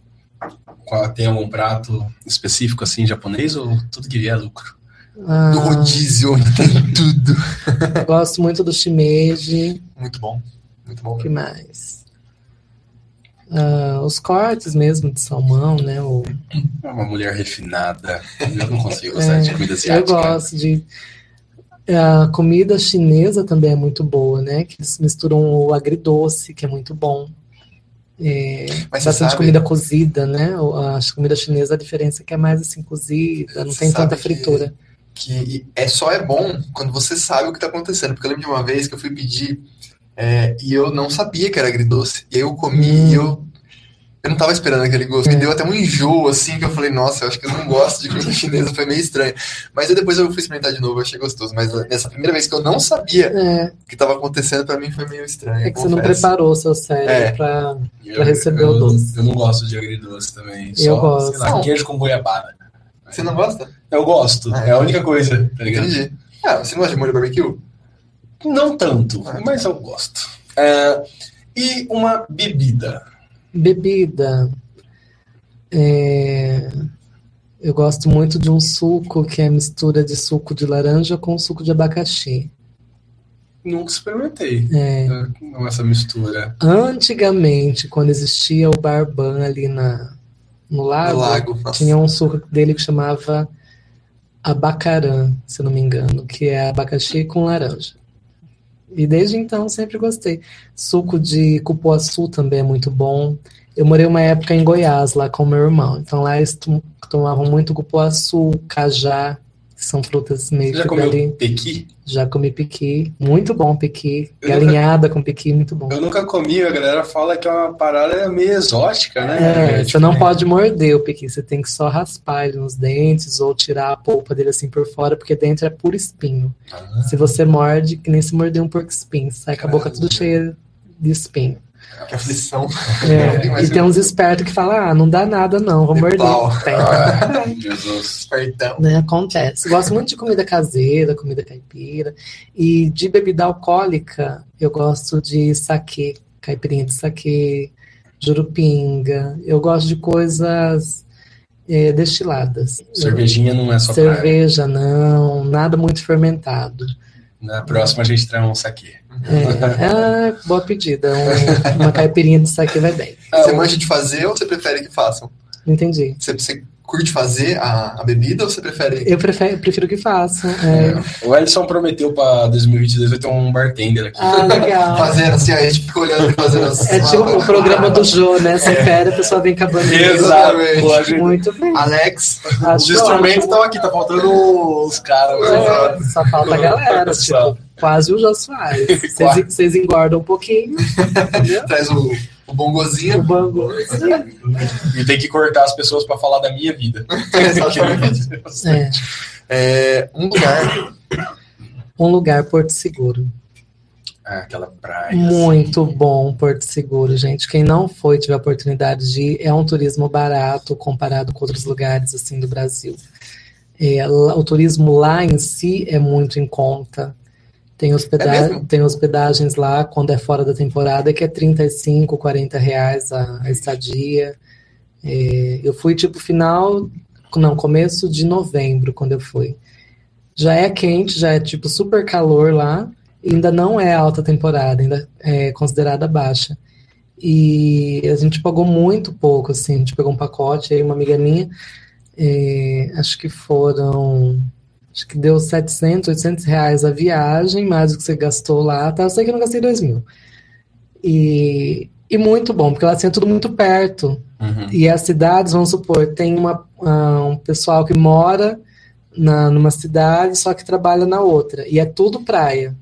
[SPEAKER 2] Qual- Tem algum prato específico assim japonês ou tudo que vier é lucro?
[SPEAKER 3] Ah,
[SPEAKER 1] Do rodízio, tem tudo.
[SPEAKER 3] gosto muito do shimeji,
[SPEAKER 1] Muito bom. Muito bom.
[SPEAKER 3] o que mais? Ah, os cortes mesmo de salmão, né? O,
[SPEAKER 2] É uma mulher refinada. Eu não consigo gostar de comida
[SPEAKER 3] É, eu
[SPEAKER 2] asiática.
[SPEAKER 3] gosto de. A comida chinesa também é muito boa, né? Que eles misturam o agridoce, que é muito bom. É,
[SPEAKER 1] Mas
[SPEAKER 3] bastante
[SPEAKER 1] sabe-
[SPEAKER 3] comida cozida, né? A comida chinesa, a diferença é que é mais assim cozida, não tem tanta
[SPEAKER 1] que-
[SPEAKER 3] fritura.
[SPEAKER 1] que é só é bom quando você sabe o que tá acontecendo. Porque eu lembro de uma vez que eu fui pedir é, e eu não sabia que era agridoce. E eu comi
[SPEAKER 3] Hum.
[SPEAKER 1] e eu, eu não tava esperando aquele gosto. Me deu até um enjoo, assim, que eu falei, nossa, eu acho que eu não gosto de comida chinesa, foi meio estranho. Mas aí depois eu fui experimentar de novo, eu achei gostoso. Mas nessa primeira vez que eu não sabia
[SPEAKER 3] É,
[SPEAKER 1] o que tava acontecendo, pra mim foi meio estranho.
[SPEAKER 3] é que você não preparou o seu cérebro
[SPEAKER 1] É.
[SPEAKER 3] pra.
[SPEAKER 2] Eu-
[SPEAKER 3] pra receber
[SPEAKER 2] eu,
[SPEAKER 3] o doce.
[SPEAKER 2] Eu não gosto de agridoce também.
[SPEAKER 3] Eu
[SPEAKER 2] Só,
[SPEAKER 3] gosto.
[SPEAKER 2] Sei lá,
[SPEAKER 1] Não.
[SPEAKER 2] queijo com goiabada.
[SPEAKER 1] Você não gosta?
[SPEAKER 2] Eu gosto.
[SPEAKER 1] Ah,
[SPEAKER 2] é a única coisa, tá ligado?
[SPEAKER 1] Entendi. Ah, você não gosta de molho barbecue?
[SPEAKER 2] Não tanto,
[SPEAKER 1] Ah.
[SPEAKER 2] mas eu gosto. É, e uma bebida.
[SPEAKER 3] Bebida. É, Eu gosto muito de um suco que é mistura de suco de laranja com suco de abacaxi.
[SPEAKER 2] Nunca experimentei
[SPEAKER 3] É.
[SPEAKER 2] é, essa mistura.
[SPEAKER 3] Antigamente, quando existia o Barban ali na, no lago,
[SPEAKER 1] lago.
[SPEAKER 3] Tinha um suco dele que chamava abacarã, se não me engano, que é abacaxi com laranja. E desde então sempre gostei. Suco de cupuaçu também é muito bom. Eu morei uma época em Goiás, lá com meu irmão. Então lá eles tom- tomavam muito cupuaçu, cajá, são frutas meio
[SPEAKER 2] Você já comeu
[SPEAKER 3] dali.
[SPEAKER 2] pequi?
[SPEAKER 3] Já comi piqui, muito bom piqui.
[SPEAKER 2] Eu
[SPEAKER 3] Galinhada com piqui, muito bom.
[SPEAKER 2] Eu nunca comi, a galera fala que é uma parada meio exótica, né?
[SPEAKER 3] É, você não pode morder o piqui, você tem que só raspar ele nos dentes ou tirar a polpa dele assim por fora, porque dentro é puro espinho.
[SPEAKER 2] Ah.
[SPEAKER 3] Se você morde, que nem se morder um porco espinho, sai com a boca tudo cheia de espinho.
[SPEAKER 1] Que aflição.
[SPEAKER 3] É, e tem uns espertos que falam, ah, não dá nada não, vou
[SPEAKER 1] De
[SPEAKER 3] morder. Tem.
[SPEAKER 2] Jesus.
[SPEAKER 1] Espertão.
[SPEAKER 3] Né, acontece. Gosto muito de comida caseira, comida caipira. E de bebida alcoólica, eu gosto de saquê, caipirinha de saquê, jurupinga. Eu gosto de coisas eh, destiladas.
[SPEAKER 2] Cervejinha não é só.
[SPEAKER 3] Cerveja, não. Nada muito fermentado.
[SPEAKER 2] Na próxima a gente traz um saque.
[SPEAKER 3] É, ah, boa pedida. Um- uma caipirinha de saquê vai bem.
[SPEAKER 1] Você manja de fazer ou você prefere que façam?
[SPEAKER 3] Entendi.
[SPEAKER 1] Você, você curte fazer a, a bebida ou você prefere.
[SPEAKER 3] Eu prefiro, prefiro que façam. É.
[SPEAKER 2] O Ellison prometeu pra 2022 vai ter um bartender aqui.
[SPEAKER 3] Ah, legal.
[SPEAKER 1] Fazendo assim, a gente fica olhando e fazendo assim.
[SPEAKER 3] É tipo o programa do Jô, né? Você pera, a pessoa vem com a bandeira.
[SPEAKER 2] Exato.
[SPEAKER 1] Exatamente.
[SPEAKER 3] Muito bem.
[SPEAKER 1] Alex,
[SPEAKER 2] Os
[SPEAKER 3] Acho
[SPEAKER 2] instrumentos
[SPEAKER 3] ótimo.
[SPEAKER 2] estão aqui, tá faltando os caras.
[SPEAKER 3] É, só falta a galera, tipo, quase o Jô Soares. Vocês, engordam um pouquinho,
[SPEAKER 1] traz o, o
[SPEAKER 3] O
[SPEAKER 1] bongozinho.
[SPEAKER 2] E tem que cortar as pessoas pra falar da minha vida.
[SPEAKER 3] É,
[SPEAKER 1] É, um lugar.
[SPEAKER 3] um lugar, Porto Seguro.
[SPEAKER 2] Ah, aquela praia.
[SPEAKER 3] Muito bom Porto Seguro, gente. Quem não foi, tiver a oportunidade de ir, é um turismo barato comparado com outros lugares assim do Brasil. É, o turismo lá em si é muito em conta. Tem, hospeda
[SPEAKER 1] É
[SPEAKER 3] tem hospedagens lá, quando é fora da temporada, que é 35, 40 reais a, a estadia. É, eu fui tipo final, não, começo de novembro, quando eu fui. Já é quente, já é tipo super calor lá, ainda não é alta temporada, ainda é considerada baixa. E a gente pagou muito pouco, assim, a gente pegou um pacote, aí uma amiga minha, é, acho que foram, acho que deu 700, 800 reais a viagem, mais o que você gastou lá, tá? Eu sei que eu não gastei 2 mil. E, e muito bom, porque lá assim, é tudo muito perto.
[SPEAKER 2] Uhum.
[SPEAKER 3] E as cidades, vamos supor, tem uma, ah, um pessoal que mora na, numa cidade, só que trabalha na outra. E é tudo praia.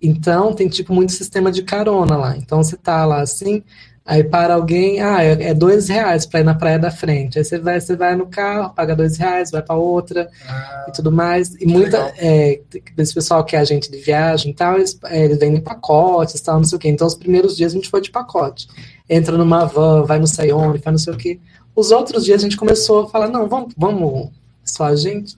[SPEAKER 3] Então tem tipo muito sistema de carona lá. Então você tá lá assim, aí para alguém, ah, é, é dois reais para ir na praia da frente. Aí você vai, você vai no carro, paga dois reais, vai para outra
[SPEAKER 2] Ah,
[SPEAKER 3] e tudo mais. E muita, é, esse pessoal que é agente de viagem e tal, eles, é, eles vendem pacotes e tal, não sei o quê. Então, os primeiros dias a gente foi de pacote. Entra numa van, vai não sei onde, vai não sei o quê. Os outros dias a gente começou a falar, não, vamos, vamos só a gente.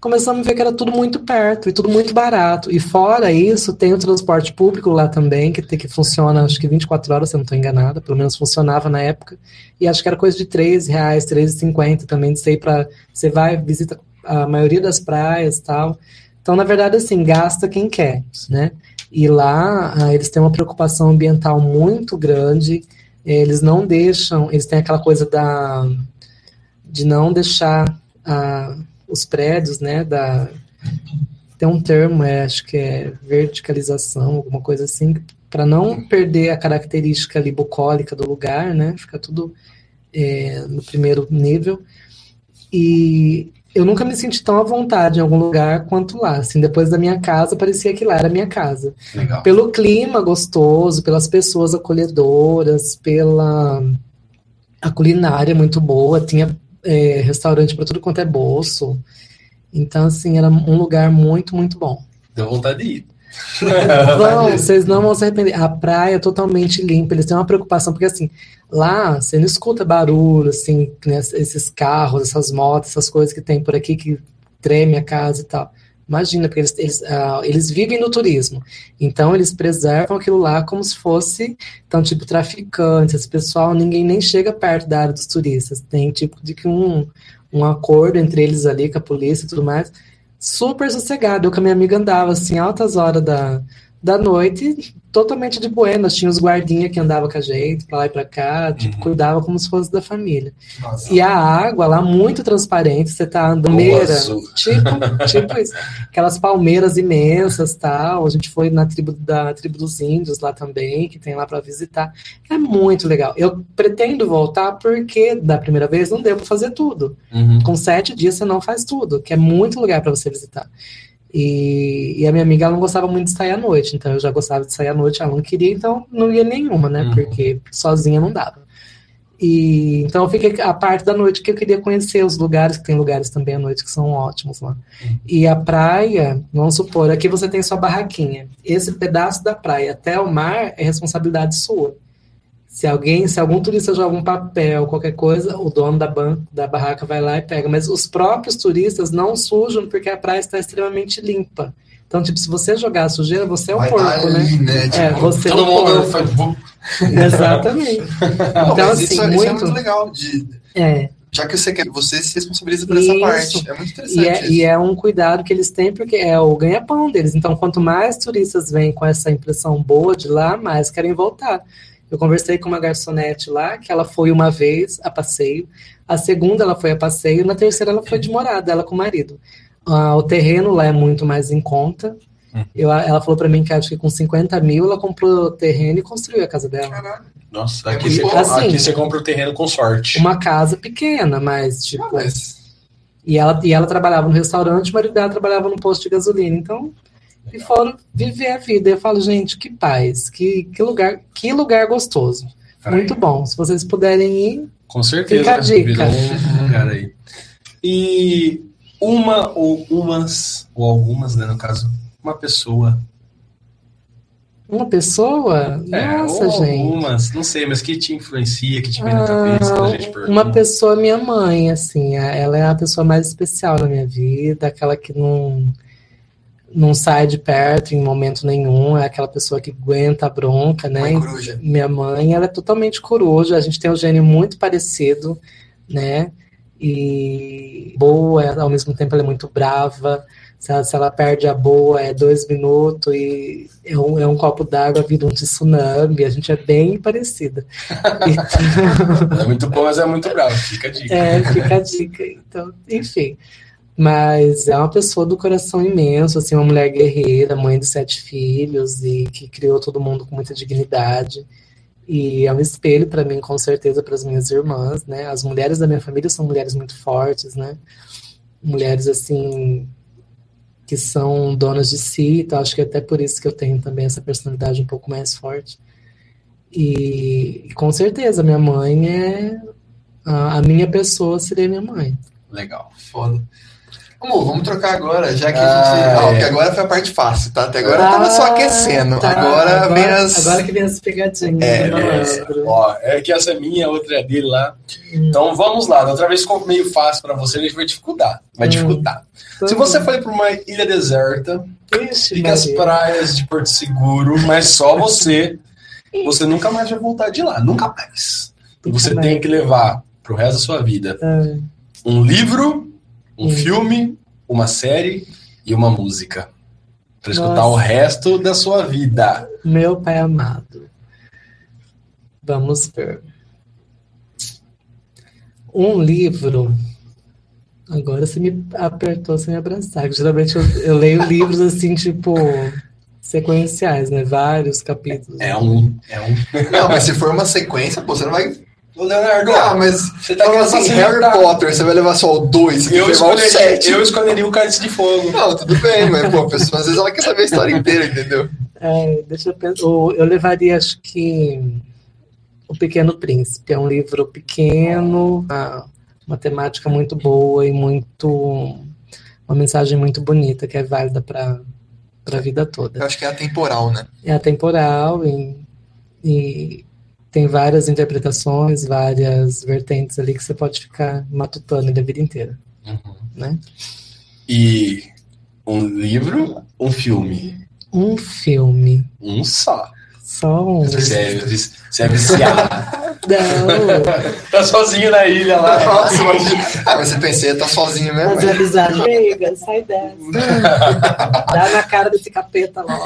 [SPEAKER 3] Começamos a ver que era tudo muito perto e tudo muito barato. E fora isso, tem o transporte público lá também, que, tem- que funciona acho que 24 horas, se eu não estou enganada, pelo menos funcionava na época. E acho que era coisa de 3 reais, 3,50 também, de sei para você vai, visita a maioria das praias tal. Então, na verdade, assim, gasta quem quer, né? E lá, ah, eles têm uma preocupação ambiental muito grande, eles não deixam, eles têm aquela coisa da, de não deixar ah, os prédios, né, da, tem um termo, é, acho que é verticalização, alguma coisa assim, para não perder a característica ali bucólica do lugar, né, fica tudo é, no primeiro nível. E eu nunca me senti tão à vontade em algum lugar quanto lá. Assim, depois da minha casa, parecia que lá era minha casa.
[SPEAKER 2] legal.
[SPEAKER 3] Pelo clima gostoso, pelas pessoas acolhedoras, pela a culinária muito boa, tinha é, restaurante para tudo quanto é bolso. Então, assim, era um lugar muito, muito bom.
[SPEAKER 2] Deu vontade de ir.
[SPEAKER 3] Vão, vocês não vão se arrepender. A praia é totalmente limpa, eles têm uma preocupação, porque assim, lá você não escuta barulho, assim, né, esses carros, essas motos, essas coisas que tem por aqui que treme a casa e tal. Imagina, porque eles, eles, ah, eles vivem no turismo. Então, eles preservam aquilo lá como se fosse, então, tipo, traficantes, esse pessoal, ninguém nem chega perto da área dos turistas. Tem, tipo, de que um, um acordo entre eles ali, com a polícia e tudo mais. Super sossegado. Eu com a minha amiga andava, assim, altas horas da, da noite, totalmente de buenas. Tinha os guardinhas que andavam com a gente, pra lá e pra cá, tipo,
[SPEAKER 2] Uhum.
[SPEAKER 3] cuidava como se fosse da família.
[SPEAKER 1] Nossa.
[SPEAKER 3] E a água lá, muito transparente, você tá andando,
[SPEAKER 2] Ou
[SPEAKER 3] meira,
[SPEAKER 2] azul.
[SPEAKER 3] tipo, tipo isso. Aquelas palmeiras imensas tal. A gente foi na tribo da tribo dos índios lá também, que tem lá para visitar. É muito legal. Eu pretendo voltar porque da primeira vez não deu para fazer tudo.
[SPEAKER 2] Uhum.
[SPEAKER 3] Com sete dias você não faz tudo, que é muito lugar para você visitar. E, e a minha amiga ela não gostava muito de sair à noite, então eu já gostava de sair à noite, ela não queria, então não ia nenhuma, né?
[SPEAKER 2] Uhum.
[SPEAKER 3] Porque sozinha não dava. E então eu fiquei a parte da noite que eu queria conhecer os lugares, que tem lugares também à noite que são ótimos lá. E a praia, vamos supor, aqui você tem sua barraquinha. Esse pedaço da praia até o mar é responsabilidade sua. Se alguém, se algum turista joga um papel, qualquer coisa, o dono da, ban da barraca vai lá e pega. Mas os próprios turistas não sujam porque a praia está extremamente limpa. Então, tipo, se você jogar a sujeira, você é o
[SPEAKER 1] Vai
[SPEAKER 3] porco,
[SPEAKER 1] tá
[SPEAKER 3] né?
[SPEAKER 1] ali, né?
[SPEAKER 3] É,
[SPEAKER 1] Tipo,
[SPEAKER 3] você é
[SPEAKER 2] Todo
[SPEAKER 3] o
[SPEAKER 2] mundo
[SPEAKER 3] porco. Exatamente.
[SPEAKER 1] não,
[SPEAKER 3] Então, assim,
[SPEAKER 1] isso, isso é
[SPEAKER 3] muito-
[SPEAKER 1] muito legal. De,
[SPEAKER 3] É.
[SPEAKER 1] já que você quer, você se responsabiliza por essa
[SPEAKER 3] Isso.
[SPEAKER 1] parte. É muito interessante.
[SPEAKER 3] E é, e é um cuidado que eles têm, porque é o ganha-pão deles. Então, quanto mais turistas vêm com essa impressão boa de lá, mais querem voltar. Eu conversei com uma garçonete lá, que ela foi uma vez a passeio, a segunda ela foi a passeio, na terceira ela foi de morada, ela com o marido. Ah, o terreno lá é muito mais em conta.
[SPEAKER 2] Hum.
[SPEAKER 3] Eu, ela falou para mim que acho que com 50 mil ela comprou o terreno e construiu a casa dela.
[SPEAKER 1] Caralho.
[SPEAKER 2] Nossa,
[SPEAKER 1] É
[SPEAKER 2] aqui,
[SPEAKER 1] muito
[SPEAKER 2] você,
[SPEAKER 1] bom.
[SPEAKER 3] Assim,
[SPEAKER 2] aqui você compra o terreno com sorte.
[SPEAKER 3] Uma casa pequena, mas tipo.
[SPEAKER 1] Ah, mas
[SPEAKER 3] E ela, e ela trabalhava no restaurante, o marido dela trabalhava no posto de gasolina. Então, e foram viver a vida. Eu falo, gente, que paz, que, que lugar, que lugar gostoso. Muito bom. Se vocês puderem ir,
[SPEAKER 2] Com certeza.
[SPEAKER 3] Fica a dica.
[SPEAKER 2] Virou um lugar aí. E uma ou umas, ou algumas, né, no caso, uma pessoa.
[SPEAKER 3] uma pessoa,
[SPEAKER 2] É,
[SPEAKER 3] nossa,
[SPEAKER 2] ou
[SPEAKER 3] gente.
[SPEAKER 2] algumas, não sei, mas que te influencia, que te vem na cabeça quando a gente
[SPEAKER 3] Ah,
[SPEAKER 2] pergunta.
[SPEAKER 3] uma pessoa, minha mãe, assim, ela é a pessoa mais especial na minha vida, aquela que não, não sai de perto em momento nenhum, é aquela pessoa que aguenta a bronca, né?
[SPEAKER 1] mãe coruja.
[SPEAKER 3] Minha mãe, ela é totalmente coruja, a gente tem um gênio muito parecido, né? E boa, ela, ao mesmo tempo ela é muito brava. Se ela, se ela perde a boa, é dois minutos e é um, é um copo d'água, vira um tsunami. A gente é bem parecida. Então,
[SPEAKER 2] É muito bom, mas é muito bravo. Fica a dica.
[SPEAKER 3] é, fica a dica. Então, enfim. Mas é uma pessoa do coração imenso, assim, uma mulher guerreira, mãe de sete filhos e que criou todo mundo com muita dignidade. E é um espelho para mim, com certeza, para as minhas irmãs, né? As mulheres da minha família são mulheres muito fortes, né? Mulheres, assim, que são donas de si, então acho que é até por isso que eu tenho também essa personalidade um pouco mais forte. E, com certeza, minha mãe é. A, a minha pessoa seria minha mãe.
[SPEAKER 2] Legal.
[SPEAKER 1] Foda. Amor, vamos trocar agora, já que a
[SPEAKER 2] Ah,
[SPEAKER 1] gente.
[SPEAKER 2] é.
[SPEAKER 1] Ah, porque agora foi a parte fácil, tá? Até agora eu tava só
[SPEAKER 3] Ah,
[SPEAKER 1] aquecendo.
[SPEAKER 3] tá.
[SPEAKER 1] Agora, vem as.
[SPEAKER 3] Agora que vem as pegadinhas.
[SPEAKER 1] É,
[SPEAKER 3] do malandro.
[SPEAKER 2] Ó, é que essa é minha, a outra é dele lá. Então vamos lá. Da outra vez ficou meio fácil pra você, a gente vai dificultar. Vai
[SPEAKER 3] Hum.
[SPEAKER 2] dificultar. Se você for para uma ilha deserta,
[SPEAKER 3] Ixi,
[SPEAKER 2] fica as praias de Porto Seguro, mas só você, você nunca mais vai voltar de lá. Nunca mais.
[SPEAKER 3] Nunca
[SPEAKER 2] Você
[SPEAKER 3] mais.
[SPEAKER 2] tem que levar pro resto da sua vida
[SPEAKER 3] Ah,
[SPEAKER 2] um livro, um
[SPEAKER 3] Hum.
[SPEAKER 2] filme, uma série e uma música. Pra escutar
[SPEAKER 3] Nossa.
[SPEAKER 2] o resto da sua vida.
[SPEAKER 3] meu pai amado. Vamos ver. Um livro. Agora você me apertou sem me abraçar. Geralmente eu, eu leio livros assim, tipo, sequenciais, né? Vários capítulos.
[SPEAKER 2] É um. É um.
[SPEAKER 1] Não, mas se for uma sequência, pô, você não vai.
[SPEAKER 2] Ô, Leonardo,
[SPEAKER 1] Ah, mas.
[SPEAKER 2] você tá querendo
[SPEAKER 1] assim, Harry
[SPEAKER 2] facilitar.
[SPEAKER 1] Potter, você vai levar só o 2, você tem
[SPEAKER 2] Eu
[SPEAKER 1] levar o
[SPEAKER 2] escolheria,
[SPEAKER 1] 7.
[SPEAKER 2] eu escolheria o Cálice de Fogo.
[SPEAKER 1] Não, tudo bem, mas, pô, a pessoa às vezes ela quer saber a história inteira, entendeu?
[SPEAKER 3] É, deixa eu pensar. Eu, eu levaria, acho que, O Pequeno Príncipe. É um livro pequeno, uma, uma temática muito boa e muito. Uma mensagem muito bonita que é válida para a vida toda.
[SPEAKER 1] Eu acho que é atemporal, né?
[SPEAKER 3] É atemporal e, e tem várias interpretações, várias vertentes ali que você pode ficar matutando a vida inteira. Né?
[SPEAKER 2] E um livro, um filme.
[SPEAKER 3] Um filme.
[SPEAKER 2] Um só.
[SPEAKER 3] Só um.
[SPEAKER 2] Você é, você é viciado.
[SPEAKER 3] Não.
[SPEAKER 2] tá sozinho na ilha lá.
[SPEAKER 1] Nossa, mas... Ah, mas você pensei, tá sozinho mesmo?
[SPEAKER 3] Fazer amizade. Amiga, sai dessa. Dá na cara desse capeta logo.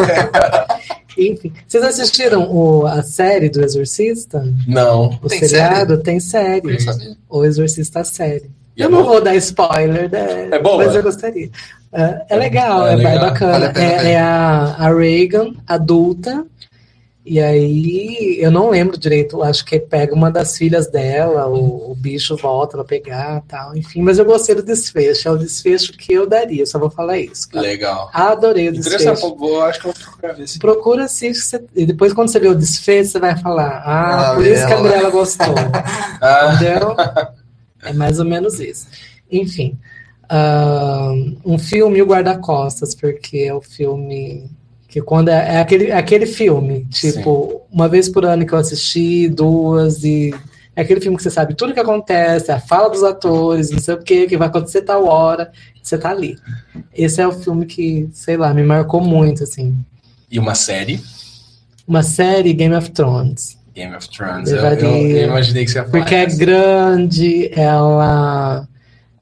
[SPEAKER 3] Enfim, vocês assistiram o, a série do Exorcista?
[SPEAKER 2] Não.
[SPEAKER 3] O
[SPEAKER 1] Tem
[SPEAKER 3] seriado? Tem série.
[SPEAKER 1] Eu sabia.
[SPEAKER 3] O Exorcista série.
[SPEAKER 2] E
[SPEAKER 3] eu
[SPEAKER 2] é
[SPEAKER 3] não
[SPEAKER 2] bom?
[SPEAKER 3] vou dar spoiler, né?
[SPEAKER 2] É boa?
[SPEAKER 3] Mas eu gostaria. É, é legal,
[SPEAKER 2] É
[SPEAKER 3] é,
[SPEAKER 2] legal.
[SPEAKER 3] bacana.
[SPEAKER 1] Vale a
[SPEAKER 3] é, é a, a Reagan adulta. E aí, eu não lembro direito, acho que pega uma das filhas dela, o, o bicho volta pra pegar tal, enfim, mas eu gostei do desfecho, é o desfecho que eu daria, só vou falar isso. cara.
[SPEAKER 2] Legal.
[SPEAKER 3] Adorei o
[SPEAKER 2] Interessante,
[SPEAKER 3] desfecho.
[SPEAKER 2] pô, eu acho que eu vou procurar ver se.
[SPEAKER 3] Procura você- e depois quando você vê o desfecho, você vai falar, ah,
[SPEAKER 1] Ah,
[SPEAKER 3] por isso que a
[SPEAKER 1] ela.
[SPEAKER 3] Mirella gostou.
[SPEAKER 2] Ah,
[SPEAKER 3] Entendeu? É mais ou menos isso. Enfim, ah, um filme, o Guarda-Costas, porque é o filme que quando é, é aquele, é aquele filme, tipo, uma vez por ano que eu assisti, duas, e é aquele filme que você sabe tudo que acontece, a fala dos atores, não sei o que, que vai acontecer tal hora, você tá ali. Esse é o filme que, sei lá, me marcou muito, assim.
[SPEAKER 2] e uma série,
[SPEAKER 3] Uma série Game of Thrones.
[SPEAKER 2] Game of Thrones. Eu, eu- eu imaginei que você ia falar.
[SPEAKER 3] Porque é grande, ela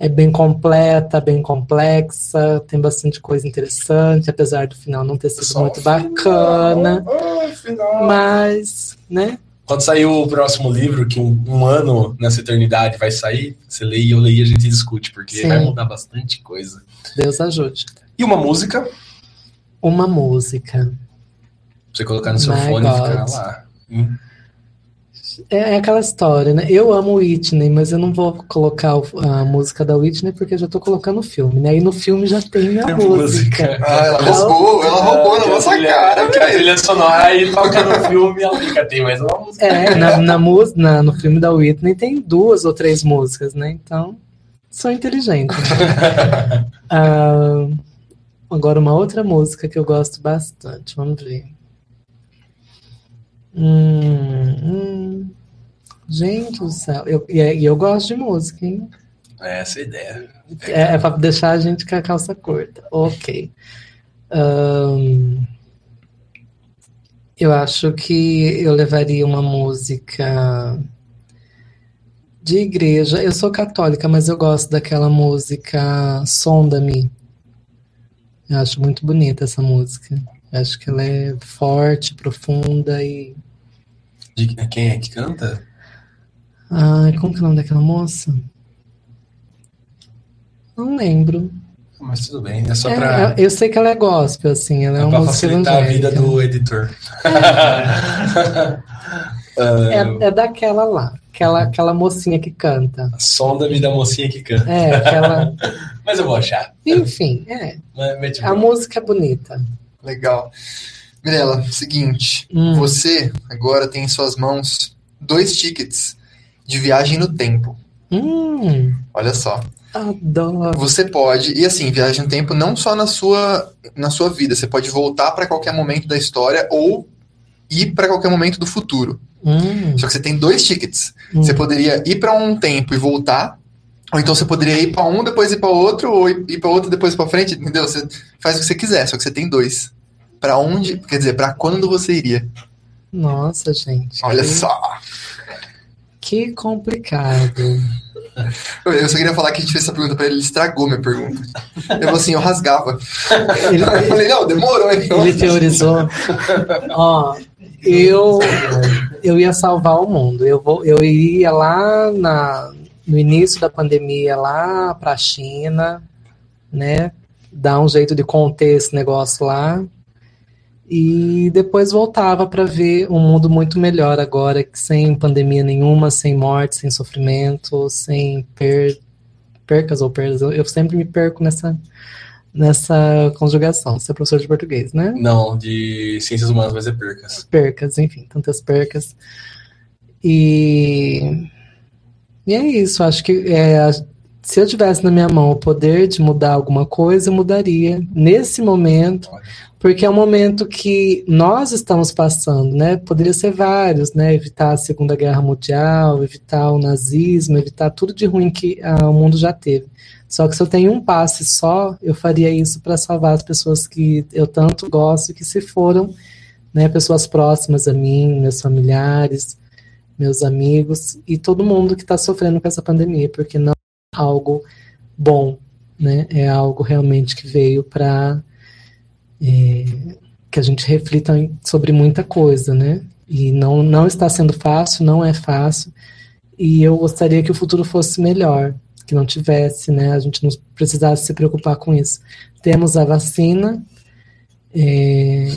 [SPEAKER 3] é bem completa, bem complexa, tem bastante coisa interessante, apesar do final não ter sido
[SPEAKER 2] Só
[SPEAKER 3] muito
[SPEAKER 2] o
[SPEAKER 3] bacana.
[SPEAKER 2] final. Ah, final.
[SPEAKER 3] Mas, né?
[SPEAKER 2] Quando sair o próximo livro, que um, um ano nessa eternidade vai sair, você lê e eu leio e a gente discute, porque
[SPEAKER 3] Sim.
[SPEAKER 2] vai mudar bastante coisa.
[SPEAKER 3] Deus ajude.
[SPEAKER 2] E uma música, pra
[SPEAKER 3] Uma música.
[SPEAKER 2] você colocar no seu
[SPEAKER 3] My
[SPEAKER 2] fone e ficar
[SPEAKER 3] God.
[SPEAKER 2] lá. Hum.
[SPEAKER 3] É, é aquela história, né? Eu amo Whitney, mas eu não vou colocar a música da Whitney porque eu já tô colocando o filme, né? E no filme já tem
[SPEAKER 2] Tem
[SPEAKER 3] música.
[SPEAKER 1] Ah, ela roubou, ela roubou na
[SPEAKER 2] a
[SPEAKER 1] nossa
[SPEAKER 2] trilha-
[SPEAKER 1] cara,
[SPEAKER 2] que a trilha sonora aí toca no filme e ela fica, tem mais uma música.
[SPEAKER 3] É, na, na, mus- na- no filme da Whitney tem duas ou três músicas, né? Então, sou inteligente. Ah, agora, uma outra música que eu gosto bastante, vamos ver. Hum, hum. gente do céu, eu- e é- e eu, gosto de música, hein?
[SPEAKER 2] Essa é a ideia.
[SPEAKER 3] É, é pra deixar a gente com a calça curta. Ok. Ahn, eu acho que eu levaria uma música de igreja. Eu sou católica, mas eu gosto daquela música Sonda-me. Eu acho muito bonita essa música. Acho que ela é forte, profunda e.
[SPEAKER 2] De quem é que canta?
[SPEAKER 3] Ai, como que é o nome daquela moça? Não lembro.
[SPEAKER 2] Mas tudo bem, é só
[SPEAKER 3] É,
[SPEAKER 2] pra,
[SPEAKER 3] eu sei que ela é gospel, assim, ela é,
[SPEAKER 2] é
[SPEAKER 3] uma
[SPEAKER 2] pra
[SPEAKER 3] música
[SPEAKER 2] facilitar a vida
[SPEAKER 3] evangélica.
[SPEAKER 2] do editor.
[SPEAKER 3] É, é daquela lá, aquela, aquela mocinha que canta.
[SPEAKER 2] Sonda-me da mocinha que canta.
[SPEAKER 3] É, aquela.
[SPEAKER 2] Mas eu vou achar.
[SPEAKER 3] Enfim, é.
[SPEAKER 2] Mas
[SPEAKER 3] A música é bonita.
[SPEAKER 1] Legal. Mirella, seguinte,
[SPEAKER 3] Hum.
[SPEAKER 1] você agora tem em suas mãos dois tickets de viagem no tempo.
[SPEAKER 3] Hum,
[SPEAKER 1] Olha só.
[SPEAKER 3] adoro.
[SPEAKER 1] Você pode, e assim, viagem no tempo não só na sua, na sua vida, você pode voltar para qualquer momento da história ou ir para qualquer momento do futuro.
[SPEAKER 3] Hum,
[SPEAKER 1] Só que você tem dois tickets.
[SPEAKER 3] hum.
[SPEAKER 1] Você poderia ir para um tempo e voltar, ou então você poderia ir para um, depois ir para outro, ou ir para outro, depois para frente, entendeu? Você faz o que você quiser, só que você tem dois. Para onde, quer dizer, para quando você iria?
[SPEAKER 3] Nossa, gente.
[SPEAKER 1] Olha
[SPEAKER 3] que,
[SPEAKER 1] só.
[SPEAKER 3] Que complicado.
[SPEAKER 1] Eu só queria falar que a gente fez essa pergunta para ele, ele estragou minha pergunta. Eu falei assim, eu rasgava.
[SPEAKER 3] Ele,
[SPEAKER 1] Eu falei, não, demorou, então.
[SPEAKER 3] ele teorizou. Ó, eu, eu ia salvar o mundo. Eu, vou, eu iria lá na, no início da pandemia, lá para a China, né? Dar um jeito de conter esse negócio lá. E depois voltava para ver um mundo muito melhor agora, sem pandemia nenhuma, sem morte, sem sofrimento, sem per, percas ou perdas. Eu, eu sempre me perco nessa, nessa conjugação. Você é professor de português, né?
[SPEAKER 2] Não, de ciências humanas vai ser percas.
[SPEAKER 3] percas, enfim, tantas percas. E, e é isso, acho que é, se eu tivesse na minha mão o poder de mudar alguma coisa, eu mudaria nesse momento, porque é um momento que nós estamos passando, né? Poderia ser vários, né? Evitar a Segunda Guerra Mundial, evitar o nazismo, evitar tudo de ruim que ah, o mundo já teve. Só que se eu tenho um passe só, eu faria isso para salvar as pessoas que eu tanto gosto e que se foram né, pessoas próximas a mim, meus familiares, meus amigos e todo mundo que está sofrendo com essa pandemia, porque não é algo bom, né? É algo realmente que veio para que a gente reflita sobre muita coisa, né? E não, não está sendo fácil, não é fácil. E eu gostaria que o futuro fosse melhor, que não tivesse, né? A gente não precisasse se preocupar com isso. Temos a vacina, é,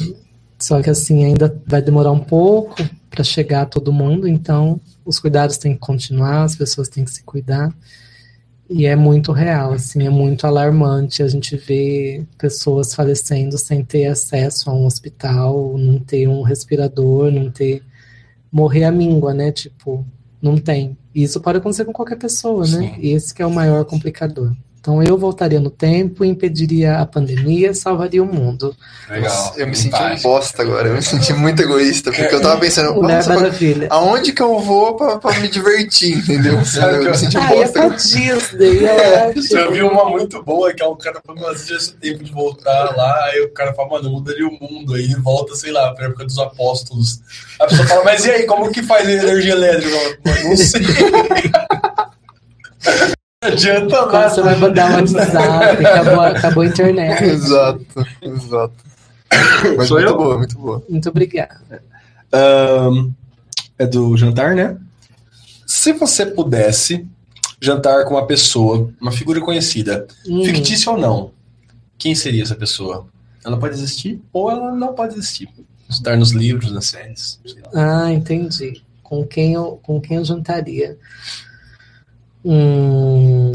[SPEAKER 3] só que assim ainda vai demorar um pouco para chegar a todo mundo, então os cuidados têm que continuar, as pessoas têm que se cuidar. E é muito real, assim, é muito alarmante a gente ver pessoas falecendo sem ter acesso a um hospital, não ter um respirador, não ter morrer a míngua, né? Tipo, não tem. E isso pode acontecer com qualquer pessoa, né?
[SPEAKER 2] Sim.
[SPEAKER 3] E esse que é o maior complicador. Então eu voltaria no tempo, impediria a pandemia, salvaria o mundo.
[SPEAKER 2] Legal.
[SPEAKER 1] Eu me senti um bosta agora, eu me senti muito egoísta, porque eu tava pensando, nossa,
[SPEAKER 3] Maravilha.
[SPEAKER 1] aonde que eu vou pra, pra me divertir, entendeu?
[SPEAKER 2] Sabe
[SPEAKER 1] eu me senti um
[SPEAKER 3] Ah, ia
[SPEAKER 1] bosta.
[SPEAKER 3] pra Disney, é, tipo,
[SPEAKER 2] Eu vi uma muito boa, que é um cara falando, mas já esse tempo de voltar lá, aí o cara fala, mano, mudaria o mundo, aí ele volta, sei lá, pra época dos apóstolos. A pessoa fala, mas e aí, como que faz energia elétrica? Não sei. Não adianta nada.
[SPEAKER 3] você vai mandar um WhatsApp, acabou, acabou a internet.
[SPEAKER 1] Exato, exato. Mas
[SPEAKER 2] Sou
[SPEAKER 1] muito
[SPEAKER 2] eu?
[SPEAKER 1] boa, muito boa.
[SPEAKER 3] Muito obrigada.
[SPEAKER 2] Ahn, é do jantar, né? Se você pudesse jantar com uma pessoa, uma figura conhecida,
[SPEAKER 3] Hum,
[SPEAKER 2] fictícia ou não, quem seria essa pessoa? Ela pode existir ou ela não pode existir. Estar nos livros, nas séries.
[SPEAKER 3] Ah, entendi. Com quem eu, com quem eu jantaria? Hum,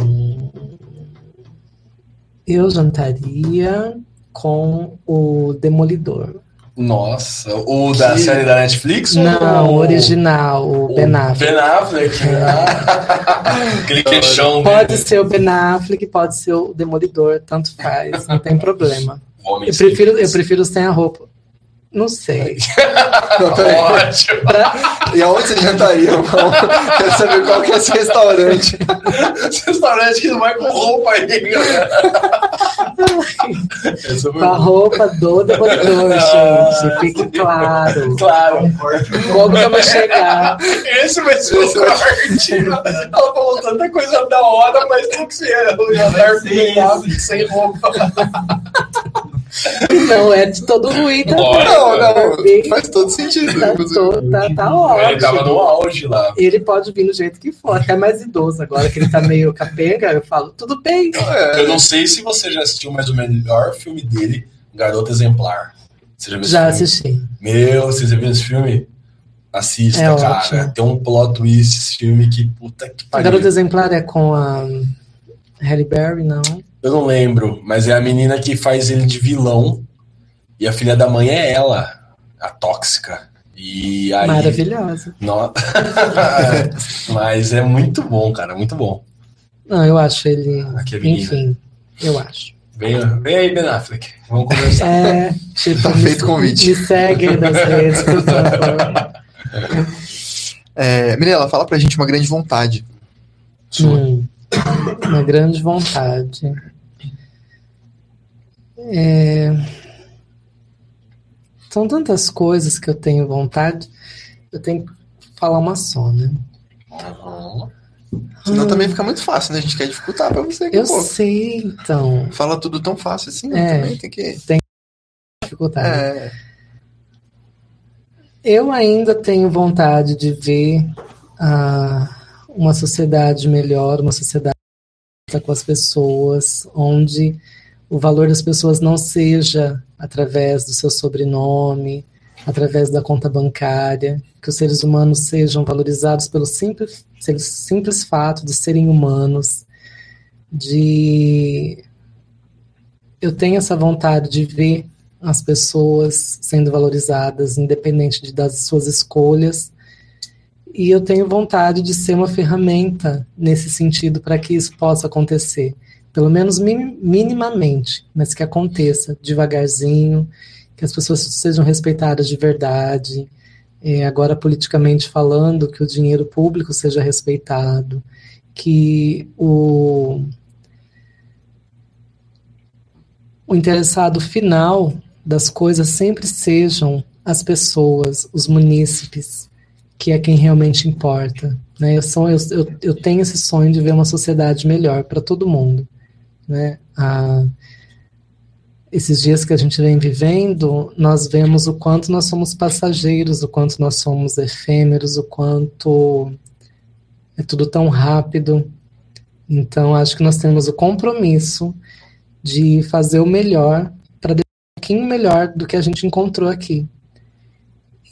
[SPEAKER 3] eu jantaria com o Demolidor.
[SPEAKER 2] Nossa, o da
[SPEAKER 3] Que-
[SPEAKER 2] série da Netflix?
[SPEAKER 3] Não, o original, o
[SPEAKER 2] o
[SPEAKER 3] Ben Affleck.
[SPEAKER 2] Ben Affleck. Ah, Aquele queixão
[SPEAKER 3] Pode
[SPEAKER 2] dele.
[SPEAKER 3] ser o Ben Affleck, pode ser o Demolidor, tanto faz, não tem problema.
[SPEAKER 2] Homem
[SPEAKER 3] Eu prefiro, eu prefiro sem a roupa. Não sei.
[SPEAKER 1] Não, peraí.
[SPEAKER 2] Ótimo.
[SPEAKER 1] E aonde você jantaria? irmão? Quero saber qual que é esse restaurante.
[SPEAKER 2] Esse restaurante que não vai com roupa aí, galera.
[SPEAKER 3] Com a roupa do Demolidor,
[SPEAKER 2] Ah,
[SPEAKER 3] gente. Fique claro.
[SPEAKER 2] Claro.
[SPEAKER 3] Como que eu vou chegar?
[SPEAKER 2] Esse vai ser o corte. Ela falou tanta coisa da hora, mas tem que ser o jantar com sem roupa.
[SPEAKER 3] Não é de todo ruim também.
[SPEAKER 2] Lógico.
[SPEAKER 1] Não, não,
[SPEAKER 3] Bem,
[SPEAKER 1] faz todo sentido.
[SPEAKER 3] Tá, tá, tá
[SPEAKER 2] Ele tava
[SPEAKER 3] ótimo.
[SPEAKER 2] no auge lá.
[SPEAKER 3] Ele pode vir do jeito que for, até mais idoso agora, que ele tá meio capenga, eu falo, tudo bem.
[SPEAKER 1] É,
[SPEAKER 2] Eu não sei se você já assistiu, mas o melhor filme dele, Garota Exemplar. Você já viu esse
[SPEAKER 3] Já
[SPEAKER 2] filme?
[SPEAKER 3] assisti.
[SPEAKER 2] Meu, você já viu esse filme? Assista,
[SPEAKER 3] É
[SPEAKER 2] cara.
[SPEAKER 3] ótimo.
[SPEAKER 2] Tem um plot twist esse filme que puta que
[SPEAKER 3] A
[SPEAKER 2] pariu.
[SPEAKER 3] Garota Exemplar é com a Halle Berry, não?
[SPEAKER 2] Eu não lembro, mas é a menina que faz ele de vilão. E a filha da mãe é ela, a tóxica. E aí.
[SPEAKER 3] Maravilhosa.
[SPEAKER 2] No- mas é muito bom, cara, muito bom.
[SPEAKER 3] Não, eu acho ele.
[SPEAKER 2] Aqui é.
[SPEAKER 3] Enfim, eu acho.
[SPEAKER 2] Vem, vem aí, Ben Affleck. Vamos conversar.
[SPEAKER 3] É, tipo,
[SPEAKER 1] Tá
[SPEAKER 3] me-
[SPEAKER 1] feito convite.
[SPEAKER 3] Me segue nas redes, por favor.
[SPEAKER 1] É, Mirella, fala pra gente uma grande vontade. Sua.
[SPEAKER 3] Hum, uma grande vontade. É, São tantas coisas que eu tenho vontade, eu tenho que falar uma só, né?
[SPEAKER 2] Uhum.
[SPEAKER 1] Senão também fica muito fácil, né? A gente quer dificultar pra você.
[SPEAKER 3] Eu sei, então,
[SPEAKER 1] Fala tudo tão fácil assim, né?
[SPEAKER 3] É.
[SPEAKER 1] Também tem que.
[SPEAKER 3] dificuldade.
[SPEAKER 1] É,
[SPEAKER 3] Eu ainda tenho vontade de ver ah, uma sociedade melhor, uma sociedade com as pessoas, onde o valor das pessoas não seja através do seu sobrenome, através da conta bancária, que os seres humanos sejam valorizados pelo simples, pelo simples fato de serem humanos, de eu tenho essa vontade de ver as pessoas sendo valorizadas, independente de, das suas escolhas. E eu tenho vontade de ser uma ferramenta nesse sentido para que isso possa acontecer. Pelo menos minim- minimamente, mas que aconteça devagarzinho, que as pessoas sejam respeitadas de verdade. É, agora, politicamente falando, que o dinheiro público seja respeitado, que o, o interessado final das coisas sempre sejam as pessoas, os munícipes, que é quem realmente importa. Né? Eu, sou, eu, eu, eu tenho esse sonho de ver uma sociedade melhor para todo mundo. Né? A, esses dias que a gente vem vivendo, nós vemos o quanto nós somos passageiros, o quanto nós somos efêmeros, o quanto é tudo tão rápido. Então, acho que nós temos o compromisso de fazer o melhor para deixar um pouquinho melhor do que a gente encontrou aqui.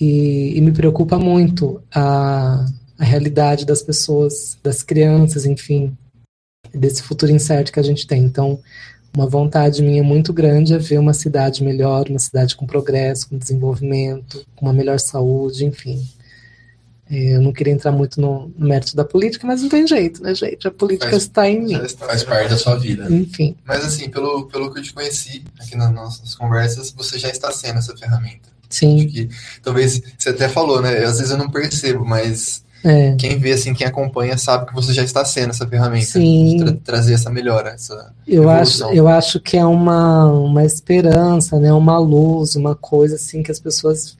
[SPEAKER 3] E, e me preocupa muito a, a realidade das pessoas, das crianças, enfim, desse futuro incerto que a gente tem. Então, uma vontade minha muito grande é ver uma cidade melhor, uma cidade com progresso, com desenvolvimento, com uma melhor saúde, enfim. É, eu não queria entrar muito no, no, mérito da política, mas não tem jeito, né, gente? A política faz, está em mim.
[SPEAKER 2] Faz parte da sua vida.
[SPEAKER 3] Enfim.
[SPEAKER 1] Mas assim, pelo, pelo que eu te conheci aqui nas nossas conversas, você já está sendo essa ferramenta.
[SPEAKER 3] Sim.
[SPEAKER 1] Que, talvez você até falou, né? Às vezes eu não percebo, mas
[SPEAKER 3] é.
[SPEAKER 1] Quem vê, assim, quem acompanha, sabe que você já está sendo essa ferramenta
[SPEAKER 3] Sim.
[SPEAKER 1] de tra trazer essa melhora, essa
[SPEAKER 3] eu acho Eu acho que é uma, uma esperança, né? Uma luz, uma coisa assim que as pessoas,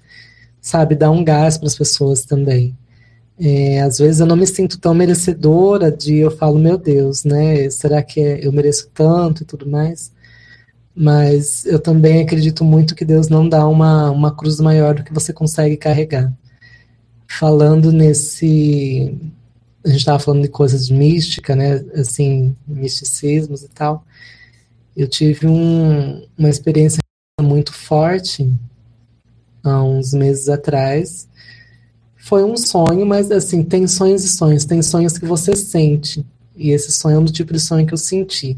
[SPEAKER 3] sabe, dá um gás para as pessoas também. É, às vezes eu não me sinto tão merecedora de eu falo, meu Deus, né? Será que eu mereço tanto e tudo mais? Mas eu também acredito muito que Deus não dá uma, uma cruz maior do que você consegue carregar falando nesse. A gente estava falando de coisas de mística, né? Assim, misticismos e tal. Eu tive um, uma experiência muito forte há uns meses atrás. Foi um sonho, mas assim, tem sonhos e sonhos. Tem sonhos que você sente. E esse sonho é um do tipo de sonho que eu senti.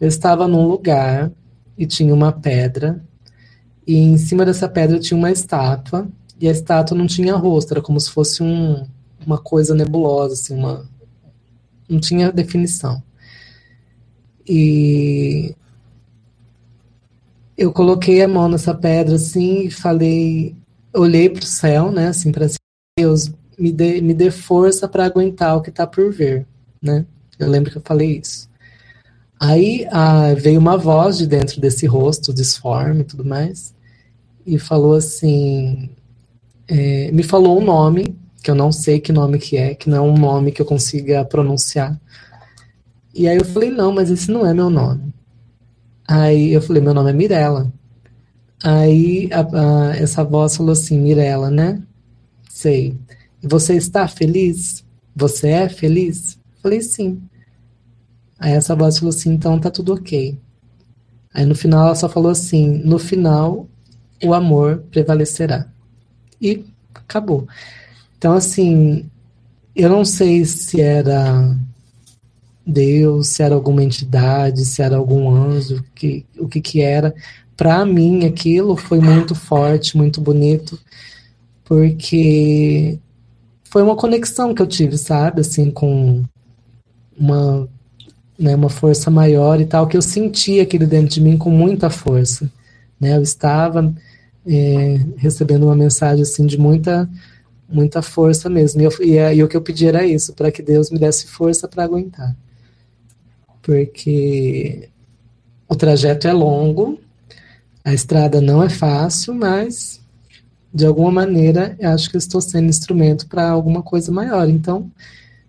[SPEAKER 3] Eu estava num lugar e tinha uma pedra. E em cima dessa pedra tinha uma estátua e a estátua não tinha rosto, era como se fosse um, uma coisa nebulosa, assim, uma, não tinha definição. E eu coloquei a mão nessa pedra assim e falei, olhei para o céu, né, assim, para Deus, me dê, me dê força para aguentar o que está por vir, né? Eu lembro que eu falei isso. Aí ah, veio uma voz de dentro desse rosto disforme e tudo mais, e falou assim: é, me falou um nome, que eu não sei que nome que é, que não é um nome que eu consiga pronunciar. E aí eu falei, não, mas esse não é meu nome. Aí eu falei, meu nome é Mirella. Aí a, a, essa voz falou assim, Mirella, né? Sei. Você está feliz? Você é feliz? Falei, sim. Aí essa voz falou assim, então tá tudo ok. Aí no final ela só falou assim, no final o amor prevalecerá e acabou. Então, assim, eu não sei se era Deus, se era alguma entidade, se era algum anjo, que, o que que era. Para mim, aquilo foi muito forte, muito bonito, porque foi uma conexão que eu tive, sabe, assim, com uma, né, uma força maior e tal, que eu senti aquilo dentro de mim com muita força. Né? Eu estava é, recebendo uma mensagem assim de muita muita força mesmo. E, eu, e, e o que eu pedi era isso, para que Deus me desse força para aguentar. Porque o trajeto é longo, a estrada não é fácil, mas de alguma maneira eu acho que estou sendo instrumento para alguma coisa maior. Então,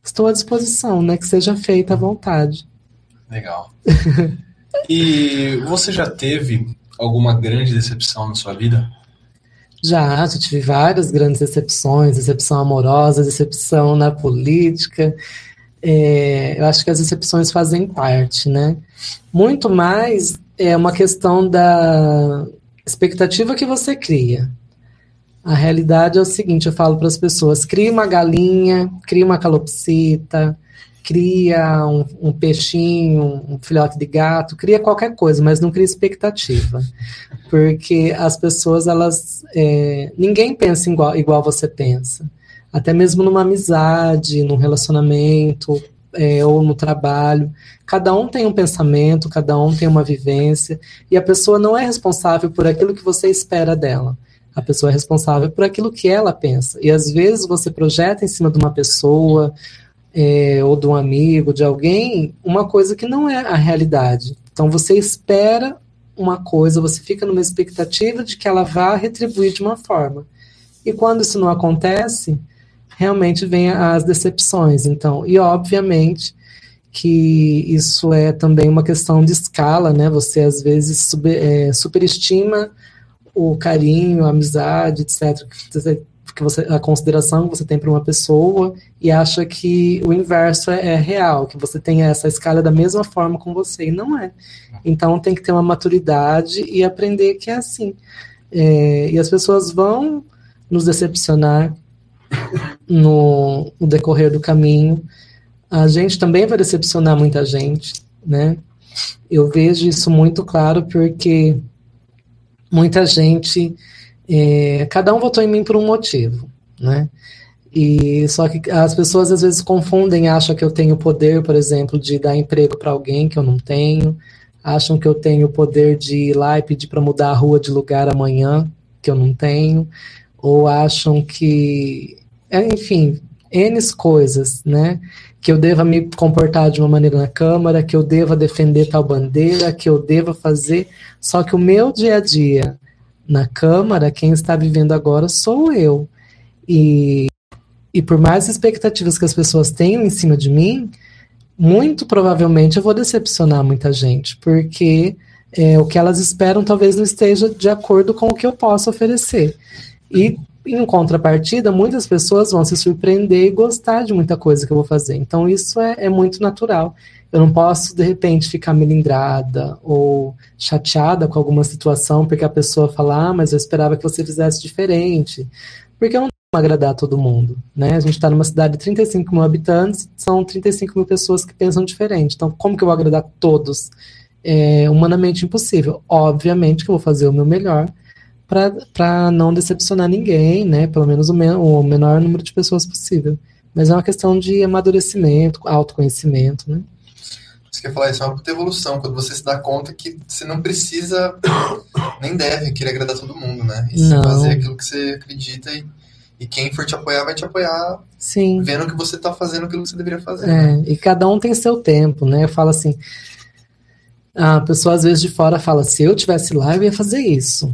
[SPEAKER 3] estou à disposição, né? Que seja feita à vontade.
[SPEAKER 2] Legal. e você já teve alguma grande decepção na sua vida?
[SPEAKER 3] Já, já tive várias grandes decepções, decepção amorosa, decepção na política. É, eu acho que as decepções fazem parte, né? Muito mais é uma questão da expectativa que você cria. A realidade é o seguinte, eu falo para as pessoas, crie uma galinha, crie uma calopsita, cria um, um, peixinho, um filhote de gato, cria qualquer coisa, mas não cria expectativa. Porque as pessoas, elas. É, ninguém pensa igual, igual você pensa. Até mesmo numa amizade, num relacionamento, é, ou no trabalho. Cada um tem um pensamento, cada um tem uma vivência, e a pessoa não é responsável por aquilo que você espera dela. A pessoa é responsável por aquilo que ela pensa. E às vezes você projeta em cima de uma pessoa, é, ou de um amigo, de alguém, uma coisa que não é a realidade. Então você espera uma coisa, você fica numa expectativa de que ela vá retribuir de uma forma. E quando isso não acontece, realmente vem as decepções. Então, e obviamente que isso é também uma questão de escala, né? Você às vezes sub, é, superestima o carinho, a amizade, etc. Que você, a consideração que você tem para uma pessoa e acha que o inverso é, é, real, que você tem essa escala da mesma forma com você, e não é. Então tem que ter uma maturidade e aprender que é assim. É, e as pessoas vão nos decepcionar no, no decorrer do caminho, a gente também vai decepcionar muita gente, né? Eu vejo isso muito claro porque muita gente, é, cada um votou em mim por um motivo, né? E só que as pessoas às vezes confundem, acham que eu tenho poder, por exemplo, de dar emprego para alguém que eu não tenho, acham que eu tenho o poder de ir lá e pedir para mudar a rua de lugar amanhã, que eu não tenho, ou acham que, é, enfim, N coisas, né? que eu deva me comportar de uma maneira na Câmara, que eu deva defender tal bandeira, que eu deva fazer. Só que o meu dia a dia na Câmara, quem está vivendo agora sou eu. E, e por mais expectativas que as pessoas tenham em cima de mim, muito provavelmente eu vou decepcionar muita gente, porque é, o que elas esperam talvez não esteja de acordo com o que eu posso oferecer. E em contrapartida, muitas pessoas vão se surpreender e gostar de muita coisa que eu vou fazer. Então, isso é, é muito natural. Eu não posso, de repente, ficar melindrada ou chateada com alguma situação porque a pessoa fala, ah, mas eu esperava que você fizesse diferente. Porque eu não vou agradar todo mundo, né? A gente está numa cidade de 35 mil habitantes, são 35 mil pessoas que pensam diferente. Então, como que eu vou agradar todos? É humanamente impossível. Obviamente que eu vou fazer o meu melhor, para não decepcionar ninguém, né? Pelo menos o, o menor número de pessoas possível. Mas é uma questão de amadurecimento, autoconhecimento, né?
[SPEAKER 1] Você quer falar isso é uma puta evolução, quando você se dá conta que você não precisa, nem deve querer agradar todo mundo, né? E não. fazer aquilo que você acredita e, e quem for te apoiar vai te apoiar
[SPEAKER 3] Sim.
[SPEAKER 1] vendo que você está fazendo aquilo que você deveria fazer.
[SPEAKER 3] É, né? e cada um tem seu tempo, né? Eu falo assim, a pessoa às vezes de fora fala, se eu tivesse lá, eu ia fazer isso.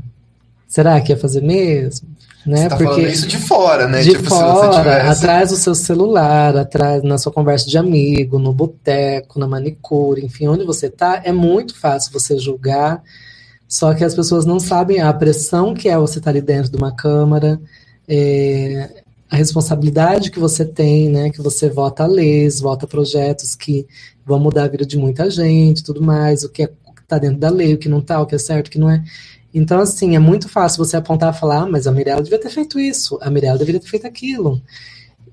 [SPEAKER 3] Será que ia fazer mesmo?
[SPEAKER 1] Né? Você tá Porque falando isso de fora, né?
[SPEAKER 3] De tipo, fora, tivesse... atrás do seu celular, atrás na sua conversa de amigo, no boteco, na manicure, enfim, onde você tá, é muito fácil você julgar. Só que as pessoas não sabem a pressão que é você estar tá ali dentro de uma câmara, é, a responsabilidade que você tem, né? Que você vota leis, vota projetos que vão mudar a vida de muita gente, tudo mais, o que é, está dentro da lei, o que não está, o que é certo, o que não é. Então, assim, é muito fácil você apontar e falar, ah, mas a Mirella devia ter feito isso, a Mirella deveria ter feito aquilo.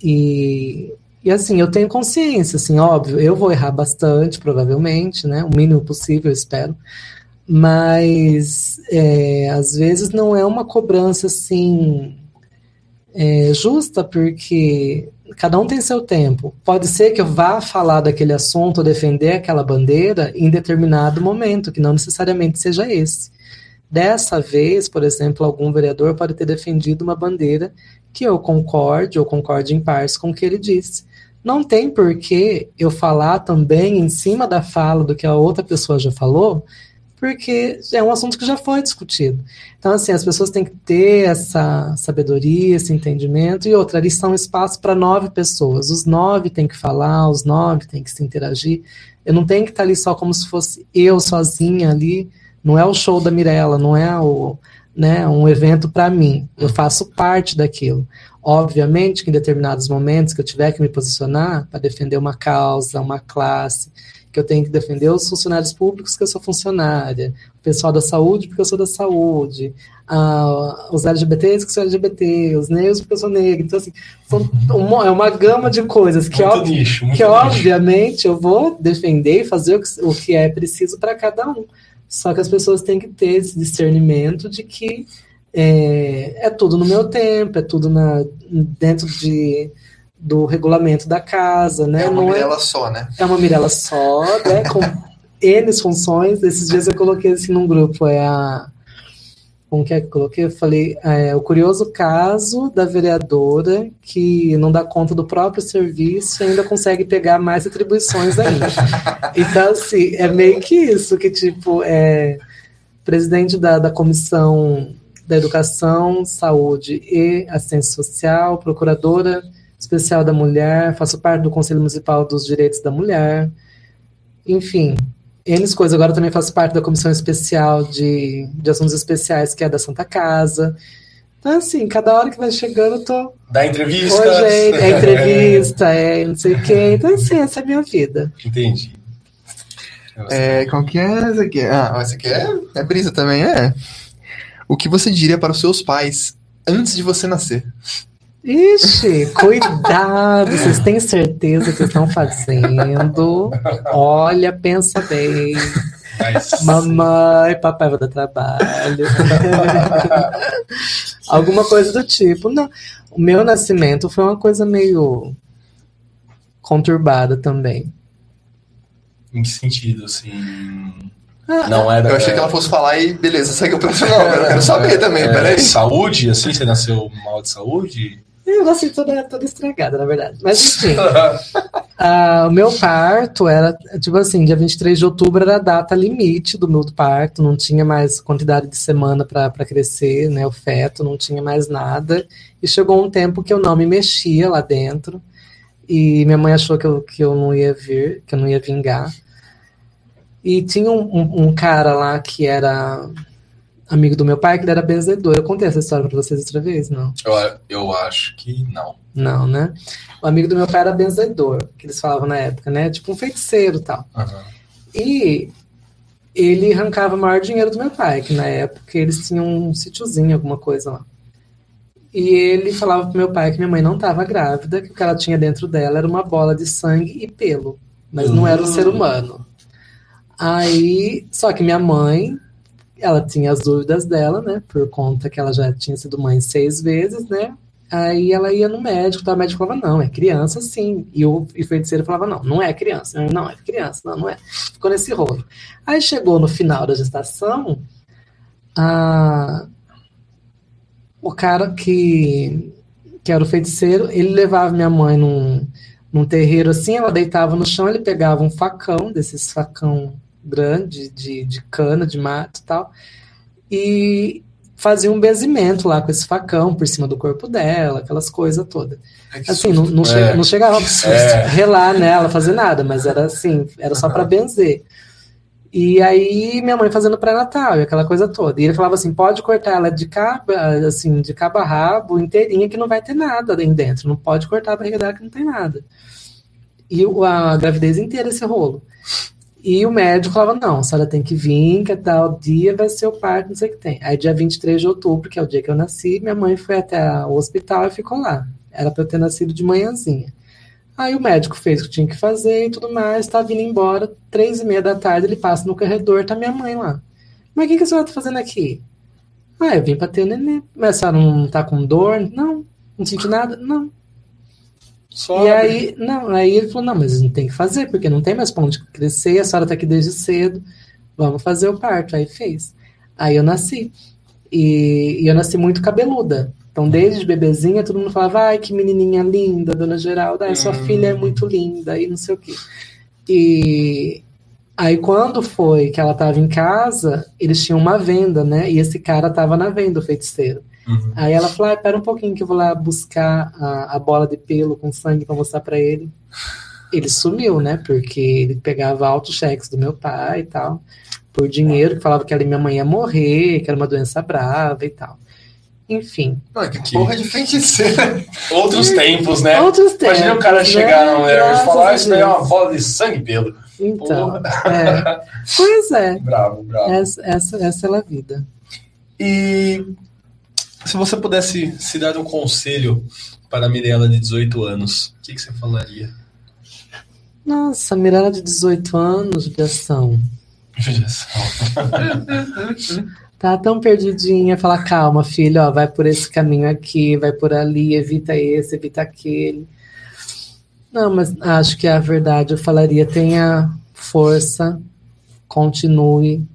[SPEAKER 3] E, e assim, eu tenho consciência, assim, óbvio, eu vou errar bastante, provavelmente, né? O mínimo possível, eu espero. Mas é, às vezes não é uma cobrança assim é, justa, porque cada um tem seu tempo. Pode ser que eu vá falar daquele assunto, defender aquela bandeira em determinado momento, que não necessariamente seja esse. Dessa vez, por exemplo, algum vereador pode ter defendido uma bandeira que eu concorde ou concorde em partes com o que ele disse. Não tem por que eu falar também em cima da fala do que a outra pessoa já falou, porque é um assunto que já foi discutido. Então, assim, as pessoas têm que ter essa sabedoria, esse entendimento, e outra, ali são espaço para nove pessoas. Os nove têm que falar, os nove têm que se interagir. Eu não tenho que estar ali só como se fosse eu sozinha ali não é o show da Mirella, não é o, né, um evento para mim. Eu faço parte daquilo. Obviamente que em determinados momentos que eu tiver que me posicionar para defender uma causa, uma classe, que eu tenho que defender os funcionários públicos, que eu sou funcionária, o pessoal da saúde, porque eu sou da saúde, ah, os LGBTs, que eu sou LGBT, os negros, porque eu sou negro. Então, assim, uma, é uma gama de coisas que,
[SPEAKER 2] muito
[SPEAKER 3] que obviamente, eu vou defender e fazer o que, o que é preciso para cada um. Só que as pessoas têm que ter esse discernimento de que é, é tudo no meu tempo, é tudo na, dentro de, do regulamento da casa, né?
[SPEAKER 1] É uma Não é mirela é, só, né?
[SPEAKER 3] É uma mirela só, né? Com N funções. Esses dias eu coloquei assim num grupo, é a como que é que eu coloquei? Eu falei, é, o curioso caso da vereadora que não dá conta do próprio serviço e ainda consegue pegar mais atribuições ainda. então, assim, é meio que isso, que tipo, é presidente da, da comissão da Educação, Saúde e Assistência Social, procuradora especial da mulher, faço parte do Conselho Municipal dos Direitos da Mulher, enfim, N coisas. Agora eu também faço parte da comissão especial de, de assuntos especiais, que é da Santa Casa. Então, assim, cada hora que vai chegando, eu tô.
[SPEAKER 2] Da entrevista.
[SPEAKER 3] Oi, gente, é entrevista, é não sei o quê. Então, assim, essa é a minha vida.
[SPEAKER 2] Entendi.
[SPEAKER 1] É, qual que é essa aqui? Ah, essa aqui é, é brisa também, é. O que você diria para os seus pais antes de você nascer?
[SPEAKER 3] Ixi, cuidado, vocês têm certeza que estão fazendo? Olha, pensa bem.
[SPEAKER 2] Mas-
[SPEAKER 3] Mamãe, papai vai dar trabalho. Alguma coisa do tipo. Não, o meu nascimento foi uma coisa meio conturbada também.
[SPEAKER 2] Em que sentido, assim.
[SPEAKER 3] Ah,
[SPEAKER 2] Não era.
[SPEAKER 1] Eu achei que ela fosse falar e beleza, segue o. Não, eu quero saber também,
[SPEAKER 2] é,
[SPEAKER 1] peraí.
[SPEAKER 2] Saúde, assim, você nasceu mal de saúde?
[SPEAKER 3] Eu nasci toda, toda estragada, na verdade. Mas enfim. Ah, o meu parto era, tipo assim, dia 23 de outubro era a data limite do meu parto, não tinha mais quantidade de semana para crescer, né, o feto, não tinha mais nada. E chegou um tempo que eu não me mexia lá dentro, e minha mãe achou que eu, que eu não ia vir, que eu não ia vingar. E tinha um, um- um cara lá que era amigo do meu pai, que ele era benzedor. Eu contei essa história para vocês outra vez, não?
[SPEAKER 2] Eu, eu acho que não.
[SPEAKER 3] Não, né? O amigo do meu pai era benzedor, que eles falavam na época, né? Tipo um feiticeiro e tal.
[SPEAKER 2] Aham.
[SPEAKER 3] E ele arrancava o maior dinheiro do meu pai, que na época eles tinham um sítiozinho, alguma coisa lá. E ele falava pro meu pai que minha mãe não estava grávida, que o que ela tinha dentro dela era uma bola de sangue e pelo, mas não era um ser humano. Aí, só que minha mãe, ela tinha as dúvidas dela, né? Por conta que ela já tinha sido mãe seis vezes, né? Aí ela ia no médico, tá? o médico falava, não, é criança sim. E o, e feiticeiro falava, não, não é criança. Não, é criança, não, não é. Ficou nesse rolo. Aí chegou no final da gestação, a- o cara que, que era o feiticeiro, ele levava minha mãe num, num terreiro assim, ela deitava no chão, ele pegava um facão, desses facão grande, de, de cana, de mato e tal, e fazia um benzimento lá com esse facão por cima do corpo dela, aquelas coisas todas. Assim, não,
[SPEAKER 2] É.
[SPEAKER 3] não chegava
[SPEAKER 2] É.
[SPEAKER 3] a relar nela, fazer nada, mas era assim, era só para benzer. E aí minha mãe fazendo pré-natal e aquela coisa toda. E ele falava assim, pode cortar ela de cabo, assim, de cabo a rabo, inteirinha, que não vai ter nada ali dentro. Não pode cortar a barriga dela que não tem nada. E o- a gravidez inteira esse rolo. E o médico falava, não, a senhora tem que vir, que tal dia vai ser o parto, não sei o que tem. Aí dia 23 de outubro, que é o dia que eu nasci, minha mãe foi até o hospital e ficou lá. Era para eu ter nascido de manhãzinha. Aí o médico fez o que tinha que fazer e tudo mais, tá vindo embora, três e meia da tarde, ele passa no corredor, tá minha mãe lá. Mas o que, que a senhora tá fazendo aqui? Ah, eu vim pra ter o neném. Mas a senhora não tá com dor? Não. Não senti nada? Não.
[SPEAKER 2] Só
[SPEAKER 3] E aí, não, aí ele falou, não, mas não tem que fazer, porque não tem mais pra onde crescer, a senhora tá aqui desde cedo, vamos fazer o parto. Aí fez. Aí eu nasci. E, e eu nasci muito cabeluda. Então, desde bebezinha, todo mundo falava, ai, que menininha linda, dona Geralda, ai, sua
[SPEAKER 2] Hum.
[SPEAKER 3] filha é muito linda, e não sei o quê. E aí, quando foi que ela tava em casa, eles tinham uma venda, né? E esse cara tava na venda, o feiticeiro.
[SPEAKER 2] Uhum.
[SPEAKER 3] Aí ela falou: ah, pera um pouquinho que eu vou lá buscar a, a bola de pelo com sangue pra mostrar pra ele. Ele sumiu, né? Porque ele pegava altos cheques do meu pai e tal, por dinheiro, que falava que ela e minha mãe ia morrer, que era uma doença brava e tal. Enfim,
[SPEAKER 1] Não, que porra de feiticeira.
[SPEAKER 2] Outros tempos, né?
[SPEAKER 3] outros tempos.
[SPEAKER 2] Imagina o cara
[SPEAKER 3] né?
[SPEAKER 2] chegar na mulher e falar, ah, isso daí é uma bola de sangue pelo.
[SPEAKER 3] Então, é. Pois é,
[SPEAKER 2] Bravo, bravo.
[SPEAKER 3] essa, essa, essa é a vida.
[SPEAKER 2] E se você pudesse se dar um conselho para a Mirella de 18 anos, o que, que você falaria?
[SPEAKER 3] Nossa, Mirella de 18 anos de ação. Tá tão perdidinha, fala, calma, filho, ó, vai por esse caminho aqui, vai por ali, evita esse, evita aquele. Não, mas acho que a verdade eu falaria, tenha força, continue,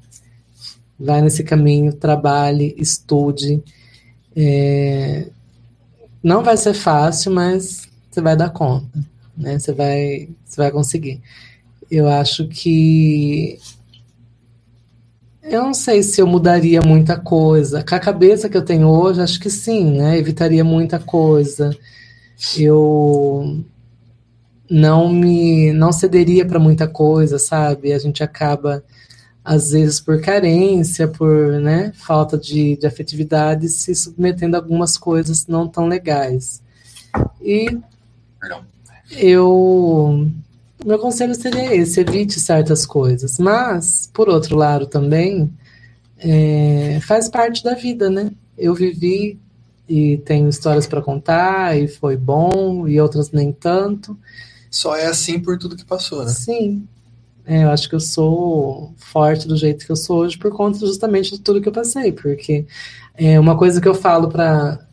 [SPEAKER 3] vai nesse caminho, trabalhe, estude. É, Não vai ser fácil, mas você vai dar conta, né? Você vai, você vai conseguir. Eu acho que eu não sei se eu mudaria muita coisa. Com a cabeça que eu tenho hoje, acho que sim, né? Evitaria muita coisa. Eu não me não cederia para muita coisa, sabe? A gente acaba às vezes por carência, por né, falta de, de afetividade, se submetendo a algumas coisas não tão legais. E
[SPEAKER 2] Perdão.
[SPEAKER 3] eu meu conselho seria esse, evite certas coisas. Mas, por outro lado também, é, faz parte da vida, né? Eu vivi e tenho histórias para contar, e foi bom, e outras nem tanto.
[SPEAKER 1] Só é assim por tudo que passou, né?
[SPEAKER 3] Sim. É, eu acho que eu sou forte do jeito que eu sou hoje por conta justamente de tudo que eu passei, porque é uma coisa que eu falo para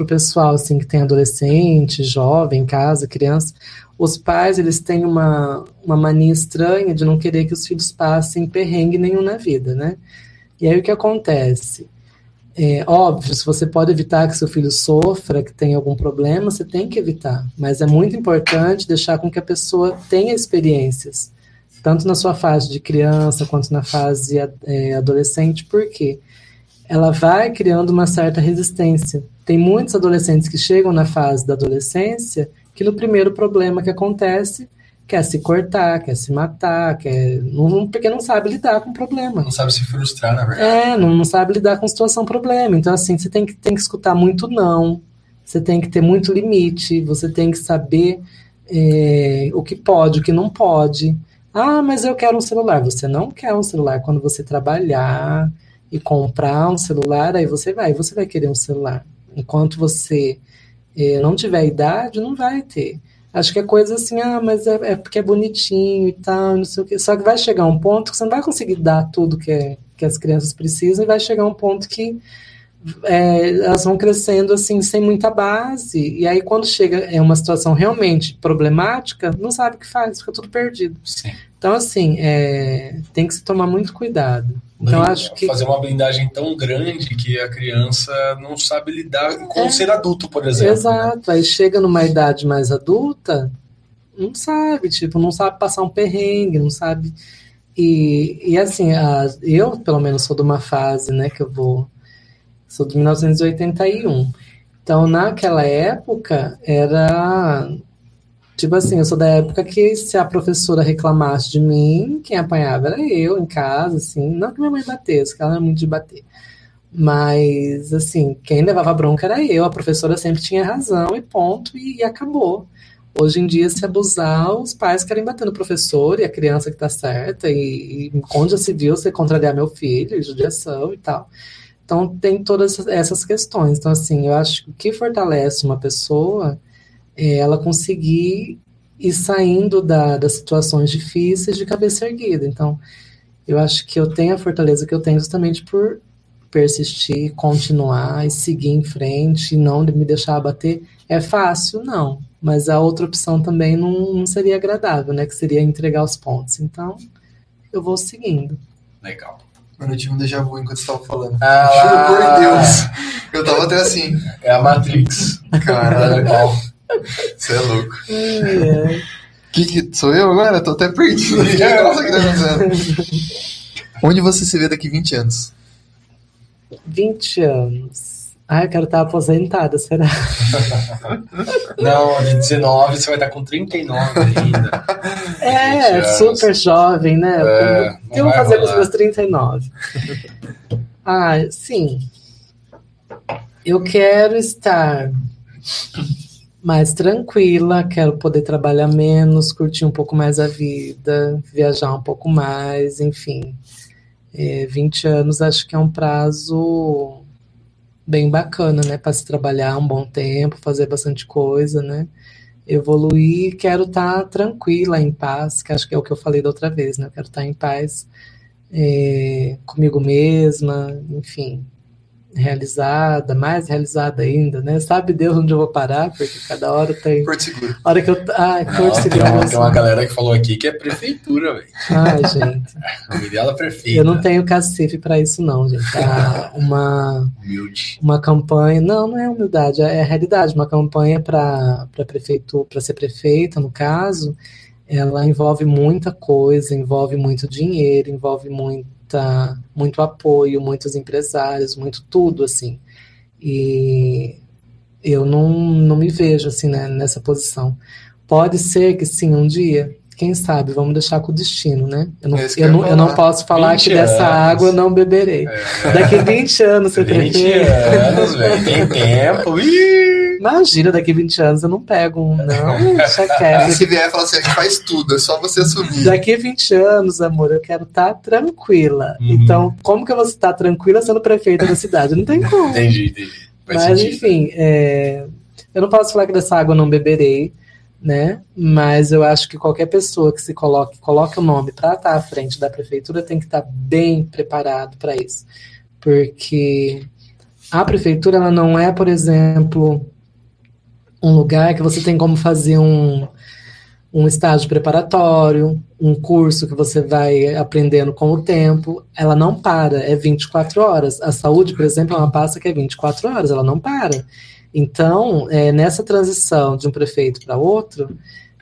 [SPEAKER 3] o pessoal assim que tem adolescente, jovem, em casa, criança, os pais eles têm uma, uma mania estranha de não querer que os filhos passem perrengue nenhum na vida, né? E aí o que acontece? É, óbvio, se você pode evitar que seu filho sofra, que tenha algum problema, você tem que evitar. Mas é muito importante deixar com que a pessoa tenha experiências, tanto na sua fase de criança quanto na fase é, adolescente, porque ela vai criando uma certa resistência. Tem muitos adolescentes que chegam na fase da adolescência que no primeiro problema que acontece quer se cortar, quer se matar, quer não, porque não sabe lidar com o problema.
[SPEAKER 2] Não sabe se frustrar, na verdade.
[SPEAKER 3] É, não, não sabe lidar com situação problema. Então, assim, você tem que, tem que escutar muito não, você tem que ter muito limite, você tem que saber é, o que pode, o que não pode. Ah, mas eu quero um celular. Você não quer um celular. Quando você trabalhar e comprar um celular, aí você vai, você vai querer um celular. Enquanto você é, não tiver idade, não vai ter. Acho que é coisa assim, ah, mas é, é, porque é bonitinho e tal, não sei o quê. Só que vai chegar um ponto que você não vai conseguir dar tudo que, é, que as crianças precisam e vai chegar um ponto que é, elas vão crescendo assim, sem muita base. E aí, quando chega é uma situação realmente problemática, não sabe o que faz, fica tudo perdido.
[SPEAKER 2] Sim.
[SPEAKER 3] Então, assim, é, tem que se tomar muito cuidado. Então,
[SPEAKER 2] Bem,
[SPEAKER 3] acho que.
[SPEAKER 2] Fazer uma blindagem tão grande que a criança não sabe lidar com ser adulto, por exemplo. né?
[SPEAKER 3] Exato. Aí chega numa idade mais adulta, não sabe, tipo, não sabe passar um perrengue, não sabe. E, e assim, a, eu, pelo menos, sou de uma fase, né, que eu vou. Sou de 1981. Então, naquela época, era. Tipo assim, eu sou da época que se a professora reclamasse de mim, quem apanhava era eu em casa, assim. Não que minha mãe batesse, porque ela é muito de bater. Mas, assim, quem levava bronca era eu, a professora sempre tinha razão e ponto, e, e acabou. Hoje em dia, se abusar, os pais querem bater no professor e a criança que tá certa, e, e onde já se viu você contrariar meu filho, judiação e tal. Então, tem todas essas questões. Então, assim, eu acho que o que fortalece uma pessoa é ela conseguir ir saindo da, das situações difíceis de cabeça erguida. Então, eu acho que eu tenho a fortaleza que eu tenho justamente por persistir, continuar e seguir em frente e não me deixar abater. É fácil? Não. Mas a outra opção também não, não seria agradável, né? Que seria entregar os pontos. Então, eu vou seguindo.
[SPEAKER 2] Legal.
[SPEAKER 1] Mano, eu tive um déjà vu enquanto você tava falando.
[SPEAKER 2] Ah,
[SPEAKER 1] Juro por Deus. Eu tava até assim.
[SPEAKER 2] É a Matrix.
[SPEAKER 1] Caralho,
[SPEAKER 2] Legal.
[SPEAKER 1] você é louco.
[SPEAKER 3] É.
[SPEAKER 1] Que, que sou eu agora? Tô até perdido. Nossa, que tá acontecendo? Onde você se vê daqui 20 anos?
[SPEAKER 3] 20 anos. Ai, eu quero estar aposentada, será?
[SPEAKER 2] Não, de 19 você vai estar com 39 ainda.
[SPEAKER 3] É,
[SPEAKER 2] 20 anos.
[SPEAKER 3] super jovem, né?
[SPEAKER 2] É,
[SPEAKER 3] o que eu vou fazer com os
[SPEAKER 2] rolar.
[SPEAKER 3] meus 39? Ah, sim. Eu quero estar mais tranquila, quero poder trabalhar menos, curtir um pouco mais a vida, viajar um pouco mais, enfim. É, 20 anos acho que é um prazo bem bacana, né? Para se trabalhar um bom tempo, fazer bastante coisa, né? Evoluir, quero estar tranquila, em paz, que acho que é o que eu falei da outra vez, né? Eu quero estar em paz é, comigo mesma, enfim, realizada, mais realizada ainda, né? Sabe Deus onde eu vou parar, porque cada hora tem.
[SPEAKER 1] Porto Seguro.
[SPEAKER 3] Hora que eu.
[SPEAKER 2] Não,
[SPEAKER 3] Porto
[SPEAKER 2] tem, uma,
[SPEAKER 3] Seguro.
[SPEAKER 2] tem uma galera que falou aqui que é prefeitura, velho.
[SPEAKER 3] Ai, gente.
[SPEAKER 2] Dela é prefeita.
[SPEAKER 3] Eu não tenho cacife para isso, não, gente. Há uma.
[SPEAKER 2] Humilde.
[SPEAKER 3] uma campanha, não, não é humildade, é a realidade, uma campanha para para prefeitura, para ser prefeita, no caso, ela envolve muita coisa, envolve muito dinheiro, envolve muita muito apoio, muitos empresários, muito tudo assim. E eu não, não me vejo assim né, nessa posição. Pode ser que sim, um dia. Quem sabe, vamos deixar com o destino, né? Eu não,
[SPEAKER 1] É
[SPEAKER 3] eu não, eu não posso falar
[SPEAKER 2] 20
[SPEAKER 3] que dessa
[SPEAKER 2] anos.
[SPEAKER 3] água eu não beberei.
[SPEAKER 2] É.
[SPEAKER 3] Daqui 20 anos você
[SPEAKER 2] 20
[SPEAKER 3] prefere.
[SPEAKER 2] anos, velho. Tem tempo. Ih!
[SPEAKER 3] Imagina, daqui 20 anos eu não pego um, não. Deixa quieto.
[SPEAKER 1] se vier e falar assim, a gente faz tudo, é só você assumir.
[SPEAKER 3] Daqui 20 anos, amor, eu quero estar tranquila.
[SPEAKER 2] Uhum.
[SPEAKER 3] Então, como que eu vou estar tranquila sendo prefeita da cidade? Não tem como.
[SPEAKER 2] Entendi, entendi. Faz
[SPEAKER 3] Mas,
[SPEAKER 2] sentido.
[SPEAKER 3] enfim, é, eu não posso falar que dessa água eu não beberei, né? Mas eu acho que qualquer pessoa que se coloque, coloque o nome para estar à frente da prefeitura tem que estar bem preparado para isso. Porque a prefeitura, ela não é, por exemplo, um lugar que você tem como fazer um, um estágio preparatório, um curso que você vai aprendendo com o tempo. Ela não para, é 24 horas. A saúde, por exemplo, é uma pasta que é 24 horas, ela não para. Então, é, nessa transição de um prefeito para outro,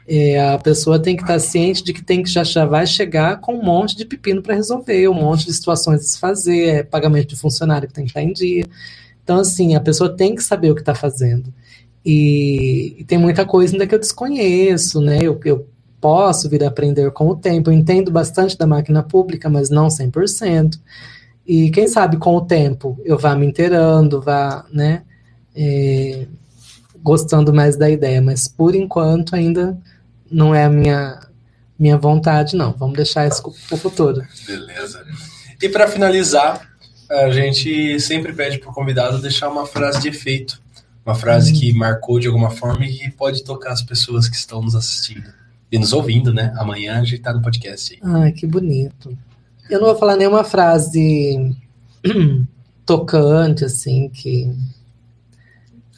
[SPEAKER 3] é, a pessoa tem que estar ciente de que tem que já, já vai chegar com um monte de pepino para resolver, um monte de situações a se fazer, é, pagamento de funcionário que tem que estar em dia. Então, assim, a pessoa tem que saber o que está fazendo. E, e tem muita coisa ainda que eu desconheço, né? Eu, eu posso vir a aprender com o tempo. Eu entendo bastante da máquina pública, mas não 100%. E quem sabe com o tempo eu vá me inteirando, vá, né? É, gostando mais da ideia, mas por enquanto ainda não é a minha, minha vontade, não. Vamos deixar isso para o futuro.
[SPEAKER 2] Beleza. E para finalizar, a gente sempre pede pro convidado deixar uma frase de efeito. Uma frase que marcou de alguma forma e que pode tocar as pessoas que estão nos assistindo. E nos ouvindo, né? Amanhã a gente tá no podcast.
[SPEAKER 3] Ai, que bonito. Eu não vou falar nenhuma frase tocante, assim, que.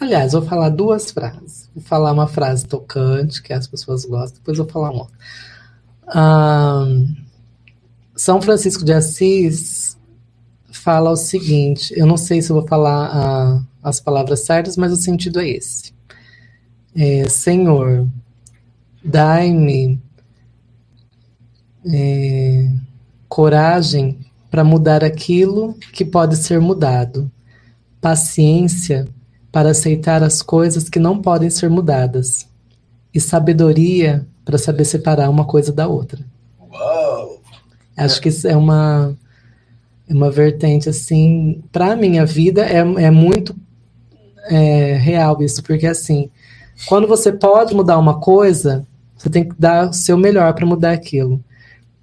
[SPEAKER 3] Aliás, vou falar duas frases. Vou falar uma frase tocante, que as pessoas gostam, depois vou falar uma São Francisco de Assis fala o seguinte: eu não sei se vou falar ah, as palavras certas, mas o sentido é esse. É, Senhor, dai-me é, coragem para mudar aquilo que pode ser mudado, paciência para aceitar as coisas que não podem ser mudadas, e sabedoria para saber separar uma coisa da outra.
[SPEAKER 2] Uau!
[SPEAKER 3] Acho que isso é uma, é uma vertente assim, para a minha vida é, é muito é, real isso, porque assim, quando você pode mudar uma coisa, você tem que dar o seu melhor para mudar aquilo.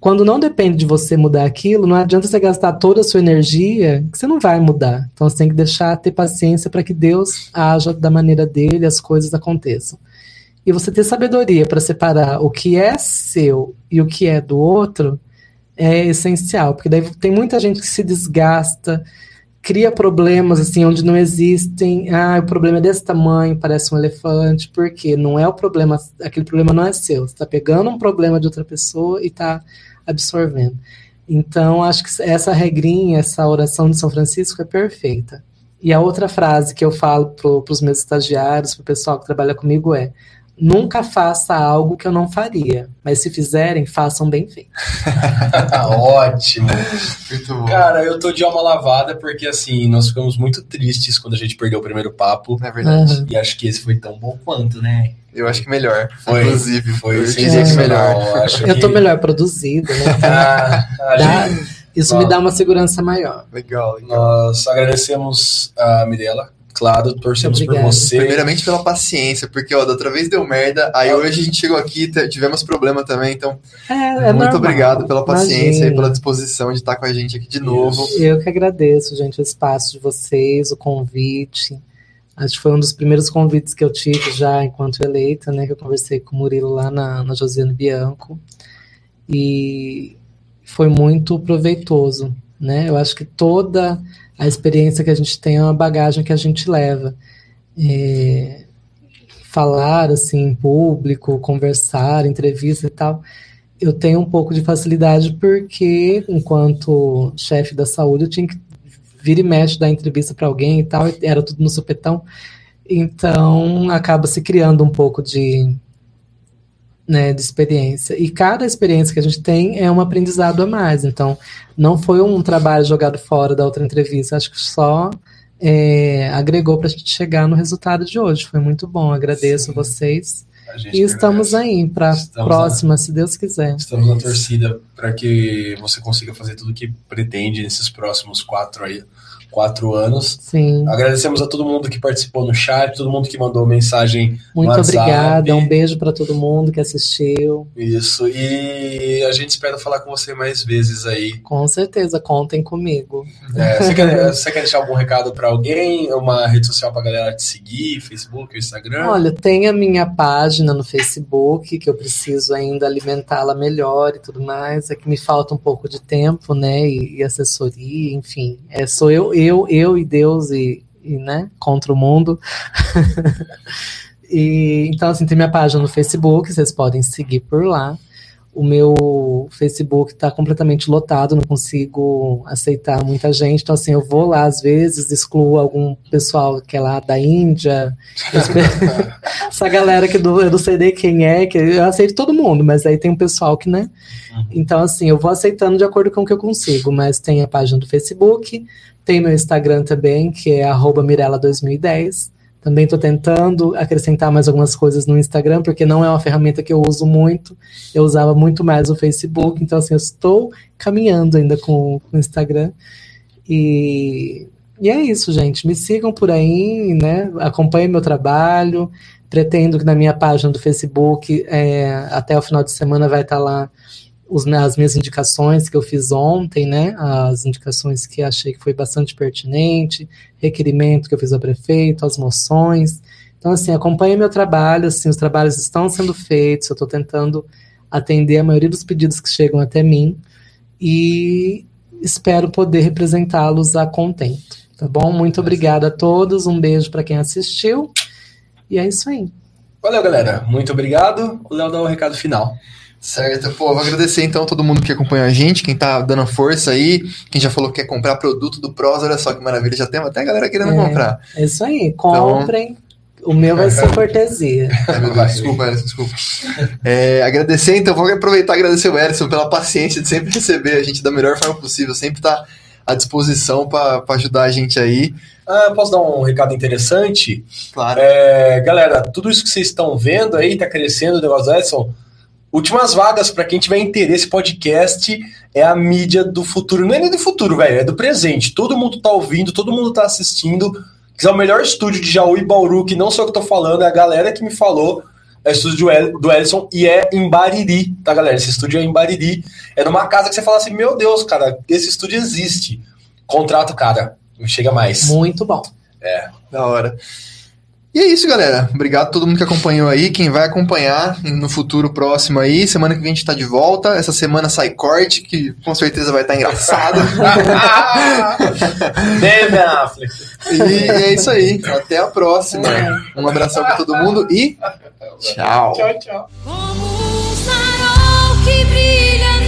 [SPEAKER 3] Quando não depende de você mudar aquilo, não adianta você gastar toda a sua energia, que você não vai mudar. Então você tem que deixar ter paciência para que Deus haja da maneira dele, as coisas aconteçam. E você ter sabedoria para separar o que é seu e o que é do outro é essencial, porque daí tem muita gente que se desgasta, cria problemas assim onde não existem. Ah, o problema é desse tamanho, parece um elefante, porque não é o problema, aquele problema não é seu. Você está pegando um problema de outra pessoa e está absorvendo. Então, acho que essa regrinha, essa oração de São Francisco é perfeita. E a outra frase que eu falo para os meus estagiários, para o pessoal que trabalha comigo é: nunca faça algo que eu não faria, mas se fizerem, façam bem feito.
[SPEAKER 2] Ótimo!
[SPEAKER 1] Muito bom.
[SPEAKER 2] Cara, eu tô de alma lavada porque, assim, nós ficamos muito tristes quando a gente perdeu o primeiro papo.
[SPEAKER 1] Na verdade,
[SPEAKER 3] Aham.
[SPEAKER 2] E acho que esse foi tão bom quanto, né?
[SPEAKER 1] eu acho que melhor.
[SPEAKER 2] Foi.
[SPEAKER 1] Inclusive,
[SPEAKER 2] Foi
[SPEAKER 1] eu
[SPEAKER 2] sensacional.
[SPEAKER 1] melhor.
[SPEAKER 2] Acho
[SPEAKER 3] Eu tô
[SPEAKER 2] que-
[SPEAKER 3] melhor produzida, né?
[SPEAKER 2] Ah,
[SPEAKER 3] Dá-
[SPEAKER 2] gente-
[SPEAKER 3] isso me dá uma segurança maior.
[SPEAKER 1] Legal, legal.
[SPEAKER 2] nós agradecemos a Mirella, claro, torcemos por
[SPEAKER 3] Obrigada.
[SPEAKER 2] você.
[SPEAKER 1] Primeiramente pela paciência, porque ó, da outra vez deu merda, aí hoje a gente chegou aqui, tivemos problema também, então
[SPEAKER 3] É, é
[SPEAKER 1] muito
[SPEAKER 3] normal.
[SPEAKER 1] obrigado pela paciência e
[SPEAKER 3] Imagina.
[SPEAKER 1] pela disposição de estar com a gente aqui de novo.
[SPEAKER 3] Eu que agradeço, gente, o espaço de vocês, o convite. Acho que foi um dos primeiros convites que eu tive já enquanto eleita, né? Que eu conversei com o Murilo lá na, na Josiane Bianco. E foi muito proveitoso, né? Eu acho que toda a experiência que a gente tem é uma bagagem que a gente leva. É, falar assim em público, conversar, entrevista e tal, eu tenho um pouco de facilidade porque, enquanto chefe da saúde, eu tinha que vir e mexe dar entrevista para alguém e tal, era tudo no supetão. Então, acaba se criando um pouco de, né, de experiência. E cada experiência que a gente tem é um aprendizado a mais. Então, não foi um trabalho jogado fora da outra entrevista, acho que só é, agregou para a gente chegar no resultado de hoje. Foi muito bom, agradeço
[SPEAKER 2] Sim.
[SPEAKER 3] vocês.
[SPEAKER 2] A
[SPEAKER 3] E estamos
[SPEAKER 2] agradece.
[SPEAKER 3] aí para
[SPEAKER 2] Estamos
[SPEAKER 3] próxima, se Deus quiser.
[SPEAKER 2] Estamos na torcida para que você consiga fazer tudo o que pretende nesses próximos quatro, aí, quatro anos.
[SPEAKER 3] Sim.
[SPEAKER 2] Agradecemos a todo mundo que participou no chat, todo mundo que mandou mensagem.
[SPEAKER 3] Muito
[SPEAKER 2] WhatsApp.
[SPEAKER 3] obrigada. Um beijo para todo mundo que assistiu.
[SPEAKER 2] Isso. E a gente espera falar com você mais vezes aí.
[SPEAKER 3] Com certeza, contem comigo.
[SPEAKER 2] É, você, quer, você quer deixar algum recado para alguém? Uma rede social para galera te seguir? Facebook, Instagram?
[SPEAKER 3] Olha, tem a minha página no Facebook, que eu preciso ainda alimentá-la melhor e tudo mais. É que me falta um pouco de tempo, né? E, e assessoria, enfim. É, sou eu, eu, eu e Deus e, e, né, contra o mundo. e, então, assim, tem minha página no Facebook, vocês podem seguir por lá. O meu Facebook está completamente lotado, não consigo aceitar muita gente. Então, assim, eu vou lá às vezes, excluo algum pessoal que é lá da Índia, essa galera que do, eu não sei nem quem é, que eu aceito todo mundo, mas aí tem um pessoal que, né?
[SPEAKER 2] Uhum.
[SPEAKER 3] Então, assim, eu vou aceitando de acordo com o que eu consigo, mas tem a página do Facebook, tem meu Instagram também, que é arroba Mirella2010. Também estou tentando acrescentar mais algumas coisas no Instagram, porque não é uma ferramenta que eu uso muito. Eu usava muito mais o Facebook, então assim, eu estou caminhando ainda com, o Instagram. E, e é isso, gente. Me sigam por aí, né? Acompanhem meu trabalho. Pretendo que na minha página do Facebook, é, até o final de semana, vai estar lá os, as minhas indicações que eu fiz ontem, né? As indicações que achei que foi bastante pertinente, requerimento que eu fiz ao prefeito, as moções. Então, assim, acompanhe meu trabalho, assim, os trabalhos estão sendo feitos, eu estou tentando atender a maioria dos pedidos que chegam até mim e espero poder representá-los a contento, tá bom? Muito obrigada a todos, um beijo para quem assistiu e é isso aí.
[SPEAKER 2] Valeu, galera. Muito obrigado. O Léo dá o recado final.
[SPEAKER 1] Certo, pô, vou agradecer então a todo mundo que acompanhou a gente, quem tá dando força aí, quem já falou que quer comprar produto do Pros, olha só que maravilha, já tem até a galera querendo
[SPEAKER 3] É.
[SPEAKER 1] comprar.
[SPEAKER 3] É isso aí, comprem. O meu vai ser cortesia.
[SPEAKER 1] Deus, desculpa, Ellison, desculpa. É, agradecer, então, vou aproveitar e agradecer o Ellison pela paciência de sempre receber a gente da melhor forma possível, sempre tá à disposição para ajudar a gente aí.
[SPEAKER 2] Ah, posso dar um recado interessante?
[SPEAKER 1] Claro.
[SPEAKER 2] É, galera, tudo isso que vocês estão vendo aí, tá crescendo o negócio do Edson. Últimas vagas para quem tiver interesse, podcast é a mídia do futuro. Não é nem do futuro, velho, é do presente. Todo mundo tá ouvindo, todo mundo tá assistindo. Que é o melhor estúdio de Jaú e Bauru, que não sou eu que tô falando, é a galera que me falou. É o estúdio do El- do Ellison e é em Bariri, tá, galera? Esse estúdio é em Bariri. É numa casa que você fala assim: meu Deus, cara, esse estúdio existe. Contrato, cara, não chega mais.
[SPEAKER 3] Muito bom.
[SPEAKER 1] Da hora. E é isso, galera. Obrigado a todo mundo que acompanhou aí. Quem vai acompanhar no futuro próximo aí. Semana que vem a gente tá de volta. Essa semana sai corte, que com certeza vai estar engraçado.
[SPEAKER 2] Bem, Ben Affleck.
[SPEAKER 1] e é isso aí. Até a próxima. Um abração pra todo mundo e tchau.
[SPEAKER 2] Tchau, tchau.
[SPEAKER 5] Como um farol que brilha